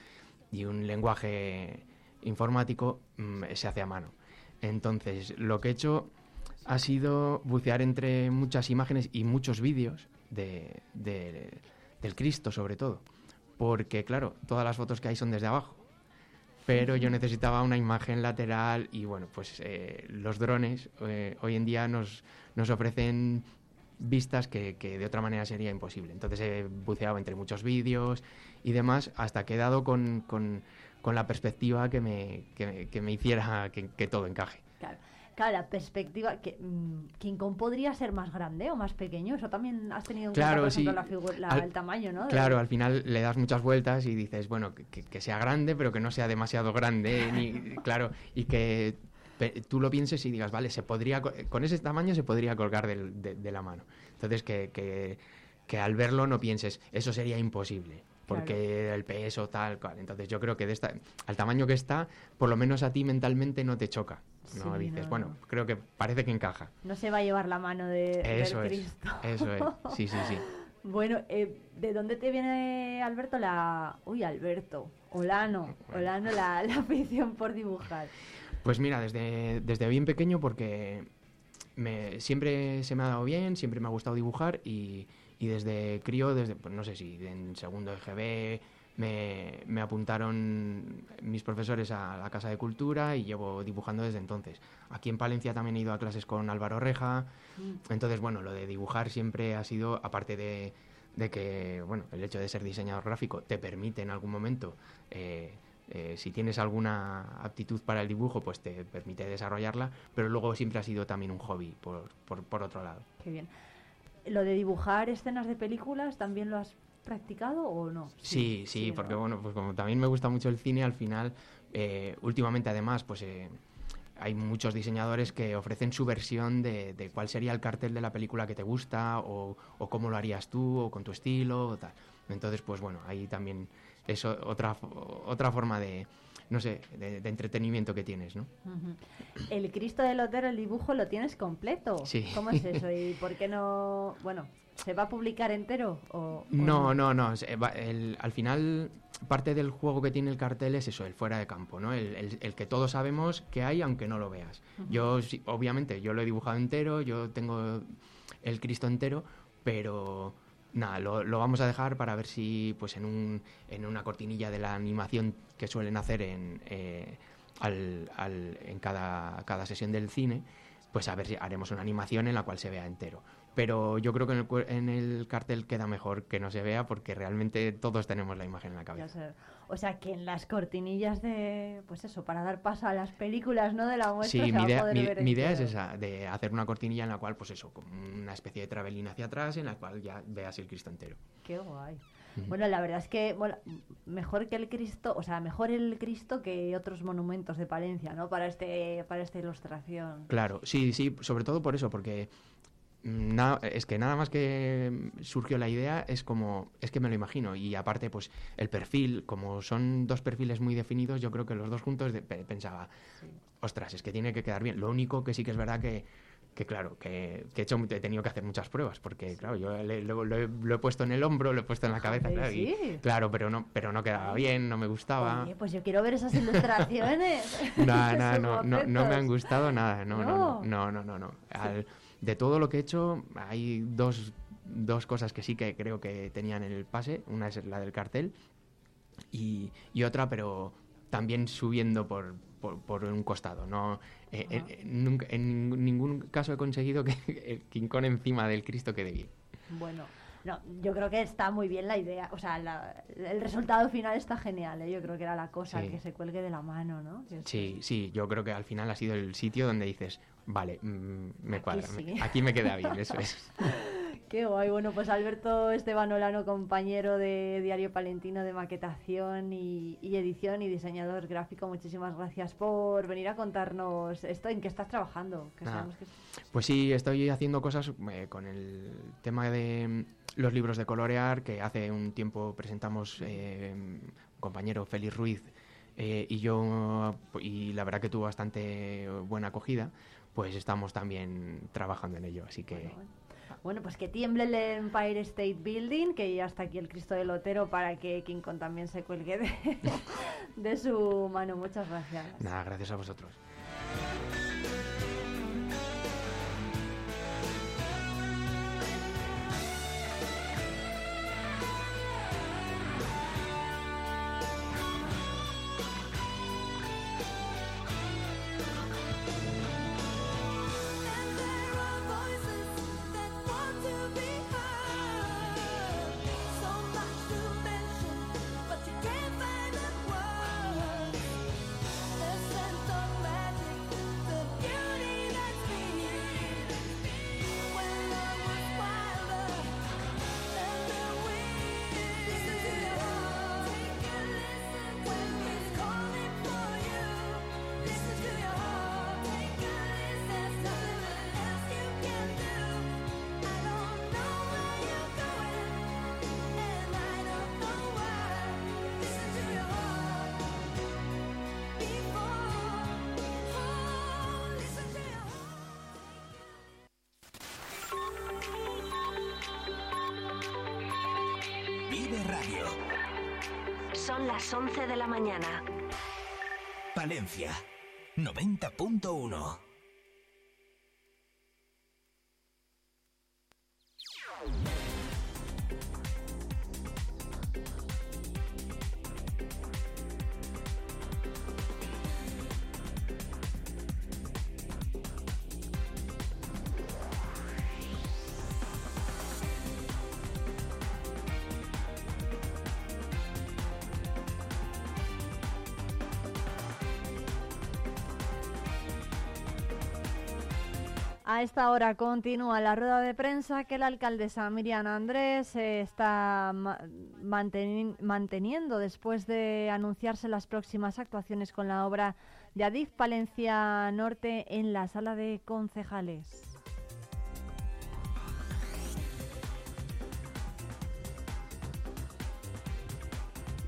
y un lenguaje informático, mm, se hace a mano. Entonces, lo que he hecho ha sido bucear entre muchas imágenes y muchos vídeos de, de- del Cristo, sobre todo. Porque, claro, todas las fotos que hay son desde abajo. Pero yo necesitaba una imagen lateral y, bueno, pues eh, los drones eh, hoy en día nos, nos ofrecen vistas que, que de otra manera sería imposible. Entonces he buceado entre muchos vídeos y demás hasta que he dado con, con- con la perspectiva que me, que, me- que me hiciera que, que todo encaje. Claro, claro la perspectiva que mm, Kong podría ser más grande o más pequeño. Eso también has tenido en Claro, cuenta, por sí. ejemplo, la la- Al- el tamaño, ¿no? Claro, al final le das muchas vueltas y dices, bueno, que, que- sea grande, pero que no sea demasiado grande, <laughs> ni, claro, y que tú lo pienses y digas, vale, se podría, co- con ese tamaño se podría colgar del- de, de la mano. Entonces, que, que, que al verlo no pienses, eso sería imposible, porque el peso, tal, cual. Entonces, yo creo que de esta, al tamaño que está, por lo menos a ti mentalmente no te choca. ¿No? Sí, dices, no, bueno, no. creo que parece que encaja. No se va a llevar la mano de, Eso del es, Cristo. eso es, sí, sí, sí. <laughs> Bueno, eh, ¿de dónde te viene, Alberto, la... Uy, Alberto, Olano, Olano, la, la afición por dibujar? Pues mira, desde, desde bien pequeño porque me, siempre se me ha dado bien, siempre me ha gustado dibujar y, y desde crío, desde, pues no sé si en segundo EGB me, me apuntaron mis profesores a la Casa de Cultura y llevo dibujando desde entonces. Aquí en Palencia también he ido a clases con Álvaro Reja, entonces bueno, lo de dibujar siempre ha sido, aparte de, de que, bueno, el hecho de ser diseñador gráfico te permite en algún momento... eh, eh, si tienes alguna aptitud para el dibujo, pues te permite desarrollarla, pero luego siempre ha sido también un hobby, por, por, por otro lado. Qué bien. ¿Lo de dibujar escenas de películas también lo has practicado o no? Sí, sí, porque bueno, pues como también me gusta mucho el cine, al final, eh, últimamente además, pues eh, hay muchos diseñadores que ofrecen su versión de, de cuál sería el cartel de la película que te gusta o, o cómo lo harías tú o con tu estilo o tal. Entonces, pues bueno, ahí también es otra, otra forma de, no sé, de, de entretenimiento que tienes, ¿no? El Cristo del Otero, el dibujo, lo tienes completo. Sí. ¿Cómo es eso? ¿Y por qué no...? Bueno, ¿se va a publicar entero o...? o No, no, no. se- va- el- al final, parte del juego que tiene el cartel es eso, el fuera de campo, ¿no? El, el- el que todos sabemos que hay aunque no lo veas. Yo, sí, obviamente, yo lo he dibujado entero, yo tengo el Cristo entero, pero nada, lo, lo vamos a dejar para ver si, pues, en, un, en una cortinilla de la animación que suelen hacer en, eh, al- al- en cada, cada sesión del cine, pues a ver si haremos una animación en la cual se vea entero. Pero yo creo que en el, en el cartel queda mejor que no se vea porque realmente todos tenemos la imagen en la cabeza. sé. O sea, que en las cortinillas de... Pues eso, para dar paso a las películas, ¿no? De la muestra Sí, mi idea, poder mi, ver mi idea es entero. esa, de hacer una cortinilla en la cual, pues eso, una especie de travelín hacia atrás en la cual ya veas el Cristo entero. Qué guay. Bueno, la verdad es que bueno, mejor que el Cristo, o sea, mejor el Cristo que otros monumentos de Palencia, ¿no? Para este para esta ilustración. Claro, sí, sí, sobre todo por eso, porque na- es que nada más que surgió la idea es como, es que me lo imagino, y aparte, pues el perfil, como son dos perfiles muy definidos, yo creo que los dos juntos de- pensaba, ostras, es que tiene que quedar bien. Lo único que sí que es verdad que, que claro, que, que he, hecho, he tenido que hacer muchas pruebas, porque claro, yo le- lo, lo he, lo he puesto en el hombro, lo he puesto en la cabeza, claro, y- sí. claro, pero no, pero no quedaba bien, no me gustaba. Oye, pues yo quiero ver esas ilustraciones. <laughs> No, no, <laughs> Esos no, no, no me han gustado nada, no, no, no, No. no, no, no, no. Al- de todo lo que he hecho, hay dos, dos cosas que sí que creo que tenían el pase. Una es la del cartel y, y otra, pero también subiendo por, por, por un costado. No, eh, eh, eh, nunca, en ningún- caso he conseguido que <laughs> el Kong encima del Cristo quede bien. Bueno, no, yo creo que está muy bien la idea, o sea, la- el resultado final está genial, ¿eh? Yo creo que era la cosa Sí. que se cuelgue de la mano, ¿no? Sí, sí, yo creo que al final ha sido el sitio donde dices, vale, mm, me cuadra, me- sí. aquí me queda bien, <laughs> eso es. Qué guay. Bueno, pues Alberto Esteban Olano, compañero de Diario Palentino de maquetación y, y edición y diseñador gráfico, muchísimas gracias por venir a contarnos esto en qué estás trabajando. Que que Pues sí, estoy haciendo cosas eh, con el tema de mm, los libros de colorear, que hace un tiempo presentamos eh, un compañero Félix Ruiz eh, y yo, y la verdad que tuvo bastante buena acogida, pues estamos también trabajando en ello, así que... Bueno, pues que tiemble el Empire State Building, que ya está aquí el Cristo del Lotero para que King Kong también se cuelgue <laughs> de su mano. Muchas gracias. Nada, gracias a vosotros. Mañana. Palencia 90.1 A esta hora continúa la rueda de prensa que la alcaldesa Miriam Andrés eh, está ma- manteni- manteniendo después de anunciarse las próximas actuaciones con la obra de Adif Palencia Norte en la sala de concejales.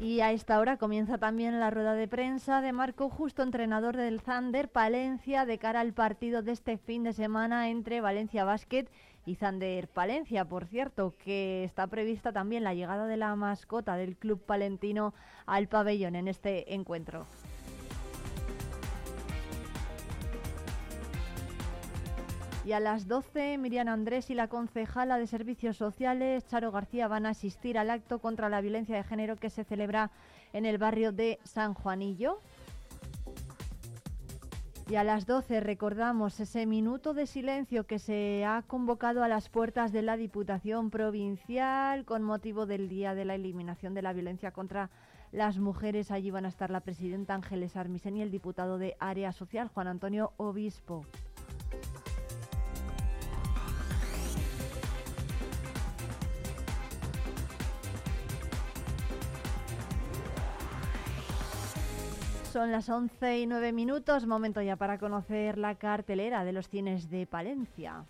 Y a esta hora comienza también la rueda de prensa de Marco Justo, entrenador del Zander Palencia, de cara al partido de este fin de semana entre Valencia Basket y Zander Palencia. Por cierto, que está prevista también la llegada de la mascota del club palentino al pabellón en este encuentro. Y a las 12, Miriam Andrés y la concejala de Servicios Sociales, Charo García, van a asistir al acto contra la violencia de género que se celebra en el barrio de San Juanillo. Y a las 12 recordamos ese minuto de silencio que se ha convocado a las puertas de la Diputación Provincial con motivo del Día de la Eliminación de la Violencia contra las Mujeres. Allí van a estar la presidenta Ángeles Armisen y el diputado de Área Social, Juan Antonio Obispo. Son las 11 y 9 minutos, momento ya para conocer la cartelera de los cines de Palencia.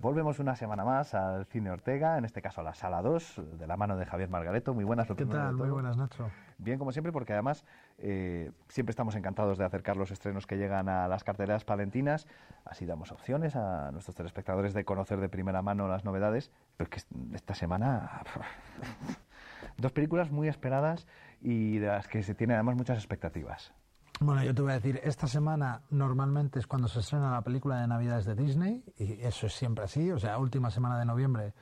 Volvemos una semana más al Cine Ortega, en este caso a la Sala 2, de la mano de Javier Margareto. Muy buenas, lo ¿Qué tal? Muy buenas, Nacho. Bien, como siempre, porque además eh, siempre estamos encantados de acercar los estrenos que llegan a las carteleras palentinas. Así damos opciones a nuestros telespectadores de conocer de primera mano las novedades. Pero que esta semana. <laughs> Dos películas muy esperadas y de las que se tienen además muchas expectativas. Bueno, yo te voy a decir, esta semana normalmente es cuando se estrena la película de Navidades de Disney, y eso es siempre así, o sea, última semana de noviembre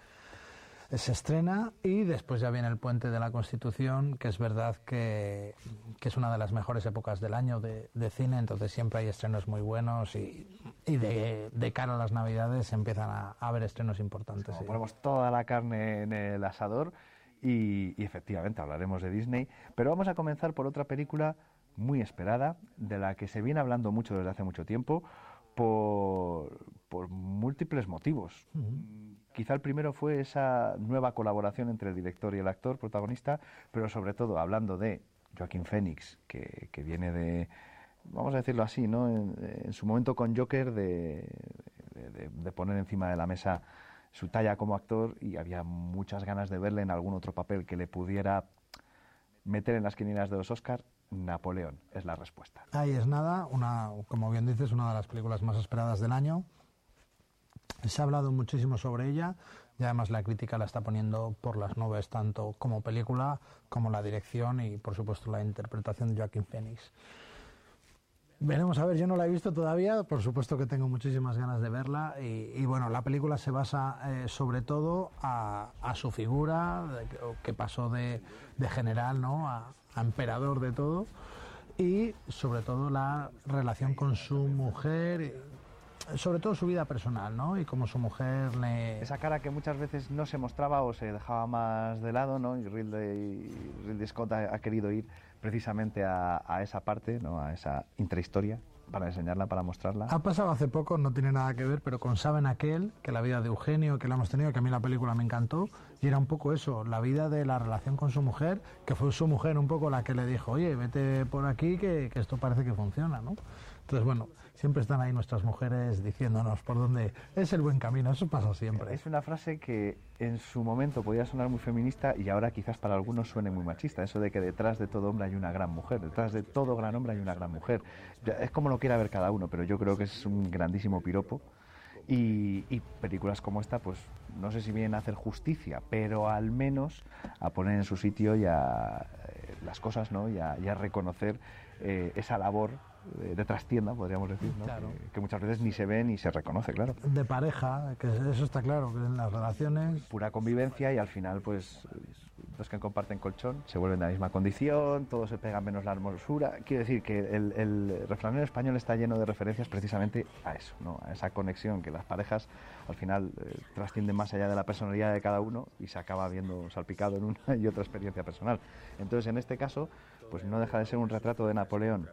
se estrena y después ya viene el puente de la Constitución, que es verdad que, que es una de las mejores épocas del año de, de cine, entonces siempre hay estrenos muy buenos y, y de, de cara a las Navidades empiezan a, a haber estrenos importantes. sí. Ponemos toda la carne en el asador y, y efectivamente hablaremos de Disney. Pero vamos a comenzar por otra película muy esperada, de la que se viene hablando mucho desde hace mucho tiempo, por, por múltiples motivos. Quizá el primero fue esa nueva colaboración entre el director y el actor protagonista, pero sobre todo hablando de Joaquín Phoenix, que, que viene de, vamos a decirlo así, ¿no? en, en su momento con Joker, de, de- poner encima de la mesa su talla como actor y había muchas ganas de verle en algún otro papel que le pudiera meter en las quinielas de los Oscar. Napoleón es la respuesta. Ahí es nada, una, como bien dices, una de las películas más esperadas del año. Se ha hablado muchísimo sobre ella y además la crítica la está poniendo por las nubes, tanto como película como la dirección y por supuesto la interpretación de Joaquín Phoenix. Veremos a ver, yo no la he visto todavía, por supuesto que tengo muchísimas ganas de verla y, bueno, la película se basa eh, sobre todo a, su figura, que, pasó de, de general ¿no? a emperador de todo y sobre todo la relación con su mujer, sobre todo su vida personal, ¿no? Y cómo su mujer le... Esa cara que muchas veces no se mostraba o se dejaba más de lado, ¿no? Y Ridley, Ridley Scott ha, ha querido ir precisamente a, a esa parte, ¿no? A esa intrahistoria para enseñarla, para mostrarla. Ha pasado hace poco, no tiene nada que ver, pero con Saben Aquel, que la vida de Eugenio, que la hemos tenido, que a mí la película me encantó, y era un poco eso, la vida de la relación con su mujer, que fue su mujer un poco la que le dijo, oye, vete por aquí, que, que esto parece que funciona, ¿no? Entonces, bueno, siempre están ahí nuestras mujeres diciéndonos por dónde es el buen camino, eso pasa siempre. Es una frase que en su momento podía sonar muy feminista y ahora quizás para algunos suene muy machista. Eso de que detrás de todo hombre hay una gran mujer, detrás de todo gran hombre hay una gran mujer. Es como lo quiera ver cada uno, pero yo creo que es un grandísimo piropo Y, y películas como esta, pues no sé si vienen a hacer justicia, pero al menos a poner en su sitio y a, eh, las cosas, ¿no? Y a, y a reconocer eh, esa labor de, de trastienda, podríamos decir, ¿no? Claro. que, que muchas veces ni se ve ni se reconoce, claro. De pareja, que eso está claro, que en las relaciones Pura convivencia y al final, pues, los que comparten colchón se vuelven de la misma condición, todos se pegan menos la hermosura. Quiero decir que el, el refranero español está lleno de referencias precisamente a eso, ¿no? a esa conexión que las parejas al final eh, trascienden más allá de la personalidad de cada uno y se acaba viendo salpicado en una y otra experiencia personal. Entonces, en este caso, pues no deja de ser un retrato de Napoleón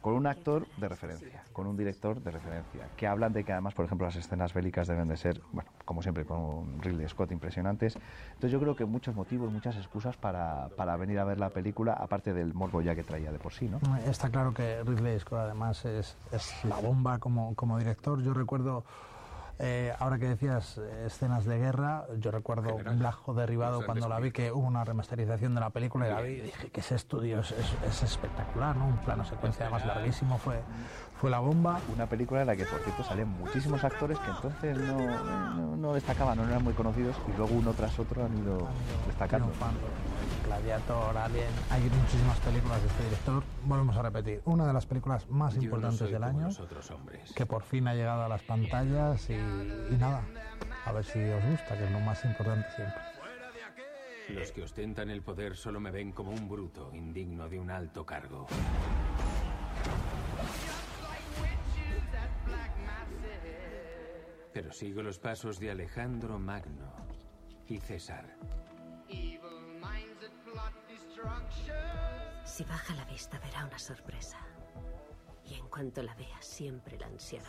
con un actor de referencia, con un director de referencia, que hablan de que además, por ejemplo, las escenas bélicas deben de ser, bueno, como siempre, con Ridley Scott impresionantes. Entonces yo creo que muchos motivos, muchas excusas para, para venir a ver la película, aparte del morbo ya que traía de por sí, ¿no? Está claro que Ridley Scott además es, es la bomba como, como director. Yo recuerdo, eh, ahora que decías eh, escenas de guerra, yo recuerdo Blajo derribado cuando la vi, que hubo una remasterización de la película y la vi y dije que ese estudio es, es- es espectacular, ¿no? Un plano secuencia además larguísimo, fue, fue la bomba. Una película en la que, por cierto, salen muchísimos actores que entonces no, no, no destacaban, no eran muy conocidos y luego uno tras otro han ido destacando. Gladiator, Alien, hay muchísimas películas de este director. Volvemos a repetir, una de las películas más Yo importantes del año, los otros hombres. que por fin ha llegado a las pantallas y, y nada, a ver si os gusta, que es lo más importante siempre. Los que ostentan el poder solo me ven como un bruto, indigno de un alto cargo. Pero sigo los pasos de Alejandro Magno y César. Si baja la vista verá una sorpresa. Y en cuanto la vea, siempre la ansiará.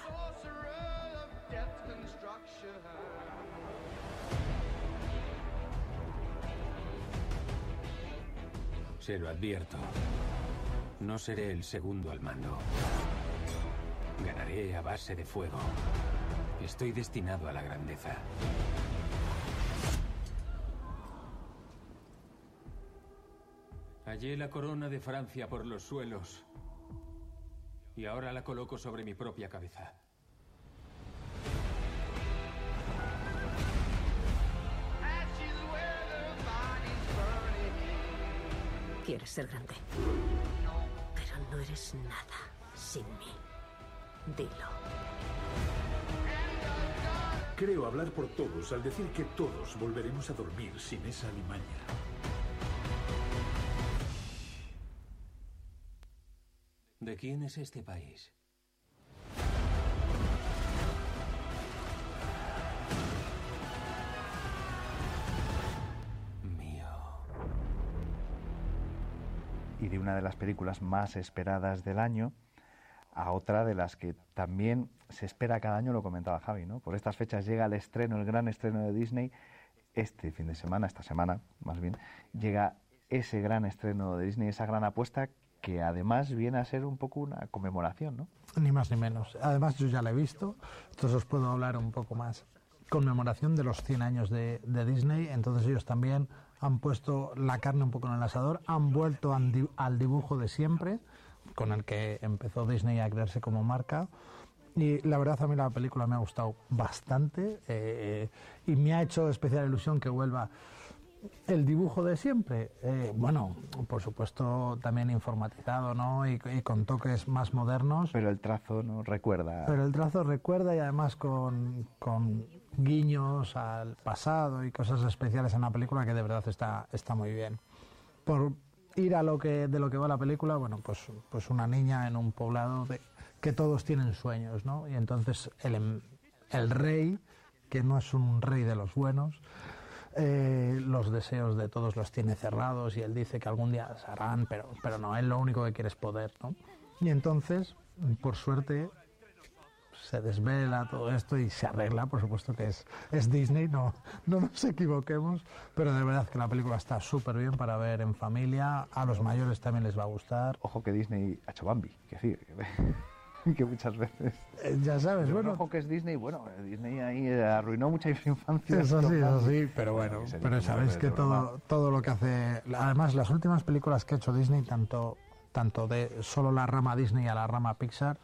Se lo advierto. No seré el segundo al mando. Ganaré a base de fuego. Estoy destinado a la grandeza. Hallé la corona de Francia por los suelos. Y ahora la coloco sobre mi propia cabeza. Quieres ser grande. Pero no eres nada sin mí. Dilo. Creo hablar por todos al decir que todos volveremos a dormir sin esa alimaña. ¿De quién es este país? y de una de las películas más esperadas del año a otra de las que también se espera cada año, lo comentaba Javi, ¿no? Por estas fechas llega el estreno, el gran estreno de Disney, este fin de semana, esta semana más bien, llega ese gran estreno de Disney, esa gran apuesta que además viene a ser un poco una conmemoración, ¿no? Ni más ni menos. Además, yo ya la he visto, entonces os puedo hablar un poco más. Conmemoración de los 100 años de, de Disney, entonces ellos también han puesto la carne un poco en el asador, han vuelto al di- al dibujo de siempre, con el que empezó Disney a crearse como marca. Y la verdad a mí la película me ha gustado bastante eh, y me ha hecho especial ilusión que vuelva el dibujo de siempre. Eh, bueno, por supuesto también informatizado, ¿no? Y, y con toques más modernos. Pero el trazo no recuerda. Pero el trazo recuerda y además con, con guiños al pasado y cosas especiales en la película que de verdad está, está muy bien. Por ir a lo que de lo que va la película, bueno, pues, pues una niña en un poblado de, que todos tienen sueños, ¿no? Y entonces el, em- el rey, que no es un rey de los buenos, eh, los deseos de todos los tiene cerrados y él dice que algún día se harán, pero, pero no, él lo único que quiere es poder, ¿no? Y entonces, por suerte, se desvela todo esto y se arregla, por supuesto que es, es Disney, no, no nos equivoquemos, pero de verdad que la película está súper bien para ver en familia, a los mayores también les va a gustar. Ojo que Disney ha hecho Bambi, que decir, que, <laughs> que muchas veces... Eh, ya sabes, Pero bueno. Ojo que es Disney, bueno, eh, Disney ahí eh, arruinó mucha infancia. Eso sí, eso sí, pero bueno, pero sabéis que todo, todo lo que hace, además las últimas películas que ha hecho Disney, tanto tanto de solo la rama Disney a la rama Pixar,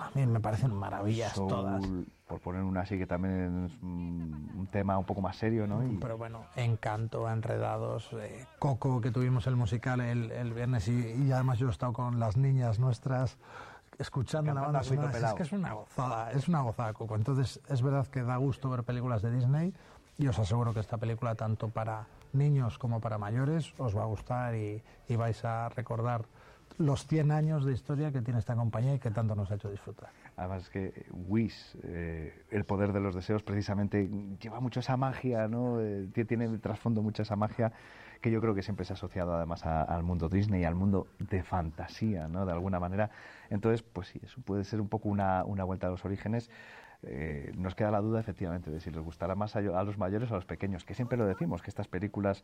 a mí me parecen maravillas Soul, todas. por poner una así que también es un, tema un poco más serio, ¿no? Y- Pero bueno, Encanto, Enredados, eh, Coco, que tuvimos el musical el, el viernes y, y además yo he estado con las niñas nuestras escuchando la banda sonora. Que es una gozada, es una gozada Coco. Entonces es verdad que da gusto ver películas de Disney y os aseguro que esta película tanto para niños como para mayores os va a gustar y, y vais a recordar los 100 años de historia que tiene esta compañía y que tanto nos ha hecho disfrutar. Además que Wish, eh, el poder de los deseos, precisamente lleva mucho esa magia, ¿no? Eh, tie- tiene de trasfondo mucha esa magia que yo creo que siempre se ha asociado además al mundo Disney, al mundo de fantasía, ¿no? De alguna manera. Entonces, pues sí, eso puede ser un poco una, una vuelta a los orígenes. Eh, nos queda la duda, efectivamente, de si les gustará más a, a los mayores o a los pequeños, que siempre lo decimos, que estas películas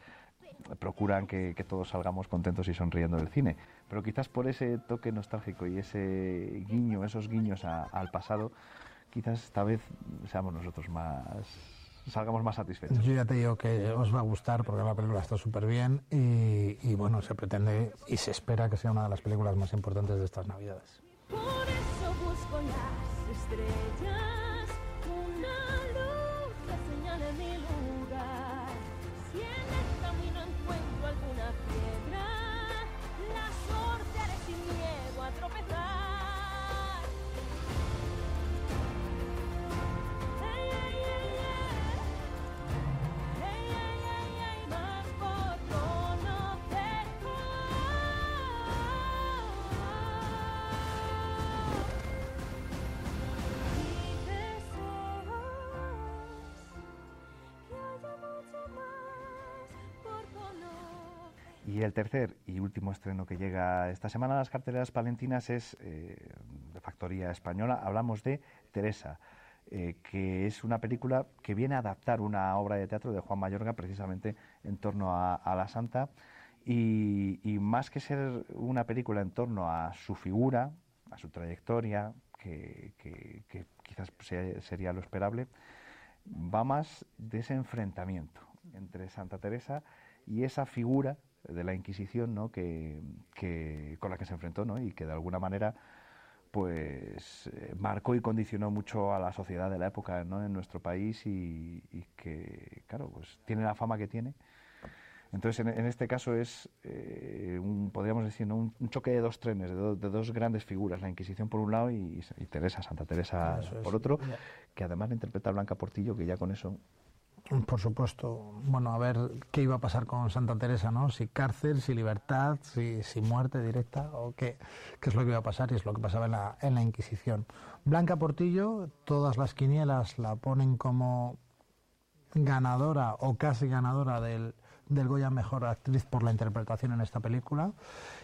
procuran que, que todos salgamos contentos y sonriendo del cine. Pero quizás por ese toque nostálgico y ese guiño, esos guiños a- al pasado, quizás esta vez seamos nosotros más, salgamos más satisfechos. Yo ya te digo que os va a gustar porque la película está súper bien y, y bueno, se pretende y se espera que sea una de las películas más importantes de estas navidades. Por eso busco las estrellas, Y el tercer y último estreno que llega esta semana a las carteleras palentinas es eh, de factoría española. Hablamos de Teresa, eh, que es una película que viene a adaptar una obra de teatro de Juan Mayorga precisamente en torno a, la Santa. Y, más que ser una película en torno a su figura, a su trayectoria, que, quizás sería lo esperable, va más de ese enfrentamiento entre Santa Teresa y esa figura de la Inquisición ¿no? que, que- con la que se enfrentó ¿no? y que de alguna manera pues eh, marcó y condicionó mucho a la sociedad de la época ¿no? en nuestro país y, y que claro pues tiene la fama que tiene entonces en, en este caso es eh, un, podríamos decir ¿no? un, un choque de dos trenes de, do- de dos grandes figuras la Inquisición por un lado y, y Teresa Santa Teresa por otro que además la interpreta Blanca Portillo que ya con eso Por supuesto, bueno, a ver qué iba a pasar con Santa Teresa, ¿no? Si cárcel, si libertad, si, si muerte directa, o qué, qué es lo que iba a pasar y es lo que pasaba en la, en la Inquisición. Blanca Portillo, todas las quinielas la ponen como ganadora o casi ganadora del, del Goya Mejor Actriz por la interpretación en esta película.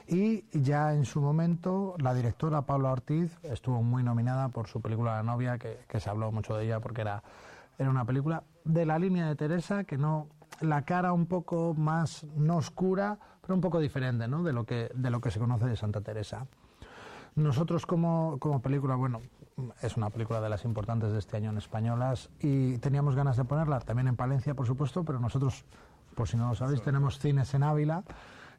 Y ya en su momento, la directora Paula Ortiz estuvo muy nominada por su película La novia, que, que se habló mucho de ella porque era, era una película de la línea de Teresa, que no la cara un poco más, no oscura, pero un poco diferente ¿no? de, lo que, de lo que se conoce de Santa Teresa. Nosotros como, como película, bueno, es una película de las importantes de este año en españolas y teníamos ganas de ponerla también en Palencia, por supuesto, pero nosotros, por si no lo sabéis, tenemos cines en Ávila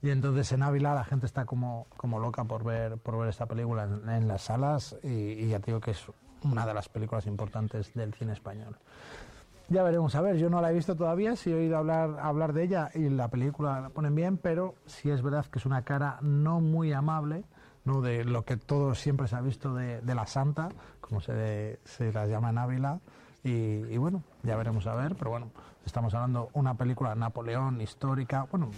y entonces en Ávila la gente está como, como loca por ver, por ver esta película en, en las salas y, y ya te digo que es una de las películas importantes del cine español. Ya veremos, a ver, yo no la he visto todavía, sí he oído hablar, hablar de ella y la película la ponen bien, pero sí es verdad que es una cara no muy amable, ¿no? de lo que todo siempre se ha visto de, de la santa, como se, se la llama en Ávila, y, y bueno, ya veremos a ver, pero bueno, estamos hablando una película Napoleón histórica, bueno,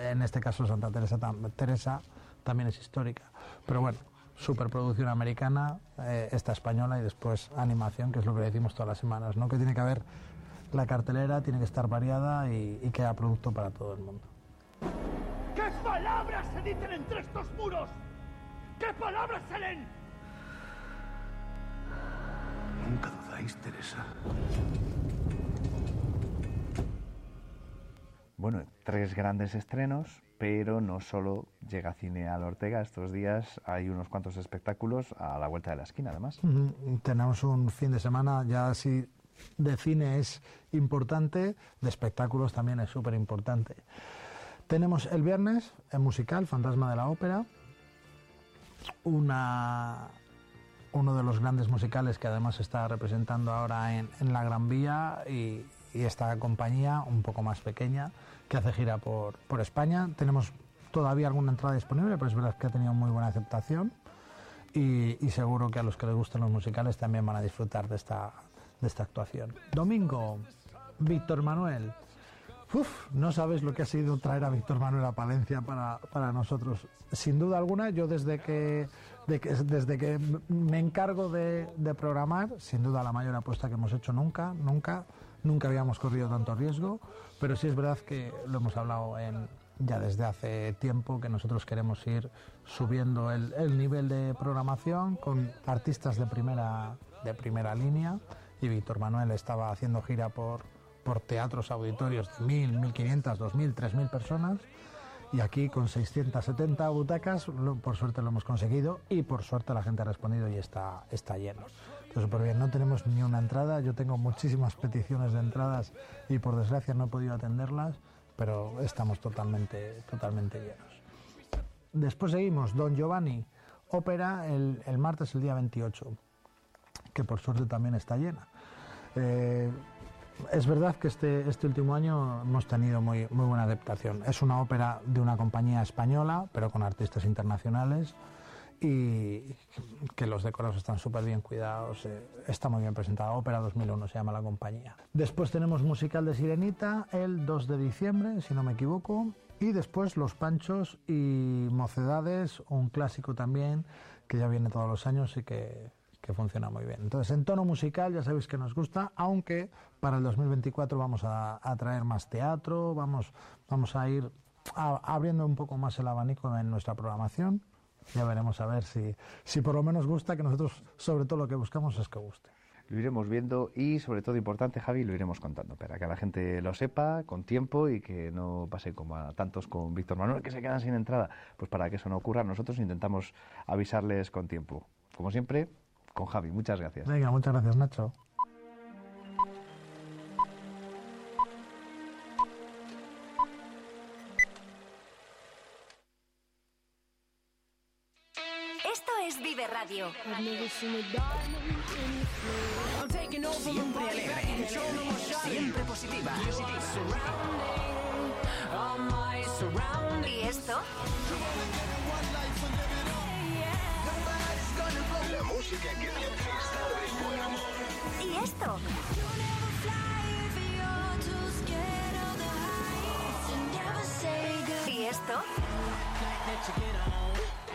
en este caso Santa Teresa, Teresa también es histórica, pero bueno, superproducción americana, eh, esta española y después animación, que es lo que decimos todas las semanas, ¿no? que tiene que haber la cartelera, tiene que estar variada y, y que haya producto para todo el mundo. ¿Qué palabras se dicen entre estos muros? ¿Qué palabras se leen? Nunca dudáis, Teresa. Bueno, tres grandes estrenos, pero no solo llega cine al Ortega. Estos días hay unos cuantos espectáculos a la vuelta de la esquina, además. Tenemos un fin de semana ya si de cine es importante, de espectáculos también es súper importante. Tenemos el viernes el musical Fantasma de la Ópera, una, uno de los grandes musicales que además está representando ahora en, en la Gran Vía y, y esta compañía un poco más pequeña que hace gira por, por España. Tenemos todavía alguna entrada disponible, pero es verdad que ha tenido muy buena aceptación y, seguro que a los que les gustan los musicales también van a disfrutar de esta, de esta actuación. Domingo, Víctor Manuel. Uf, no sabes lo que ha sido traer a Víctor Manuel a Palencia para, para nosotros. Sin duda alguna, yo desde que, de que- desde que me encargo de, de programar, sin duda la mayor apuesta que hemos hecho nunca, nunca, nunca habíamos corrido tanto riesgo, pero sí es verdad que lo hemos hablado ya desde hace tiempo, que nosotros queremos ir subiendo el, el nivel de programación con artistas de primera, de primera línea y Víctor Manuel estaba haciendo gira por, teatros auditorios de 1.000, 1.500, 2.000, 3.000 personas y aquí con 670 butacas, por suerte lo hemos conseguido y por suerte la gente ha respondido y está, está lleno. Entonces, súper bien, no tenemos ni una entrada, yo tengo muchísimas peticiones de entradas y por desgracia no he podido atenderlas, pero estamos totalmente, totalmente llenos. Después seguimos, Don Giovanni, ópera el, el martes, el día 28, que por suerte también está llena. Eh, es verdad que este, este último año hemos tenido muy, muy buena adaptación. Es una ópera de una compañía española, pero con artistas internacionales y que los decorados están súper bien cuidados, eh, está muy bien presentada. Ópera 2001 se llama la compañía. Después tenemos musical de Sirenita el 2 de diciembre, si no me equivoco. Y después Los Panchos y Mocedades, un clásico también que ya viene todos los años y que, que funciona muy bien. Entonces, en tono musical ya sabéis que nos gusta, aunque para el 2024 vamos a, a traer más teatro, vamos, vamos a ir a- abriendo un poco más el abanico en nuestra programación. Ya veremos a ver si, si por lo menos gusta, que nosotros sobre todo lo que buscamos es que guste. Lo iremos viendo y, sobre todo importante, Javi, lo iremos contando para que la gente lo sepa con tiempo y que no pase como a tantos con Víctor Manuel que se quedan sin entrada. Pues para que eso no ocurra, nosotros intentamos avisarles con tiempo. Como siempre, con Javi. Muchas gracias. Venga, muchas gracias Nacho. Radio. Siempre alegre, siempre positiva. ¿Y esto? La música que te hace estar de buen humor. ¿Y esto? ¿Y esto?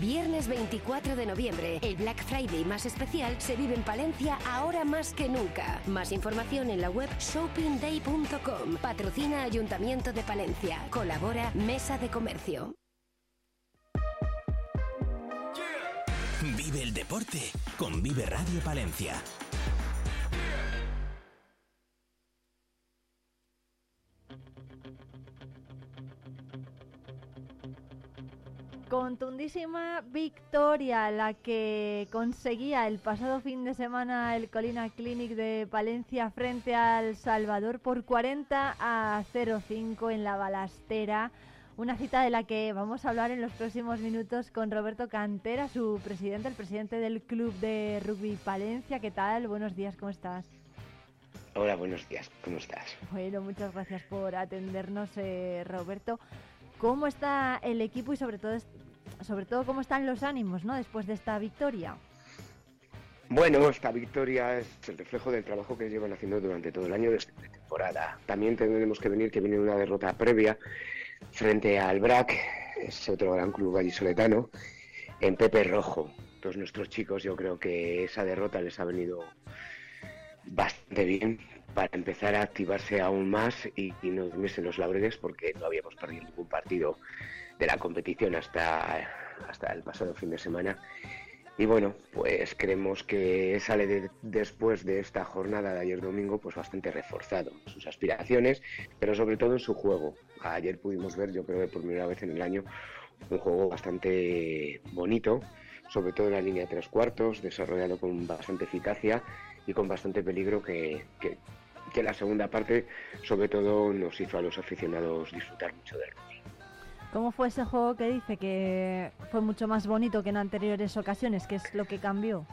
Viernes 24 de noviembre. El Black Friday más especial se vive en Palencia ahora más que nunca. Más información en la web shoppingday.com. Patrocina Ayuntamiento de Palencia. Colabora Mesa de Comercio. Vive el deporte con Vive Radio Palencia. Contundísima victoria la que conseguía el pasado fin de semana el Colina Clinic de Palencia frente al Salvador por 40 a 05 en la balastera. Una cita de la que vamos a hablar en los próximos minutos con Roberto Cantera, su presidente, el presidente del Club de Rugby Palencia. ¿Qué tal? Buenos días, ¿cómo estás? Hola, buenos días, ¿cómo estás? Bueno, muchas gracias por atendernos, eh, Roberto. ¿Cómo está el equipo y sobre todo, sobre todo cómo están los ánimos ¿no? después de esta victoria? Bueno, esta victoria es el reflejo del trabajo que llevan haciendo durante todo el año desde la temporada. También tenemos que venir que viene una derrota previa frente al BRAC ese otro gran club vallisoletano, en Pepe Rojo. Todos nuestros chicos, yo creo que esa derrota les ha venido bastante bien para empezar a activarse aún más y, y no dormirse los laureles porque no habíamos perdido ningún partido de la competición hasta, hasta el pasado fin de semana. Y bueno, pues creemos que sale de- después de esta jornada de ayer domingo pues bastante reforzado sus aspiraciones, pero sobre todo en su juego. Ayer pudimos ver, yo creo que por primera vez en el año, un juego bastante bonito, sobre todo en la línea de tres cuartos, desarrollado con bastante eficacia y con bastante peligro que, que, que la segunda parte sobre todo nos hizo a los aficionados disfrutar mucho del rugby. ¿Cómo fue ese juego que dice que fue mucho más bonito que en anteriores ocasiones? ¿Qué es lo que cambió?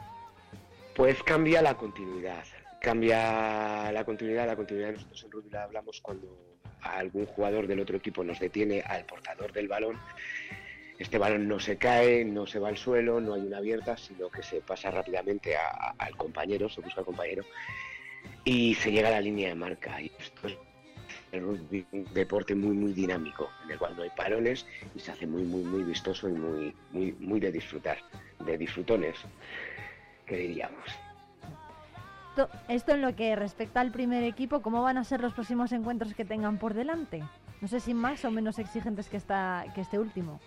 Pues cambia la continuidad. Cambia la continuidad. La continuidad nosotros en rugby la hablamos cuando algún jugador del otro equipo nos detiene al portador del balón. Este balón no se cae, no se va al suelo, no hay una abierta, sino que se pasa rápidamente al compañero, se busca al compañero y se llega a la línea de marca. Y esto es el rugby, un deporte muy muy dinámico, en el cual no hay parones y se hace muy muy muy vistoso y muy muy muy de disfrutar, de disfrutones, que diríamos. To- Esto en lo que respecta al primer equipo, ¿cómo van a ser los próximos encuentros que tengan por delante? No sé si más o menos exigentes que, esta, que este último.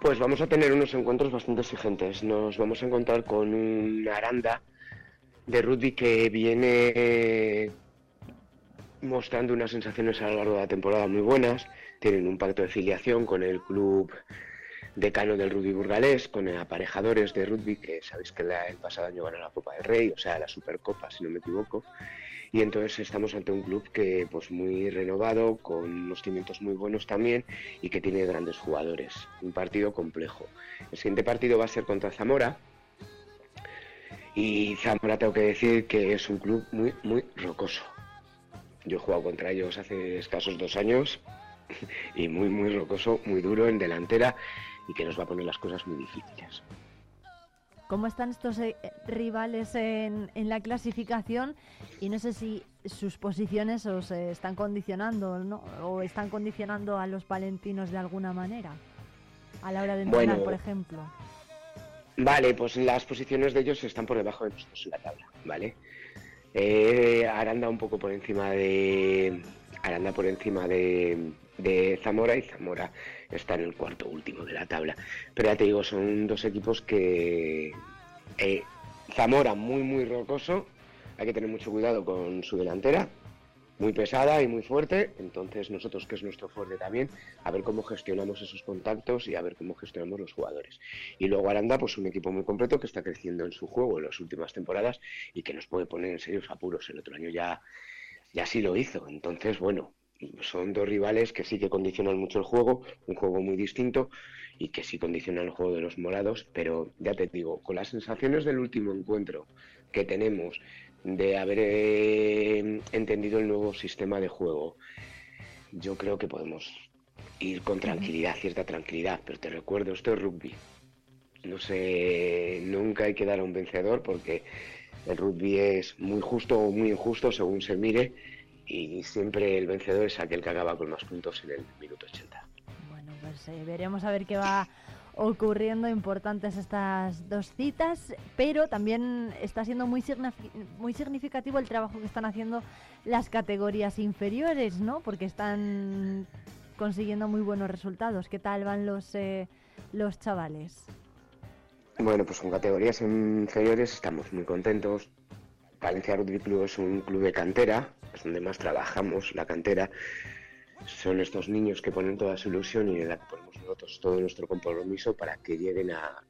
Pues vamos a tener unos encuentros bastante exigentes. Nos vamos a encontrar con un Aranda de rugby que viene mostrando unas sensaciones a lo largo de la temporada muy buenas. Tienen un pacto de filiación con el club decano del rugby burgalés, con aparejadores de rugby que sabéis que el pasado año ganó la Copa del Rey, o sea, la Supercopa, si no me equivoco. Y entonces estamos ante un club que pues muy renovado, con unos cimientos muy buenos también y que tiene grandes jugadores. Un partido complejo. El siguiente partido va a ser contra Zamora. Y Zamora tengo que decir que es un club muy, muy rocoso. Yo he jugado contra ellos hace escasos dos años <laughs> y muy, muy rocoso, muy duro en delantera y que nos va a poner las cosas muy difíciles. ¿Cómo están estos eh, rivales en, en la clasificación? Y no sé si sus posiciones os eh, están condicionando ¿no? o están condicionando a los palentinos de alguna manera a la hora de entrenar, Bueno, por ejemplo. Vale, pues las posiciones de ellos están por debajo de nosotros en la tabla, ¿vale? Eh, Aranda un poco por encima de Aranda por encima de, Zamora y Zamora está en el cuarto último de la tabla. Pero ya te digo, son dos equipos que eh, Zamora muy muy rocoso, hay que tener mucho cuidado con su delantera, muy pesada y muy fuerte, entonces nosotros que es nuestro fuerte también, a ver cómo gestionamos esos contactos y a ver cómo gestionamos los jugadores. Y luego Aranda, pues un equipo muy completo que está creciendo en su juego en las últimas temporadas y que nos puede poner en serios apuros. El otro año ya, ya sí lo hizo, entonces bueno, son dos rivales que sí que condicionan mucho el juego, un juego muy distinto y que sí condicionan el juego de los morados, pero ya te digo, con las sensaciones del último encuentro que tenemos, de haber eh, entendido el nuevo sistema de juego, yo creo que podemos ir con tranquilidad, cierta tranquilidad, pero te recuerdo, esto es rugby. No sé, nunca hay que dar a un vencedor porque el rugby es muy justo o muy injusto según se mire y siempre el vencedor es aquel que acaba con más puntos en el minuto 80. Pues eh, veremos a ver qué va ocurriendo importantes estas dos citas, pero también está siendo muy, muy significativo el trabajo que están haciendo las categorías inferiores, ¿no? Porque están consiguiendo muy buenos resultados. ¿Qué tal van los, eh, los chavales? Bueno, pues con categorías inferiores estamos muy contentos. Valencia Rugby Club es un club de cantera, es donde más trabajamos la cantera. Son estos niños que ponen toda su ilusión y en la que ponemos nosotros todo nuestro compromiso para que lleguen a,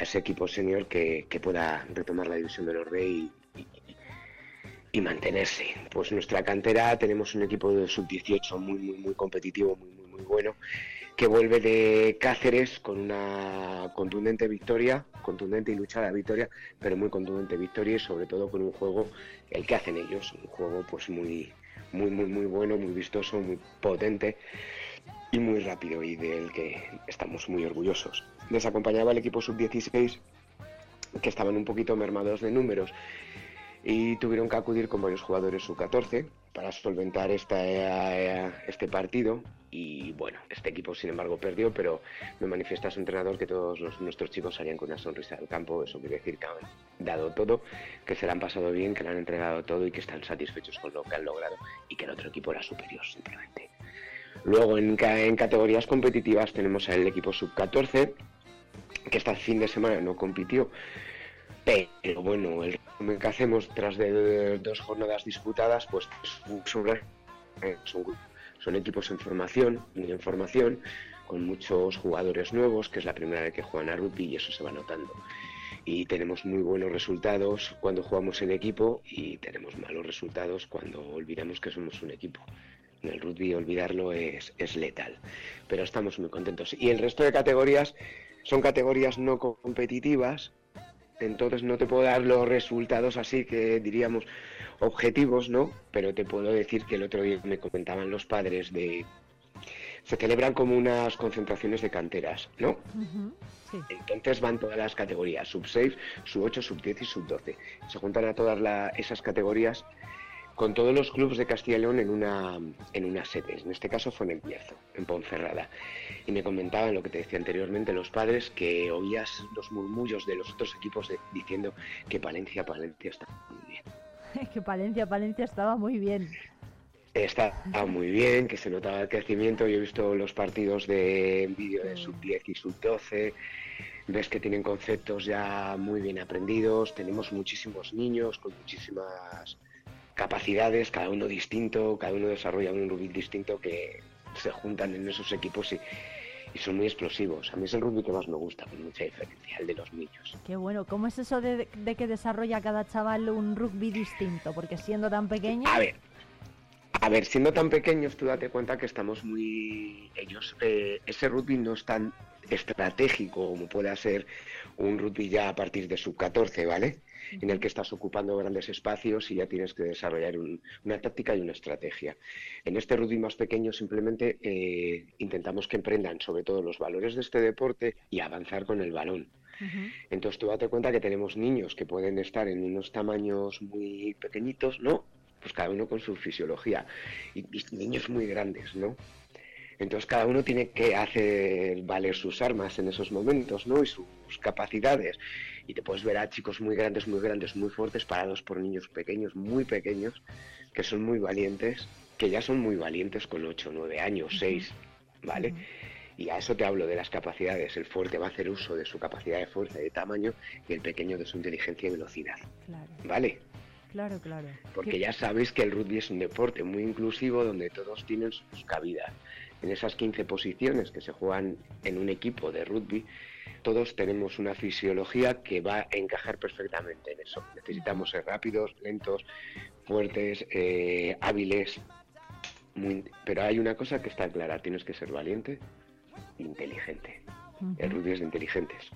ese equipo senior que, pueda retomar la división de los Rey y, y- y mantenerse. Pues nuestra cantera tenemos un equipo de sub-18 muy, muy, muy competitivo, muy, muy, muy bueno, que vuelve de Cáceres con una contundente victoria, contundente y luchada victoria, pero muy contundente victoria y sobre todo con un juego, el que hacen ellos, un juego pues muy, muy, muy, muy bueno, muy vistoso, muy potente y muy rápido y del que estamos muy orgullosos. Les acompañaba el equipo sub-16 que estaban un poquito mermados de números y tuvieron que acudir con varios jugadores sub-14 para solventar esta, eh, este partido y bueno, este equipo sin embargo perdió, pero me manifiesta su entrenador que todos nuestros chicos salían con una sonrisa del campo, eso quiere decir que han dado todo, que se la han pasado bien, que le han entregado todo y que están satisfechos con lo que han logrado y que el otro equipo era superior simplemente. Luego en, en categorías competitivas tenemos al equipo sub-14, que este fin de semana no compitió, pero bueno, el resumen que hacemos tras de dos jornadas disputadas, pues es sobre- eh, son, son equipos en formación, muy en formación, con muchos jugadores nuevos, que es la primera vez que juegan a rugby y eso se va notando. Y tenemos muy buenos resultados cuando jugamos en equipo y tenemos malos resultados cuando olvidamos que somos un equipo. En el rugby olvidarlo es, es letal, pero estamos muy contentos. Y el resto de categorías son categorías no competitivas, entonces no te puedo dar los resultados así que diríamos objetivos, ¿no? Pero te puedo decir que el otro día me comentaban los padres de... Se celebran como unas concentraciones de canteras, ¿no? Entonces van todas las categorías, sub 6, sub 8, sub 10 y sub 12. Se juntan a todas la- esas categorías con todos los clubes de Castilla y León en una, en una sede. En este caso fue en el Bierzo, en Ponferrada. Y me comentaban lo que te decía anteriormente los padres, que oías los murmullos de los otros equipos de- diciendo que Palencia, Palencia está muy bien. <laughs> que Palencia, Palencia estaba muy bien. Está muy bien, que se notaba el crecimiento. Yo he visto los partidos de vídeo de sub 10 y sub 12. Ves que tienen conceptos ya muy bien aprendidos. Tenemos muchísimos niños con muchísimas capacidades, cada uno distinto, cada uno desarrolla un rugby distinto que se juntan en esos equipos y, y son muy explosivos. A mí es el rugby que más me gusta, con mucha diferencia, el de los niños. Qué bueno. ¿Cómo es eso de, de que desarrolla cada chaval un rugby distinto? Porque siendo tan pequeño... A ver, a ver, siendo tan pequeños, tú date cuenta que estamos muy... Ellos, eh, ese rugby no es tan estratégico como puede ser un rugby ya a partir de sub-14, ¿vale? En el que estás ocupando grandes espacios y ya tienes que desarrollar un- una táctica y una estrategia. En este rugby más pequeño simplemente eh, intentamos que emprendan sobre todo los valores de este deporte y avanzar con el balón. Entonces tú date cuenta que tenemos niños que pueden estar en unos tamaños muy pequeñitos, ¿no? Pues cada uno con su fisiología. Y, y niños muy grandes, ¿no? Entonces cada uno tiene que hacer valer sus armas en esos momentos, ¿no? Y sus capacidades. Y te puedes ver a chicos muy grandes, muy grandes, muy fuertes, parados por niños pequeños, muy pequeños, que son muy valientes, que ya son muy valientes con 8, 9 años, 6, ¿vale? Y a eso te hablo de las capacidades. El fuerte va a hacer uso de su capacidad de fuerza y de tamaño y el pequeño de su inteligencia y velocidad. Claro, ¿Vale? claro, claro. Porque Qué- ya sabéis que el rugby es un deporte muy inclusivo donde todos tienen sus cabidas. En esas 15 posiciones que se juegan en un equipo de rugby, todos tenemos una fisiología que va a encajar perfectamente en eso. Necesitamos ser rápidos, lentos, fuertes, eh, hábiles. muy- Pero hay una cosa que está clara, tienes que ser valiente e inteligente. El rugby es de inteligentes.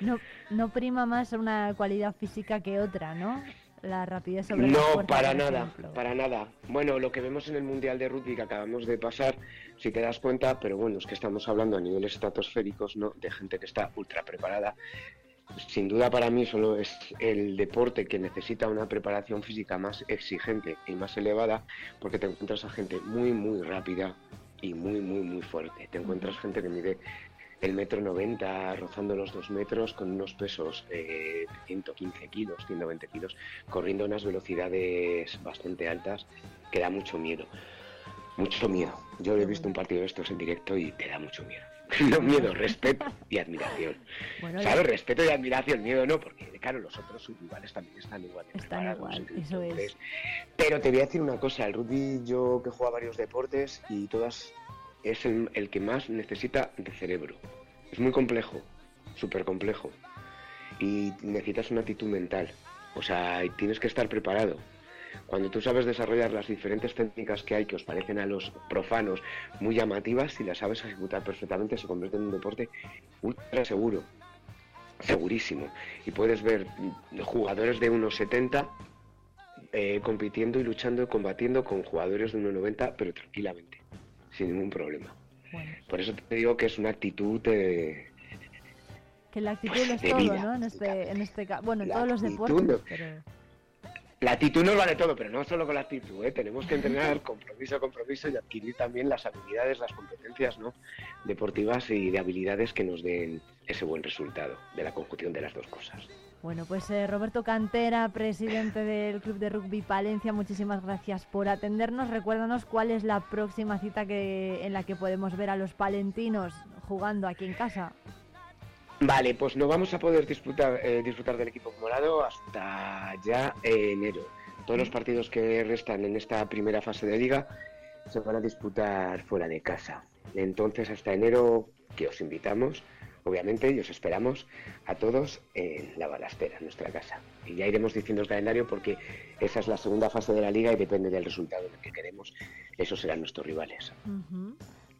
No, no prima más una cualidad física que otra, ¿no? La rapidez sobre la No, fuerza, para nada, ejemplo. para nada. Bueno, lo que vemos en el Mundial de Rugby que acabamos de pasar, si te das cuenta, pero bueno, es que estamos hablando a niveles estratosféricos, ¿no? De gente que está ultra preparada. Sin duda para mí solo es el deporte que necesita una preparación física más exigente y más elevada, porque te encuentras a gente muy, muy rápida y muy, muy, muy fuerte. Te encuentras gente que mide el metro 90, rozando los dos metros, con unos pesos eh, de 115 kilos, 120 kilos, corriendo a unas velocidades bastante altas, que da mucho miedo. Mucho miedo. Yo he visto un partido de estos en directo y te da mucho miedo. <laughs> No miedo, respeto y admiración. Bueno, ¿Sabes? ya- Respeto y admiración, miedo no, porque claro, los otros subiguales también están igual. de Están preparados, igual, eso es. Pero te voy a decir una cosa, el rugby yo que juego a varios deportes y todas es el, que más necesita de cerebro. Es muy complejo, súper complejo. Y necesitas una actitud mental. O sea, tienes que estar preparado. Cuando tú sabes desarrollar las diferentes técnicas que hay que os parecen a los profanos muy llamativas, si las sabes ejecutar perfectamente, se convierte en un deporte ultra seguro. Segurísimo. Y puedes ver jugadores de unos 70 eh, compitiendo y luchando y combatiendo con jugadores de 1,90, pero tranquilamente, sin ningún problema. Por eso te digo que es una actitud de... Que la actitud lo es todo, vida, ¿no? En este, en este ca- bueno, en La todos los deportes, ¿no? pero La actitud nos vale todo, pero no solo con la actitud, ¿eh? tenemos que entrenar compromiso, compromiso y adquirir también las habilidades, las competencias ¿no? deportivas y de habilidades que nos den ese buen resultado de la conjunción de las dos cosas. Bueno, pues eh, Roberto Cantera, presidente del Club de Rugby Palencia, muchísimas gracias por atendernos. Recuérdanos cuál es la próxima cita que, en la que podemos ver a los palentinos jugando aquí en casa. Vale, pues no vamos a poder disfrutar, eh, disfrutar del equipo morado hasta ya enero. Todos los partidos que restan en esta primera fase de liga se van a disputar fuera de casa. Entonces, hasta enero, que os invitamos, obviamente, y os esperamos a todos en la balastera, en nuestra casa. Y ya iremos diciendo el calendario porque esa es la segunda fase de la liga y depende del resultado en el que queremos. Esos serán nuestros rivales.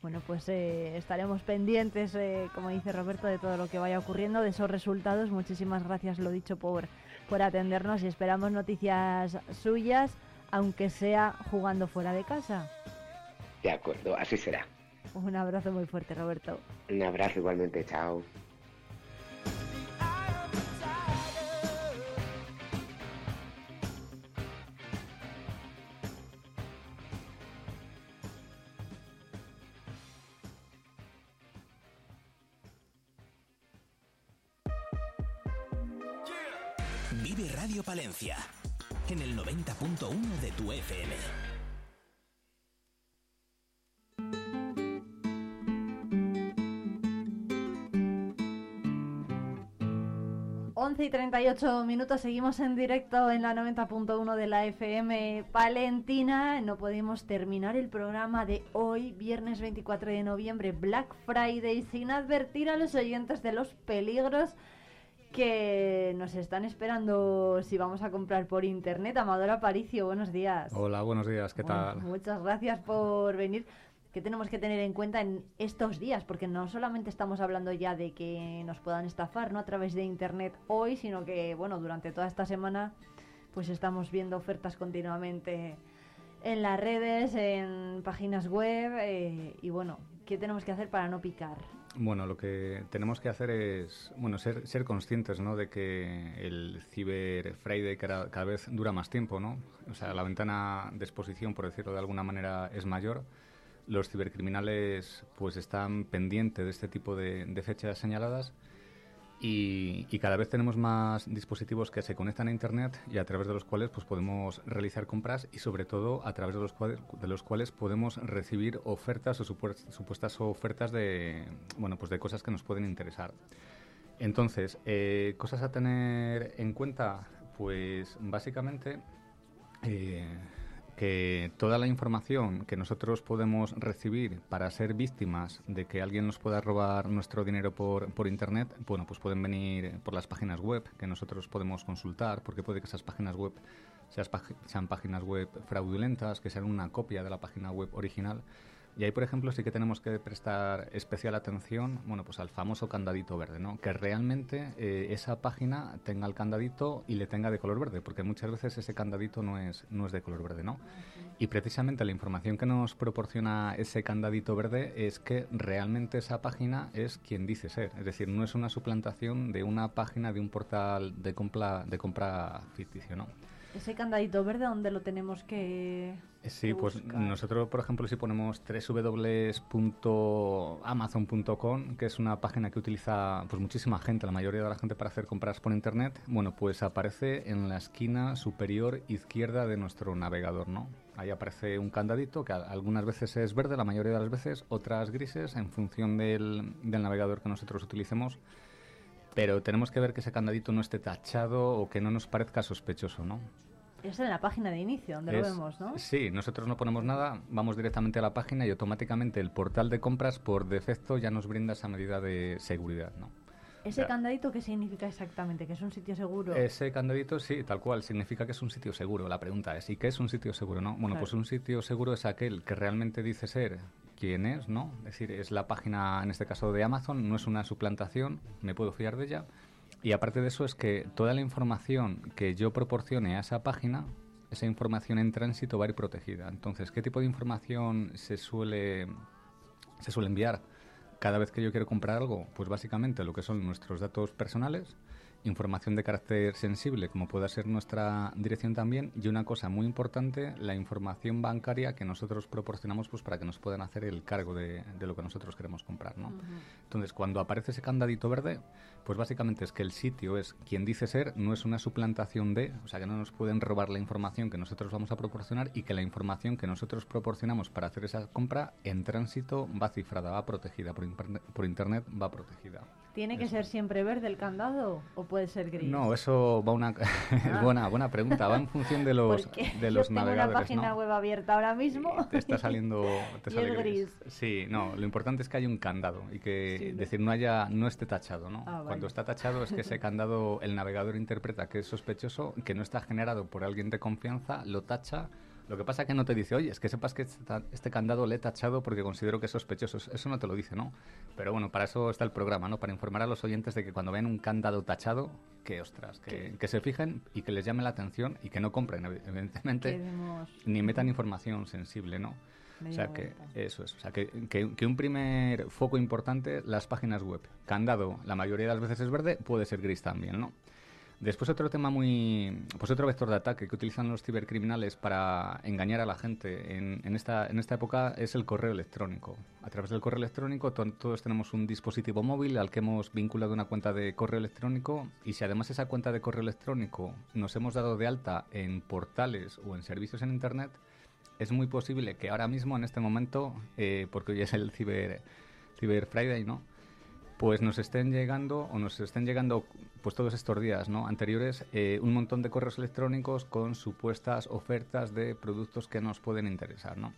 Bueno, pues eh, estaremos pendientes, eh, como dice Roberto, de todo lo que vaya ocurriendo, de esos resultados. Muchísimas gracias, lo dicho, por, por atendernos y esperamos noticias suyas, aunque sea jugando fuera de casa. De acuerdo, así será. Un abrazo muy fuerte, Roberto. Un abrazo igualmente, chao. Vive Radio Palencia en el 90.1 de tu FM. Once y 38 minutos, seguimos en directo en la 90.1 de la FM Palentina. No podemos terminar el programa de hoy, viernes 24 de noviembre, Black Friday, sin advertir a los oyentes de los peligros que nos están esperando si vamos a comprar por internet. Amador Aparicio, buenos días. Hola, buenos días, ¿qué Bueno, tal? Muchas gracias por venir. ¿Qué tenemos que tener en cuenta en estos días? Porque no solamente estamos hablando ya de que nos puedan estafar ¿no? a través de internet hoy, sino que bueno, durante toda esta semana pues estamos viendo ofertas continuamente en las redes, en páginas web eh, y bueno, ¿qué tenemos que hacer para no picar? Bueno, lo que tenemos que hacer es bueno ser, ser conscientes ¿no? de que el Cyber Friday cada, cada vez dura más tiempo, ¿no? O sea, la ventana de exposición, por decirlo de alguna manera, es mayor. Los cibercriminales pues están pendientes de este tipo de, de fechas señaladas y, y cada vez tenemos más dispositivos que se conectan a Internet y a través de los cuales pues podemos realizar compras y sobre todo a través de los cuales, de los cuales podemos recibir ofertas o supues- supuestas ofertas de bueno pues de cosas que nos pueden interesar. Entonces, eh, cosas a tener en cuenta, pues básicamente eh, que toda la información que nosotros podemos recibir para ser víctimas de que alguien nos pueda robar nuestro dinero por, por Internet, bueno, pues pueden venir por las páginas web que nosotros podemos consultar, porque puede que esas páginas web sean páginas web fraudulentas, que sean una copia de la página web original. Y ahí, por ejemplo, sí que tenemos que prestar especial atención, bueno, pues al famoso candadito verde, ¿no? Que realmente eh, esa página tenga el candadito y le tenga de color verde, porque muchas veces ese candadito no es, no es de color verde, ¿no? Y precisamente la información que nos proporciona ese candadito verde es que realmente esa página es quien dice ser, es decir, no es una suplantación de una página de un portal de compra, de compra ficticio, ¿no? Ese candadito verde, ¿dónde lo tenemos que...? Sí, pues nosotros, por ejemplo, si ponemos www.amazon.com, que es una página que utiliza pues muchísima gente, la mayoría de la gente para hacer compras por internet, bueno, pues aparece en la esquina superior izquierda de nuestro navegador, ¿no? Ahí aparece un candadito que algunas veces es verde, la mayoría de las veces, otras grises, en función del, del navegador que nosotros utilicemos. Pero tenemos que ver que ese candadito no esté tachado o que no nos parezca sospechoso, ¿no? Es en la página de inicio, donde lo vemos, ¿no? Sí, nosotros no ponemos nada, vamos directamente a la página y automáticamente el portal de compras por defecto ya nos brinda esa medida de seguridad, ¿no? ¿Ese Ya. candadito qué significa exactamente? ¿Que es un sitio seguro? Ese candadito, sí, tal cual, significa que es un sitio seguro. La pregunta es, ¿y qué es un sitio seguro, no? Bueno, Claro. pues un sitio seguro es aquel que realmente dice ser quien es, ¿no? Es decir, es la página, en este caso de Amazon, no es una suplantación, me puedo fiar de ella. Y aparte de eso es que toda la información que yo proporcione a esa página, esa información en tránsito va a ir protegida. Entonces, ¿qué tipo de información se suele, se suele enviar? Cada vez que yo quiero comprar algo, pues básicamente lo que son nuestros datos personales información de carácter sensible, como pueda ser nuestra dirección también, y una cosa muy importante, la información bancaria que nosotros proporcionamos pues para que nos puedan hacer el cargo de, de lo que nosotros queremos comprar, ¿no? Entonces, cuando aparece ese candadito verde, pues básicamente es que el sitio es quien dice ser, no es una suplantación de, o sea, que no nos pueden robar la información que nosotros vamos a proporcionar y que la información que nosotros proporcionamos para hacer esa compra en tránsito va cifrada, va protegida, por internet va protegida. ¿Tiene que ser siempre verde el candado o puede ser gris? No, eso va una <laughs> buena buena pregunta, va en función de los de <laughs> yo los tengo una navegadores, página ¿no? web abierta ahora mismo. Te está saliendo <laughs> te Y sale gris. gris. Sí, no, lo importante es que haya un candado y que decir no haya no esté tachado, ¿no? Ah, vale. Cuando está tachado es que ese candado el navegador interpreta que es sospechoso, que no está generado por alguien de confianza, lo tacha. Lo que pasa es que no te dice, oye, es que sepas que este, este candado le he tachado porque considero que es sospechoso. Eso no te lo dice, ¿no? Pero bueno, para eso está el programa, ¿no? Para informar a los oyentes de que cuando ven un candado tachado, que ostras, que, que se fijen y que les llame la atención y que no compren, evi- evidentemente, ni metan información sensible, ¿no? O Media sea que vuelta. eso es, o sea que, que- que un primer foco importante, las páginas web. Candado, la mayoría de las veces es verde, puede ser gris también, ¿no? Después otro tema muy, pues otro vector de ataque que utilizan los cibercriminales para engañar a la gente en, esta, en esta época es el correo electrónico. A través del correo electrónico to- todos tenemos un dispositivo móvil al que hemos vinculado una cuenta de correo electrónico y si además esa cuenta de correo electrónico nos hemos dado de alta en portales o en servicios en Internet, es muy posible que ahora mismo, en este momento, eh, porque hoy es el Cyber, Cyber Friday, ¿no? Pues nos estén llegando, o nos estén llegando, pues todos estos días, ¿no? Anteriores, eh, un montón de correos electrónicos con supuestas ofertas de productos que nos pueden interesar, ¿no?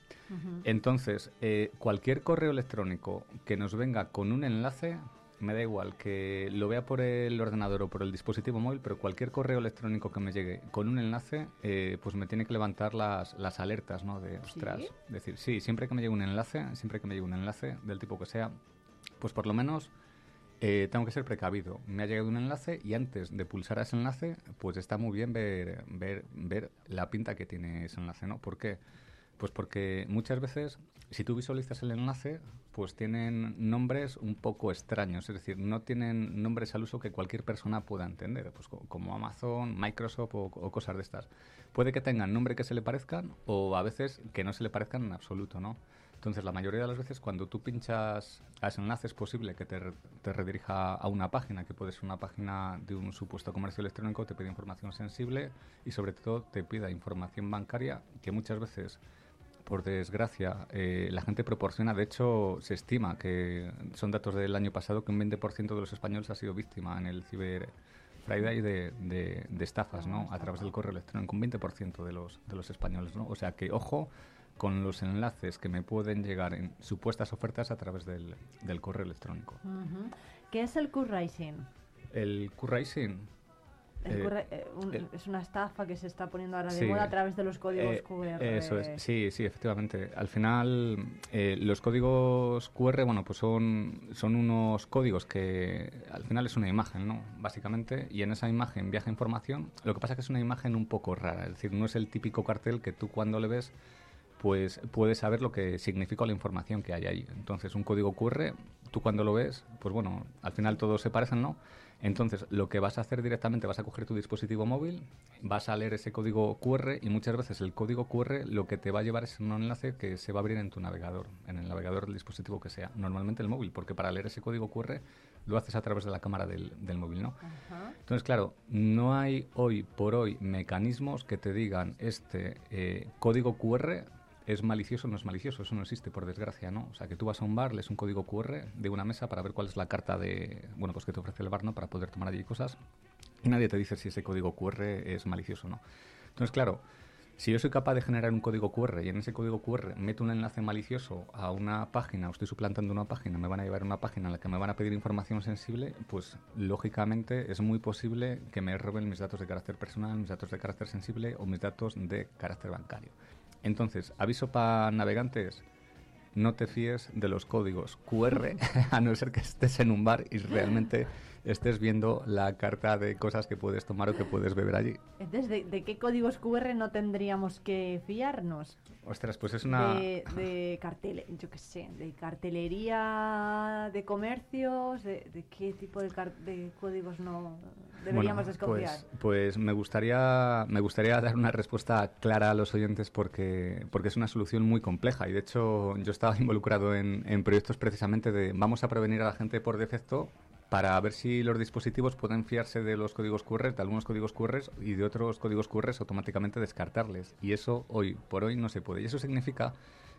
Entonces, eh, cualquier correo electrónico que nos venga con un enlace, me da igual que lo vea por el ordenador o por el dispositivo móvil, pero cualquier correo electrónico que me llegue con un enlace, eh, pues me tiene que levantar las, las alertas, ¿no? De, ostras, decir, sí, siempre que me llegue un enlace, siempre que me llegue un enlace, del tipo que sea, pues por lo menos eh, tengo que ser precavido. Me ha llegado un enlace y antes de pulsar a ese enlace, pues está muy bien ver, ver, ver la pinta que tiene ese enlace, ¿no? ¿Por qué? Pues porque muchas veces, si tú visualizas el enlace, pues tienen nombres un poco extraños, es decir, no tienen nombres al uso que cualquier persona pueda entender, pues co- como Amazon, Microsoft o, o cosas de estas. Puede que tengan nombre que se le parezcan o a veces que no se le parezcan en absoluto, ¿no? Entonces, la mayoría de las veces cuando tú pinchas a ese enlace es posible que te, te redirija a una página, que puede ser una página de un supuesto comercio electrónico, te pide información sensible y sobre todo te pida información bancaria que muchas veces, por desgracia, eh, la gente proporciona. De hecho, se estima que son datos del año pasado que un 20% de los españoles ha sido víctima en el ciber Friday de, de- de estafas, ¿no? A través del correo electrónico, un 20% de los, de los españoles, ¿no? O sea que, ojo, con los enlaces que me pueden llegar en supuestas ofertas a través del, del correo electrónico. ¿Qué es el Q-Rising? El Q-Rising. El eh, eh, un- el- es una estafa que se está poniendo ahora de Sí. moda a través de los códigos Eh, QR. Eso es, sí, sí, efectivamente. Al final, eh, los códigos QR, bueno, pues son, son unos códigos que al final es una imagen, ¿no? Básicamente, y en esa imagen viaja información. Lo que pasa es que es una imagen un poco rara, es decir, no es el típico cartel que tú cuando le ves pues puedes saber lo que significa la información que hay ahí. Entonces, un código QR, tú cuando lo ves, pues bueno, al final todos se parecen, ¿no? Entonces, lo que vas a hacer directamente, vas a coger tu dispositivo móvil, vas a leer ese código QR y muchas veces el código QR lo que te va a llevar es un enlace que se va a abrir en tu navegador, en el navegador del dispositivo que sea, normalmente el móvil, porque para leer ese código QR lo haces a través de la cámara del, del móvil, ¿no? Entonces, claro, no hay hoy por hoy mecanismos que te digan este eh, código QR es malicioso o no es malicioso, eso no existe por desgracia, ¿no? O sea, que tú vas a un bar, lees un código QR de una mesa para ver cuál es la carta de, bueno, pues que te ofrece el bar, ¿no? Para poder tomar allí cosas y nadie te dice si ese código QR es malicioso o no. Entonces, claro, si yo soy capaz de generar un código QR y en ese código QR meto un enlace malicioso a una página o estoy suplantando una página, me van a llevar a una página en la que me van a pedir información sensible, pues lógicamente es muy posible que me roben mis datos de carácter personal, mis datos de carácter sensible o mis datos de carácter bancario. Entonces, aviso para navegantes, no te fíes de los códigos QR, <laughs> a no ser que estés en un bar y realmente estés viendo la carta de cosas que puedes tomar o que puedes beber allí. Entonces, ¿de, de qué códigos QR no tendríamos que fiarnos? Ostras, pues es una... De, de cartel, yo qué sé, de cartelería de comercios, de, de qué tipo de, códigos no deberíamos Bueno, desconfiar. Pues, pues me gustaría me gustaría dar una respuesta clara a los oyentes porque, porque es una solución muy compleja y de hecho yo estaba involucrado en, en proyectos precisamente de vamos a prevenir a la gente por defecto para ver si los dispositivos pueden fiarse de los códigos QR, algunos códigos QR y de otros códigos QR automáticamente descartarles. Y eso hoy por hoy no se puede. Y eso significa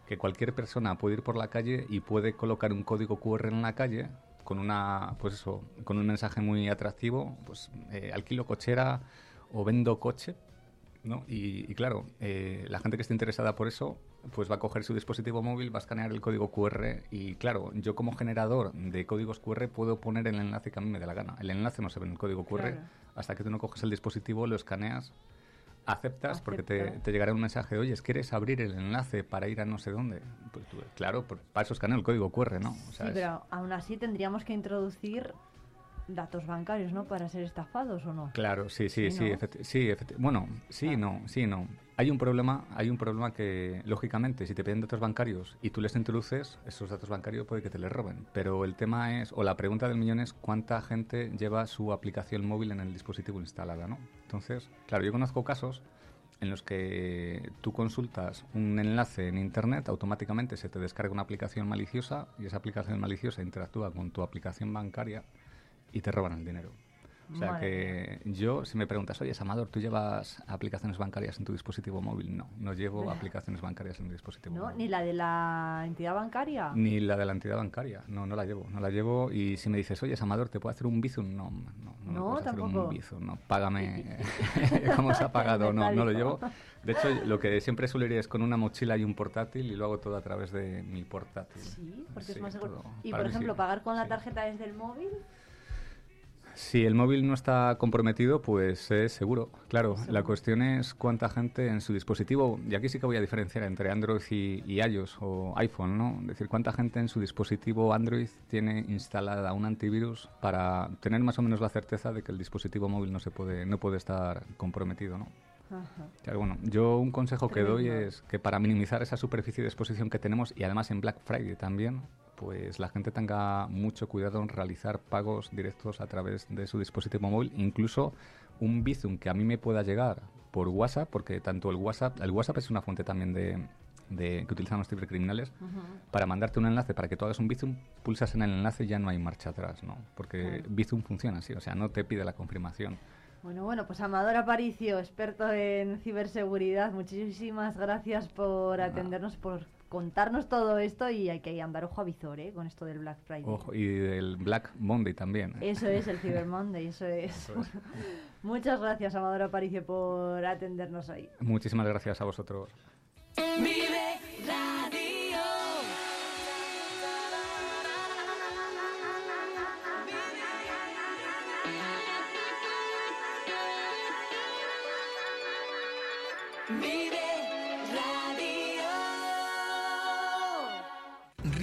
que cualquier persona puede ir por la calle y puede colocar un código QR en la calle pues con un mensaje muy atractivo pues eh, alquilo cochera o vendo coche ¿no? y, y claro eh, la gente que esté interesada por eso pues va a coger su dispositivo móvil va a escanear el código QR y claro yo como generador de códigos QR puedo poner el enlace que a mí me dé la gana el enlace no se ve en el código QR Claro. hasta que tú no coges el dispositivo lo escaneas aceptas porque te, te llegará un mensaje oye ¿quieres abrir el enlace para ir a no sé dónde? Pues tú, claro para eso escaneo el código QR ¿no? O sea, sí, es- pero aún así tendríamos que introducir datos bancarios, ¿no? Para ser estafados o no. Claro, sí, sí, Sí, ¿no? efecti- sí, efecti- bueno, sí, no, sí, no. Hay un problema, hay un problema que lógicamente si te piden datos bancarios y tú les introduces esos datos bancarios puede que te les roben, pero el tema es o la pregunta del millón es cuánta gente lleva su aplicación móvil en el dispositivo instalada, ¿no? Entonces, claro, yo conozco casos en los que tú consultas un enlace en internet, automáticamente se te descarga una aplicación maliciosa y esa aplicación maliciosa interactúa con tu aplicación bancaria y te roban el dinero. O sea Madre que yo, si me preguntas, oye, Amador, ¿tú llevas aplicaciones bancarias en tu dispositivo móvil? No, no llevo aplicaciones bancarias en mi dispositivo ¿No? móvil. Ni la de la entidad bancaria. Ni la de la entidad bancaria, no, no la llevo, no la llevo. Y si me dices, oye, Amador, ¿te puedo hacer un Bizum? No, no, no, me No, puedes hacer un Bizum, no, págame <laughs> <laughs> cómo se ha pagado, <laughs> no, no lo llevo. De hecho, lo que siempre suelo ir es con una mochila y un portátil y lo hago todo a través de mi portátil. Sí, porque es Sí, más seguro. Y por ejemplo, sí. pagar con la tarjeta desde el móvil. Si el móvil no está comprometido, pues es seguro. Claro, Seguro. la cuestión es cuánta gente en su dispositivo, y aquí sí que voy a diferenciar entre Android y, y iOS o iPhone, ¿no? Es decir, cuánta gente en su dispositivo Android tiene instalada un antivirus para tener más o menos la certeza de que el dispositivo móvil no se puede, no puede estar comprometido, ¿no? Claro, bueno, yo un consejo que doy es que para minimizar esa superficie de exposición que tenemos y además en Black Friday también, pues la gente tenga mucho cuidado en realizar pagos directos a través de su dispositivo móvil, incluso un Bizum que a mí me pueda llegar por WhatsApp, porque tanto el WhatsApp, el WhatsApp es una fuente también de, de- que utilizan los cibercriminales, para mandarte un enlace para que tú hagas un Bizum, pulsas en el enlace y ya no hay marcha atrás, ¿no? Porque Claro. Bizum funciona así, o sea, no te pide la confirmación. Bueno, bueno, pues Amador Aparicio, experto en ciberseguridad, muchísimas gracias por atendernos, por contarnos todo esto y hay que andar ojo a visor, ¿eh? Con esto del Black Friday. Ojo, y del Black Monday también. ¿eh? Eso es el Cyber Monday, eso <laughs> es. Eso es. <laughs> Muchas gracias, Amador Aparicio, por atendernos hoy. Muchísimas gracias a vosotros. Vive Radio.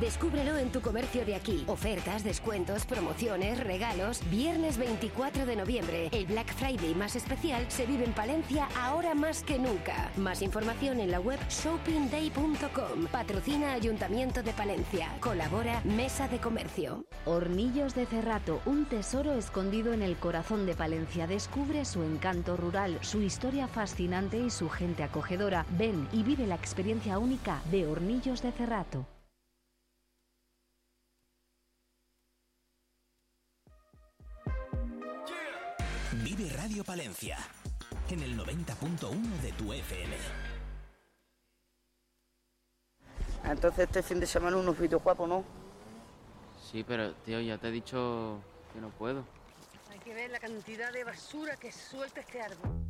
Descúbrelo en tu comercio de aquí. Ofertas, descuentos, promociones, regalos. Viernes 24 de noviembre, el Black Friday más especial se vive en Palencia ahora más que nunca. Más información en la web shoppingday.com. Patrocina Ayuntamiento de Palencia. Colabora Mesa de Comercio. Hornillos de Cerrato, un tesoro escondido en el corazón de Palencia. Descubre su encanto rural, su historia fascinante y su gente acogedora. Ven y vive la experiencia única de Hornillos de Cerrato. Vive Radio Palencia. en el 90.1 de tu FM. Entonces este fin de semana unos vídeos guapos, ¿no? Sí, pero tío, ya te he dicho que no puedo. Hay que ver la cantidad de basura que suelta este árbol.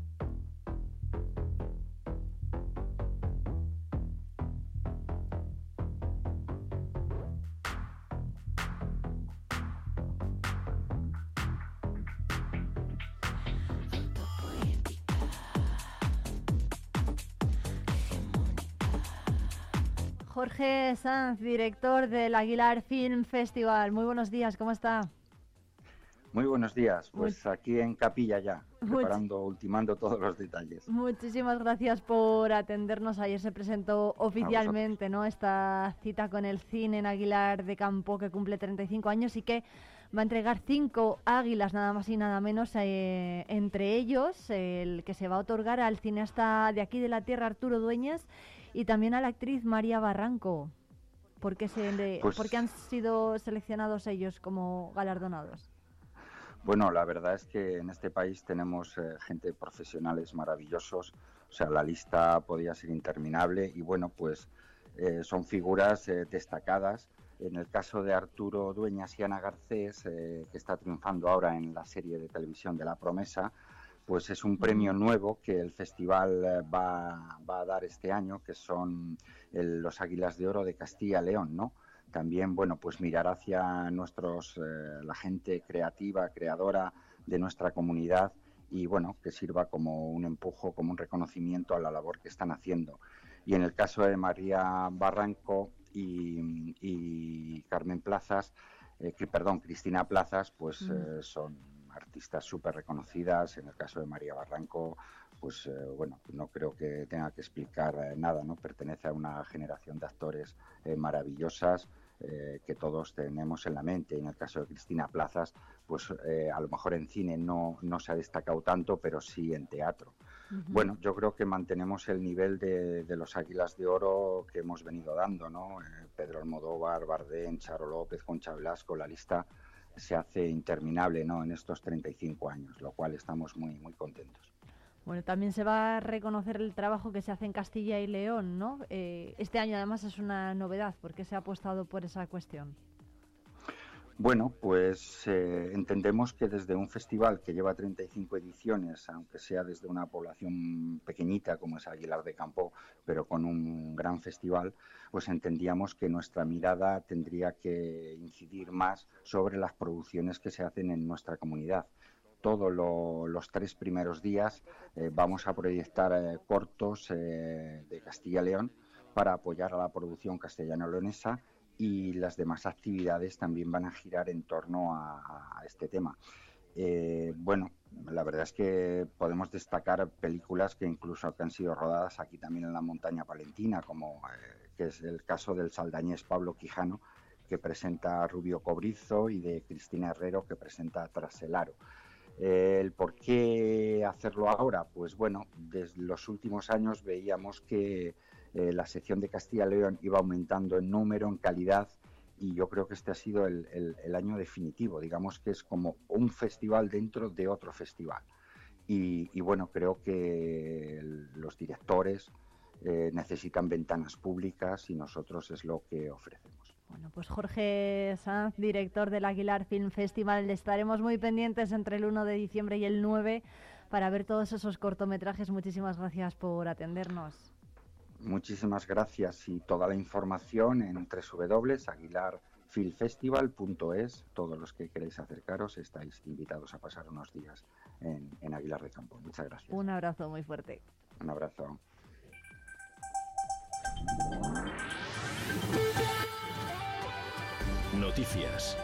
Jorge Sanz, director del Aguilar Film Festival. Muy buenos días, ¿cómo está? Muy buenos días, pues aquí en Capilla ya, preparando, ultimando todos los detalles. Muchísimas gracias por atendernos. Ayer se presentó oficialmente ¿no? esta cita con el cine en Aguilar de Campo, que cumple 35 años y que va a entregar cinco águilas, nada más y nada menos, eh, entre ellos el que se va a otorgar al cineasta de aquí de la tierra, Arturo Dueñas, y también a la actriz María Barranco. ¿Por qué, se le- Pues- por qué han sido seleccionados ellos como galardonados? Bueno, la verdad es que en este país tenemos eh, gente profesionales maravillosos, o sea, la lista podía ser interminable y bueno, pues eh, son figuras eh, destacadas. En el caso de Arturo Dueñas y Ana Garcés, eh, que está triunfando ahora en la serie de televisión de La Promesa, pues es un premio nuevo que el festival eh, va, va a dar este año, que son el- los Águilas de Oro de Castilla-León, ¿no? También, bueno, pues mirar hacia nuestros, eh, la gente creativa, creadora de nuestra comunidad y, bueno, que sirva como un empujo, como un reconocimiento a la labor que están haciendo. Y en el caso de María Barranco y, y Carmen Plazas, eh, que, perdón, Cristina Plazas, pues eh, son artistas súper reconocidas. En el caso de María Barranco, pues eh, bueno, no creo que tenga que explicar eh, nada, ¿no? Pertenece a una generación de actores eh, maravillosas que todos tenemos en la mente. En el caso de Cristina Plazas, pues a lo mejor en cine no, no se ha destacado tanto, pero sí en teatro. Bueno, yo creo que mantenemos el nivel de, de los Águilas de Oro que hemos venido dando, ¿no? Pedro Almodóvar, Bardem, Charo López, Concha Velasco, la lista se hace interminable, ¿no? En estos 35 años, lo cual estamos muy, muy contentos. Bueno, también se va a reconocer el trabajo que se hace en Castilla y León, ¿no? Eh, este año además es una novedad porque se ha apostado por esa cuestión. Bueno, pues eh, entendemos que desde un festival que lleva 35 ediciones, aunque sea desde una población pequeñita como es Aguilar de Campo, pero con un gran festival, pues entendíamos que nuestra mirada tendría que incidir más sobre las producciones que se hacen en nuestra comunidad. Todos lo- los tres primeros días eh, vamos a proyectar eh, cortos eh, de Castilla y León para apoyar a la producción castellano-leonesa y las demás actividades también van a girar en torno a, este tema. Eh, bueno, la verdad es que podemos destacar películas que incluso que han sido rodadas aquí también en la montaña palentina, como eh, que es el caso del saldañés Pablo Quijano, que presenta Rubio Cobrizo, y de Cristina Herrero, que presenta a Tras el Aro. Eh, ¿El por qué hacerlo ahora? Pues bueno, desde los últimos años veíamos que eh, la sección de Castilla y León iba aumentando en número, en calidad, y yo creo que este ha sido el, año definitivo. Digamos que es como un festival dentro de otro festival. Y, bueno, creo que los directores eh, necesitan ventanas públicas y nosotros es lo que ofrecemos. Bueno, pues Jorge Sanz, director del Aguilar Film Festival, estaremos muy pendientes entre el 1 de diciembre y el 9 para ver todos esos cortometrajes. Muchísimas gracias por atendernos. Muchísimas gracias y toda la información en www.aguilarfilmfestival.es. Todos los que queréis acercaros estáis invitados a pasar unos días en, en Aguilar de Campo. Muchas gracias. Un abrazo muy fuerte. Un abrazo. Noticias.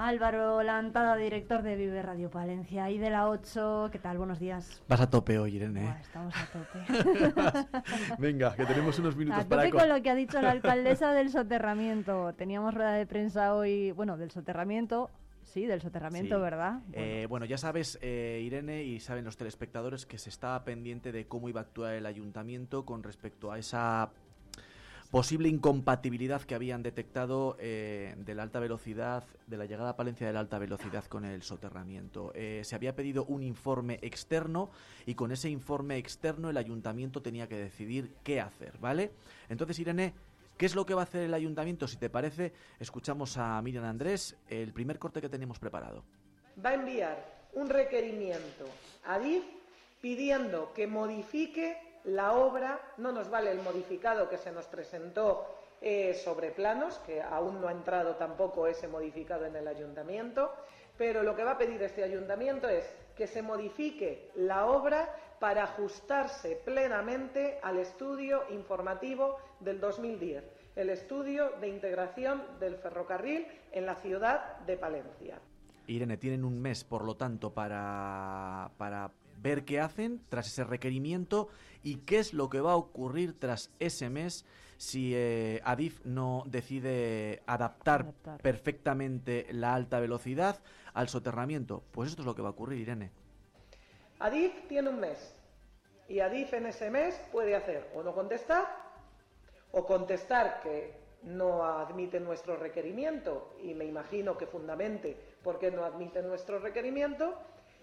Álvaro Lantada, director de Vive Radio Palencia y de la 8. ¿Qué tal? Buenos días. Vas a tope hoy, Irene. ¿eh? Estamos a tope. <laughs> Venga, que tenemos unos minutos A para... tope co- con lo que ha dicho la alcaldesa del soterramiento. Teníamos rueda de prensa hoy, bueno, del soterramiento. Sí, del soterramiento, Sí. ¿verdad? Eh, bueno, ya sabes, eh, Irene, y saben los telespectadores que se estaba pendiente de cómo iba a actuar el ayuntamiento con respecto a esa posible incompatibilidad que habían detectado eh, de la alta velocidad, de la llegada a Palencia de la alta velocidad con el soterramiento. Eh, se había pedido un informe externo y con ese informe externo el ayuntamiento tenía que decidir qué hacer, ¿vale? Entonces, Irene, ¿qué es lo que va a hacer el ayuntamiento? Si te parece, escuchamos a Miriam Andrés, el primer corte que tenemos preparado. Va a enviar un requerimiento a DIF pidiendo que modifique la obra, no nos vale el modificado que se nos presentó eh, sobre planos, que aún no ha entrado tampoco ese modificado en el ayuntamiento, pero lo que va a pedir este ayuntamiento es que se modifique la obra para ajustarse plenamente al estudio informativo del 2010, el estudio de integración del ferrocarril en la ciudad de Palencia. Irene, tienen un mes, por lo tanto, para, para ver qué hacen tras ese requerimiento y qué es lo que va a ocurrir tras ese mes si eh, Adif no decide adaptar, Adaptar. perfectamente la alta velocidad al soterramiento. Pues esto es lo que va a ocurrir, Irene. Adif tiene un mes y Adif en ese mes puede hacer o no contestar o contestar que no admite nuestro requerimiento y me imagino que fundamente por qué no admite nuestro requerimiento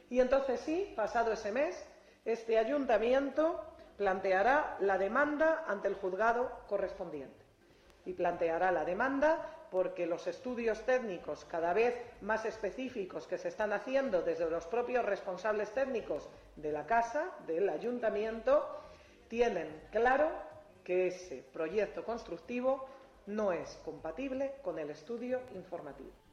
y entonces sí, pasado ese mes, este ayuntamiento planteará la demanda ante el juzgado correspondiente y planteará la demanda porque los estudios técnicos cada vez más específicos que se están haciendo desde los propios responsables técnicos de la casa, del ayuntamiento, tienen claro que ese proyecto constructivo no es compatible con el estudio informativo.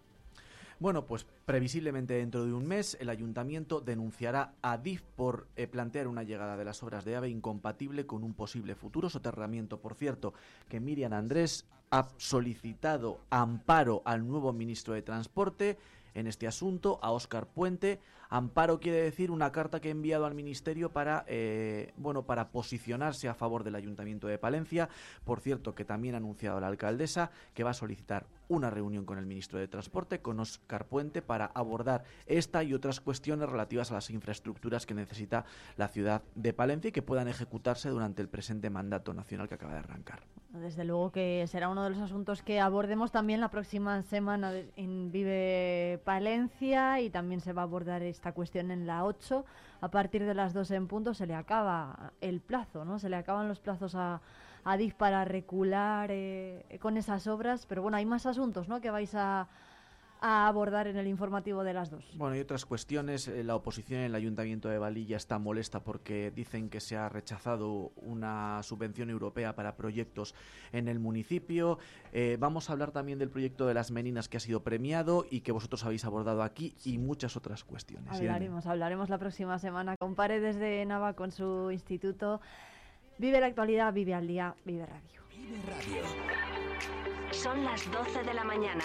Bueno, pues previsiblemente dentro de un mes el ayuntamiento denunciará a DIF por eh, plantear una llegada de las obras de AVE incompatible con un posible futuro soterramiento. Por cierto, que Miriam Andrés ha solicitado amparo al nuevo ministro de Transporte en este asunto, a Óscar Puente. Amparo quiere decir una carta que ha enviado al ministerio para, eh, bueno, para posicionarse a favor del ayuntamiento de Palencia. Por cierto, que también ha anunciado la alcaldesa que va a solicitar una reunión con el ministro de Transporte, con Óscar Puente, para abordar esta y otras cuestiones relativas a las infraestructuras que necesita la ciudad de Palencia y que puedan ejecutarse durante el presente mandato nacional que acaba de arrancar. Desde luego que será uno de los asuntos que abordemos también la próxima semana en Vive Palencia y también se va a abordar esta cuestión en la 8. A partir de las 2 en punto se le acaba el plazo, ¿no? Se le acaban los plazos a, a DIF para recular eh, con esas obras, pero bueno, hay más asuntos, ¿no? Que vais a, a abordar en el informativo de las 2. Bueno, y otras cuestiones. eh, La oposición en el Ayuntamiento de Valilla está molesta porque dicen que se ha rechazado una subvención europea para proyectos en el municipio. Eh, vamos a hablar también del proyecto de las Meninas que ha sido premiado y que vosotros habéis abordado aquí y muchas otras cuestiones. Hablaremos, hablaremos la próxima semana con Paredes de Nava, con su instituto. Vive la actualidad, vive al día, vive radio. Son las 12 de la mañana.